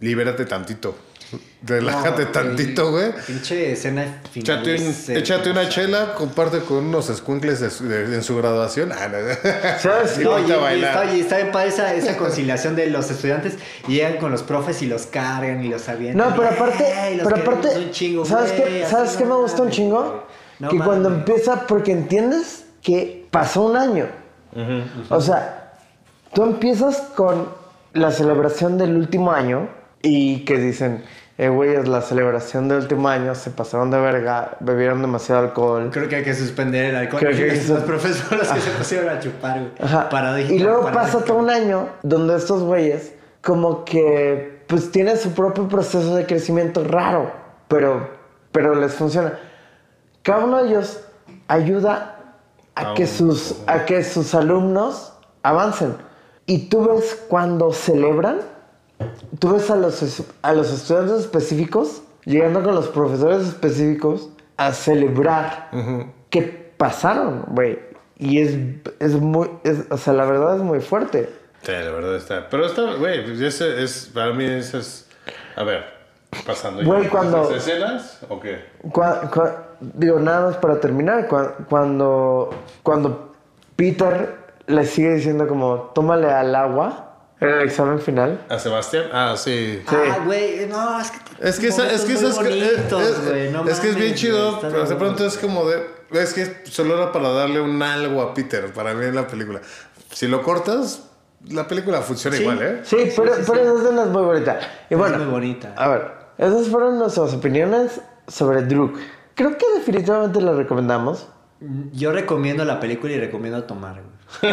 libérate tantito. Relájate No, tantito, güey. Pinche escena final. Échate, un- es échate una chela, comparte con unos squinkles de su- de- en su graduación. Ah, no. ¿Sabes? <laughs> Y No, y, a y bailar. está, y está bien padre esa, esa conciliación de los estudiantes y llegan con los profes y los cargan y los avientan. No, pero aparte, "Ey, los pero queremos aparte, un chingo, ¿sabes güey, qué? ¿Sabes qué no me gusta un chingo? güey". No que cuando empieza, porque entiendes que pasó un año. O sea, tú empiezas con la celebración del último año y que dicen, eh, güey, es la celebración del último año, se pasaron de verga, bebieron demasiado alcohol. Creo que hay que suspender el alcohol. Creo que hay que <laughs> los sus- profes fueron los que se pusieron a chupar, güey. Ajá. Paradójico, Y luego pasa todo un año donde estos güeyes como que pues tienen su propio proceso de crecimiento raro, pero, pero les funciona. Cada uno de ellos ayuda a, A que sus, a que sus alumnos avancen. Y tú ves cuando celebran, tú ves a los, a los estudiantes específicos llegando con los profesores específicos a celebrar que pasaron, güey. Y es, es muy, es- o sea, la verdad es muy fuerte. Sí, la verdad está. Pero está, güey, pues ese es, para mí ese es, a ver, pasando. Güey, cuando- ¿Esas escenas o qué? Cua- cua- digo, nada más para terminar, cua- cuando, cuando Peter le sigue diciendo como, tómale al agua en el examen final. ¿A Sebastián? Ah, sí. Ah, güey, no, es que. Es que, esa- es que es, bonitos, es- güey, no es que es bien mames, chido, pero de pronto es como de, es que solo era para darle un algo a Peter, para mí en la película. Si lo cortas, la película funciona Sí. igual, ¿eh? Sí, pero, pero esa escena es muy bonita. Y bueno, muy bonita. A ver, esas fueron nuestras opiniones sobre Druk. Creo que definitivamente la recomendamos. Yo recomiendo la película y recomiendo tomar, güey. <laughs>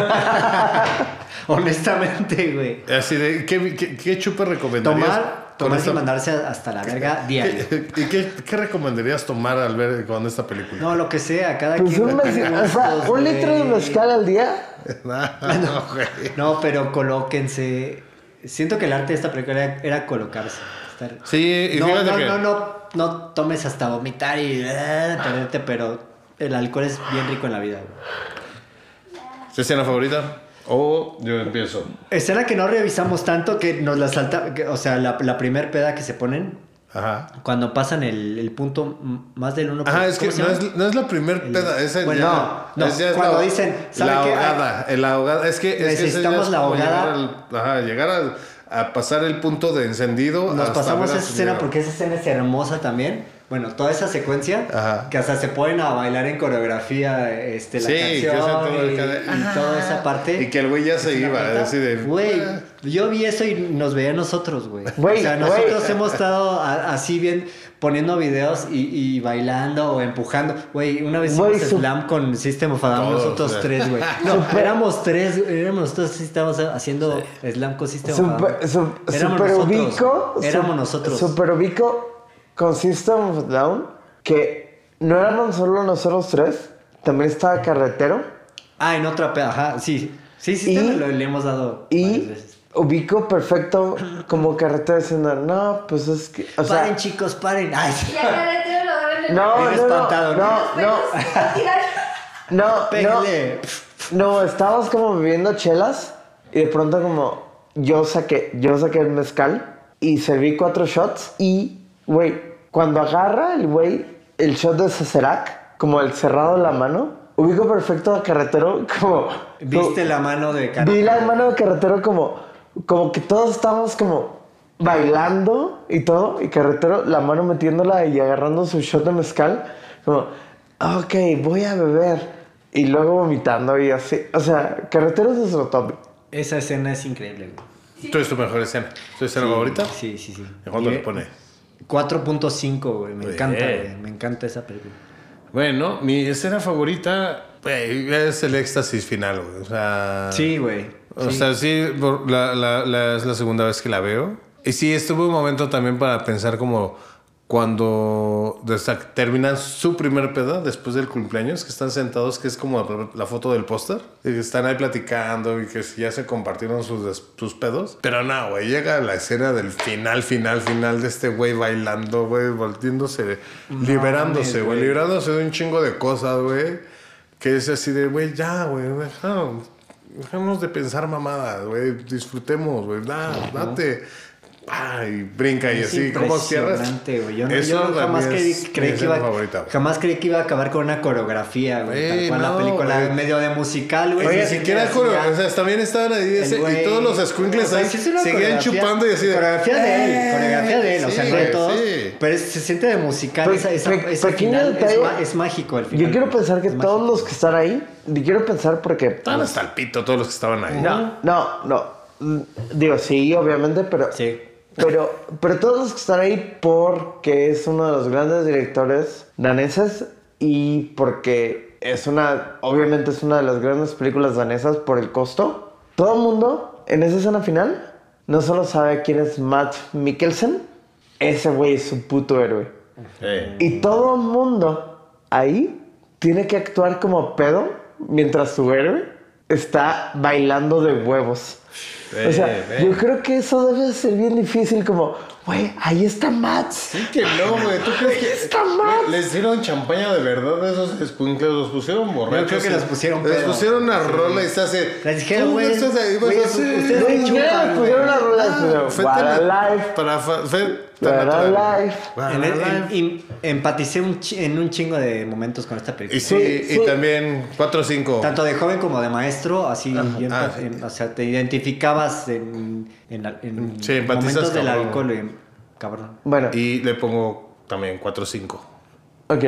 Honestamente, güey. Así de, ¿qué, qué, qué chupe recomendarías? Tomar, tomar esta- y mandarse hasta la verga diario. ¿Qué- ¿Y qué, qué recomendarías tomar al ver con esta película? No, lo que sea, cada Pues quien. un, mez- o sea, gustos, un litro de mezcal al día. <laughs> no, güey. No, pero colóquense. Siento que el arte de esta película era, era colocarse. estar- Sí, y no, fíjate no, que- no, no, no tomes hasta vomitar y eh, perderte, pero el alcohol es bien rico en la vida. ¿Tu escena favorita? O yo empiezo. Escena que no revisamos tanto que nos la salta, que- o sea, la, la primer peda que se ponen Ajá. cuando pasan el, el punto más del 1%. Ajá, es que ¿cómo se no es, no es la primer peda, esa Bueno, ya, no, no, es- ya es cuando la- dicen, ¿sabe la qué? ahogada, el ahogada, es que es que Necesitamos es la como ahogada. llegar, al- ajá, llegar a, a pasar el punto de encendido. Nos pasamos esa su escena porque esa escena es hermosa también. Bueno, toda esa secuencia Ajá. que hasta se ponen a bailar en coreografía este, la Sí, canción todo y, toda esa parte. Y que el güey ya se iba, así de. Güey, "Ah". yo vi eso y nos veía a nosotros, güey. Güey, o sea, güey. nosotros hemos estado a- así bien poniendo videos y, y bailando o empujando. Güey, una vez Güey, hicimos su- slam con System of a Down, Todos, nosotros güey. tres, güey. <laughs> No, éramos tres, éramos nosotros sí estábamos haciendo slam con System of a Down. Super, su- Éramos super nosotros. ubico. Éramos su- nosotros. Super ubico con System of Down. Que no éramos solo nosotros tres. También estaba Carretero. Ah, en otra peda, ajá, sí. Sí, sí, Y- te lo- le hemos dado Y veces. ubico perfecto como Carretero diciendo, no, pues es que. O sea, paren, chicos, paren. <laughs> Ay, Ya carretero lo no, no, no, espantado, no, ¿no? <laughs> no, no, no, no, estábamos como bebiendo chelas y de pronto como yo saqué, yo saqué el mezcal y serví cuatro shots y, güey, cuando agarra el güey el shot de Ceserac, como el cerrado de la mano, ubico perfecto a Carretero como... ¿Viste la mano de Carlos? Vi la mano de Carretero como, como que todos estábamos como bailando y todo, y Carretero la mano metiéndola y agarrando su shot de mezcal, como, ok, voy a beber, y luego vomitando y así, o sea, Carretero es nuestro top. Esa escena es increíble, güey. ¿Tú es tu mejor escena? ¿Tu escena favorita? Sí, sí, sí. ¿Y cuándo Y- le pone? 4.5, güey. Me encanta, güey. Me encanta esa película. Bueno, mi escena favorita güey, es el éxtasis final, güey. O sea. Sí, güey. O Sí. sea, sí, la, la- la- es la segunda vez que la veo. Y sí, estuvo un momento también para pensar como cuando terminan su primer pedo después del cumpleaños, que están sentados, que es como la, foto del póster, y que están ahí platicando y que ya se compartieron sus, sus pedos. Pero no, güey, llega la escena del final, final, final de este güey bailando, güey, volteándose, liberándose, güey, liberándose de un chingo de cosas, güey. Que es así de, güey, ya, güey, dejamos, dejamos de pensar mamadas, güey, disfrutemos, güey, da, date. Ay, brinca y así, ¿cómo cierras? impresionante, güey. Yo, no- jamás creí, es creí mi que iba, favorita, jamás creí que iba a acabar con una coreografía, güey. Tal cual la película güey. medio de musical, güey. Oye, Ni siquiera así coreo- ya. o sea, también estaban ahí ese- El güey- y todos los squinkles o sea, ahí sí es una seguían coreografía- chupando y así de. Coreografía de él, "Eh". coreografía de él, o sea, no de todos. sí. Pero es- se siente de musical, Pe- esa, esa, pe- ese pequeño final es, mágico el final. Yo quiero pensar que todos los que están ahí, y quiero pensar porque... Estaban hasta el pito todos los que estaban ahí. No, no, no. Digo, sí, obviamente, pero... Sí. Pero, pero todos los que están ahí porque es uno de los grandes directores daneses y porque es una, obviamente es una de las grandes películas danesas por el costo. Todo el mundo en esa escena final no solo sabe quién es Matt Mikkelsen, ese güey es un puto héroe. Y todo el mundo ahí tiene que actuar como pedo mientras su héroe está bailando de huevos. O sea, yo creo que eso debe ser bien difícil, como, güey, ahí está Matt. Sí que no, güey. ¿Tú crees que Está mal. les dieron champaña de verdad a esos escuincles? Los pusieron borrachos. creo que los pusieron Les pedo. pusieron una rola y se hace. Les dijeron, "Tú güey, ahí, ustedes chupan, les pusieron una rola de video. Fue What a tan- life. Para fa- fue tan What a natural. life. Em- empaticé en un chingo de momentos con esta película. Y sí, y también 4 o 5. Tanto de joven como de maestro, así, ah, o sea, te identificabas en, en, en Sí, empatizas, momentos del alcohol, cabrón. Bueno, Y le pongo también 4 o 5. ok.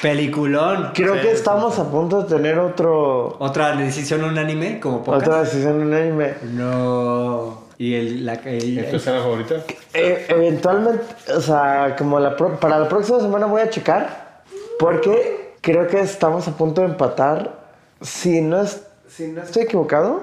Peliculón. Creo que estamos a punto de tener otro, Otra decisión unánime, como pocas. otra decisión unánime. No. Y el, la, el- ¿Es tu escena favorita? Eh, eventualmente, o sea, como la pro- para la próxima semana voy a checar, porque creo que estamos a punto de empatar. Si no, es, si no estoy equivocado,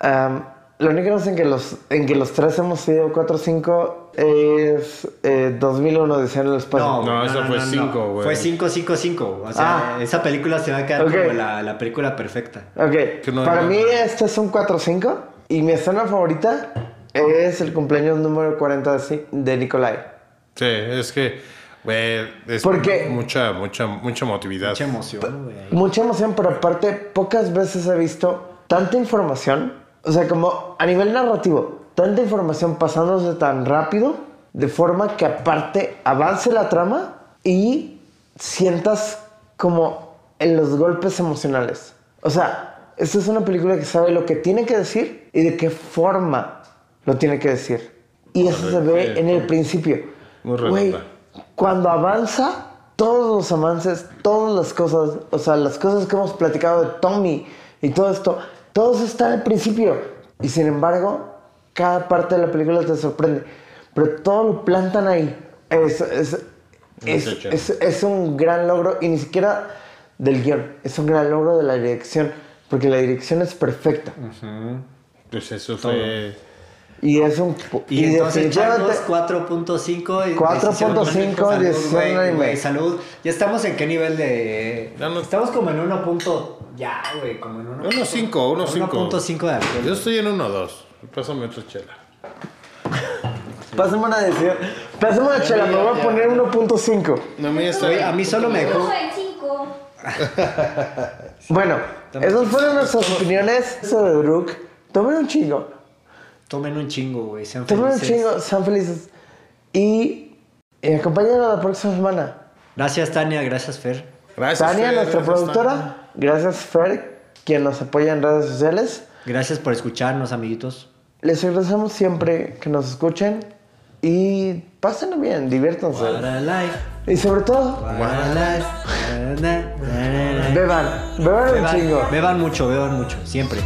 am, lo único no en que los, en que los tres hemos sido 4-5 es eh, 2001 de en el espacio. No, No, eso fue cinco, güey. Fue 5-5-5. O sea, Ah. esa película se va a quedar Ok. como la, la película perfecta. Ok, no- para no- mí este es un 4-5 y mi escena favorita es el cumpleaños número 40 de, Nikolai. Sí, es que, güey, es ¿Por qué? mucha, mucha, mucha emotividad. Mucha emoción, güey. Mucha emoción, pero aparte pocas veces he visto tanta información, o sea, como a nivel narrativo, tanta información pasándose tan rápido, de forma que aparte avance la trama y sientas como en los golpes emocionales. O sea, esta es una película que sabe lo que tiene que decir y de qué forma lo tiene que decir. Y eso se ve en el principio. Muy Güey, redonda. cuando avanza, todos los avances, todas las cosas, o sea, las cosas que hemos platicado de Tommy y todo esto, todo eso está al principio. Y sin embargo, cada parte de la película te sorprende. Pero todo lo plantan ahí. Es, es, es, es- es un gran logro, y ni siquiera del guion, es un gran logro de la dirección, porque la dirección es perfecta. Pues eso fue. Y es un... Y, entonces, definitivamente- Charlos, 4.5. y 4.5, decisión unánime. decisión Salud. ¿Ya estamos en qué nivel de...? Estamos como en 1. Ya, güey, como en 1. 1.5, 1.5. 1.5 de alcohol. Yo estoy en 1-2. Pásame otra chela. <laughs> Pásame una decisión. Pásame una chela, me voy a poner 1.5. No, está. Güey, a mí solo me dejó... Puso en 5. Bueno, esas fueron nuestras opiniones sobre Druk. Tomen un chingo. Tomen un chingo, güey. Sean Tomen un felices. chingo, sean felices. Y, y acompáñanos la próxima semana. Gracias, Tania. Gracias, Fer. Gracias, Tania, Fer, nuestra gracias, productora. Gracias, Fer, quien nos apoya en redes sociales. Gracias por escucharnos, amiguitos. Les agradecemos siempre que nos escuchen. Y pásenlo bien, diviértanse. What a life. Y sobre todo, What a life. Beban. Beban un chingo. beban mucho, beban mucho. Siempre.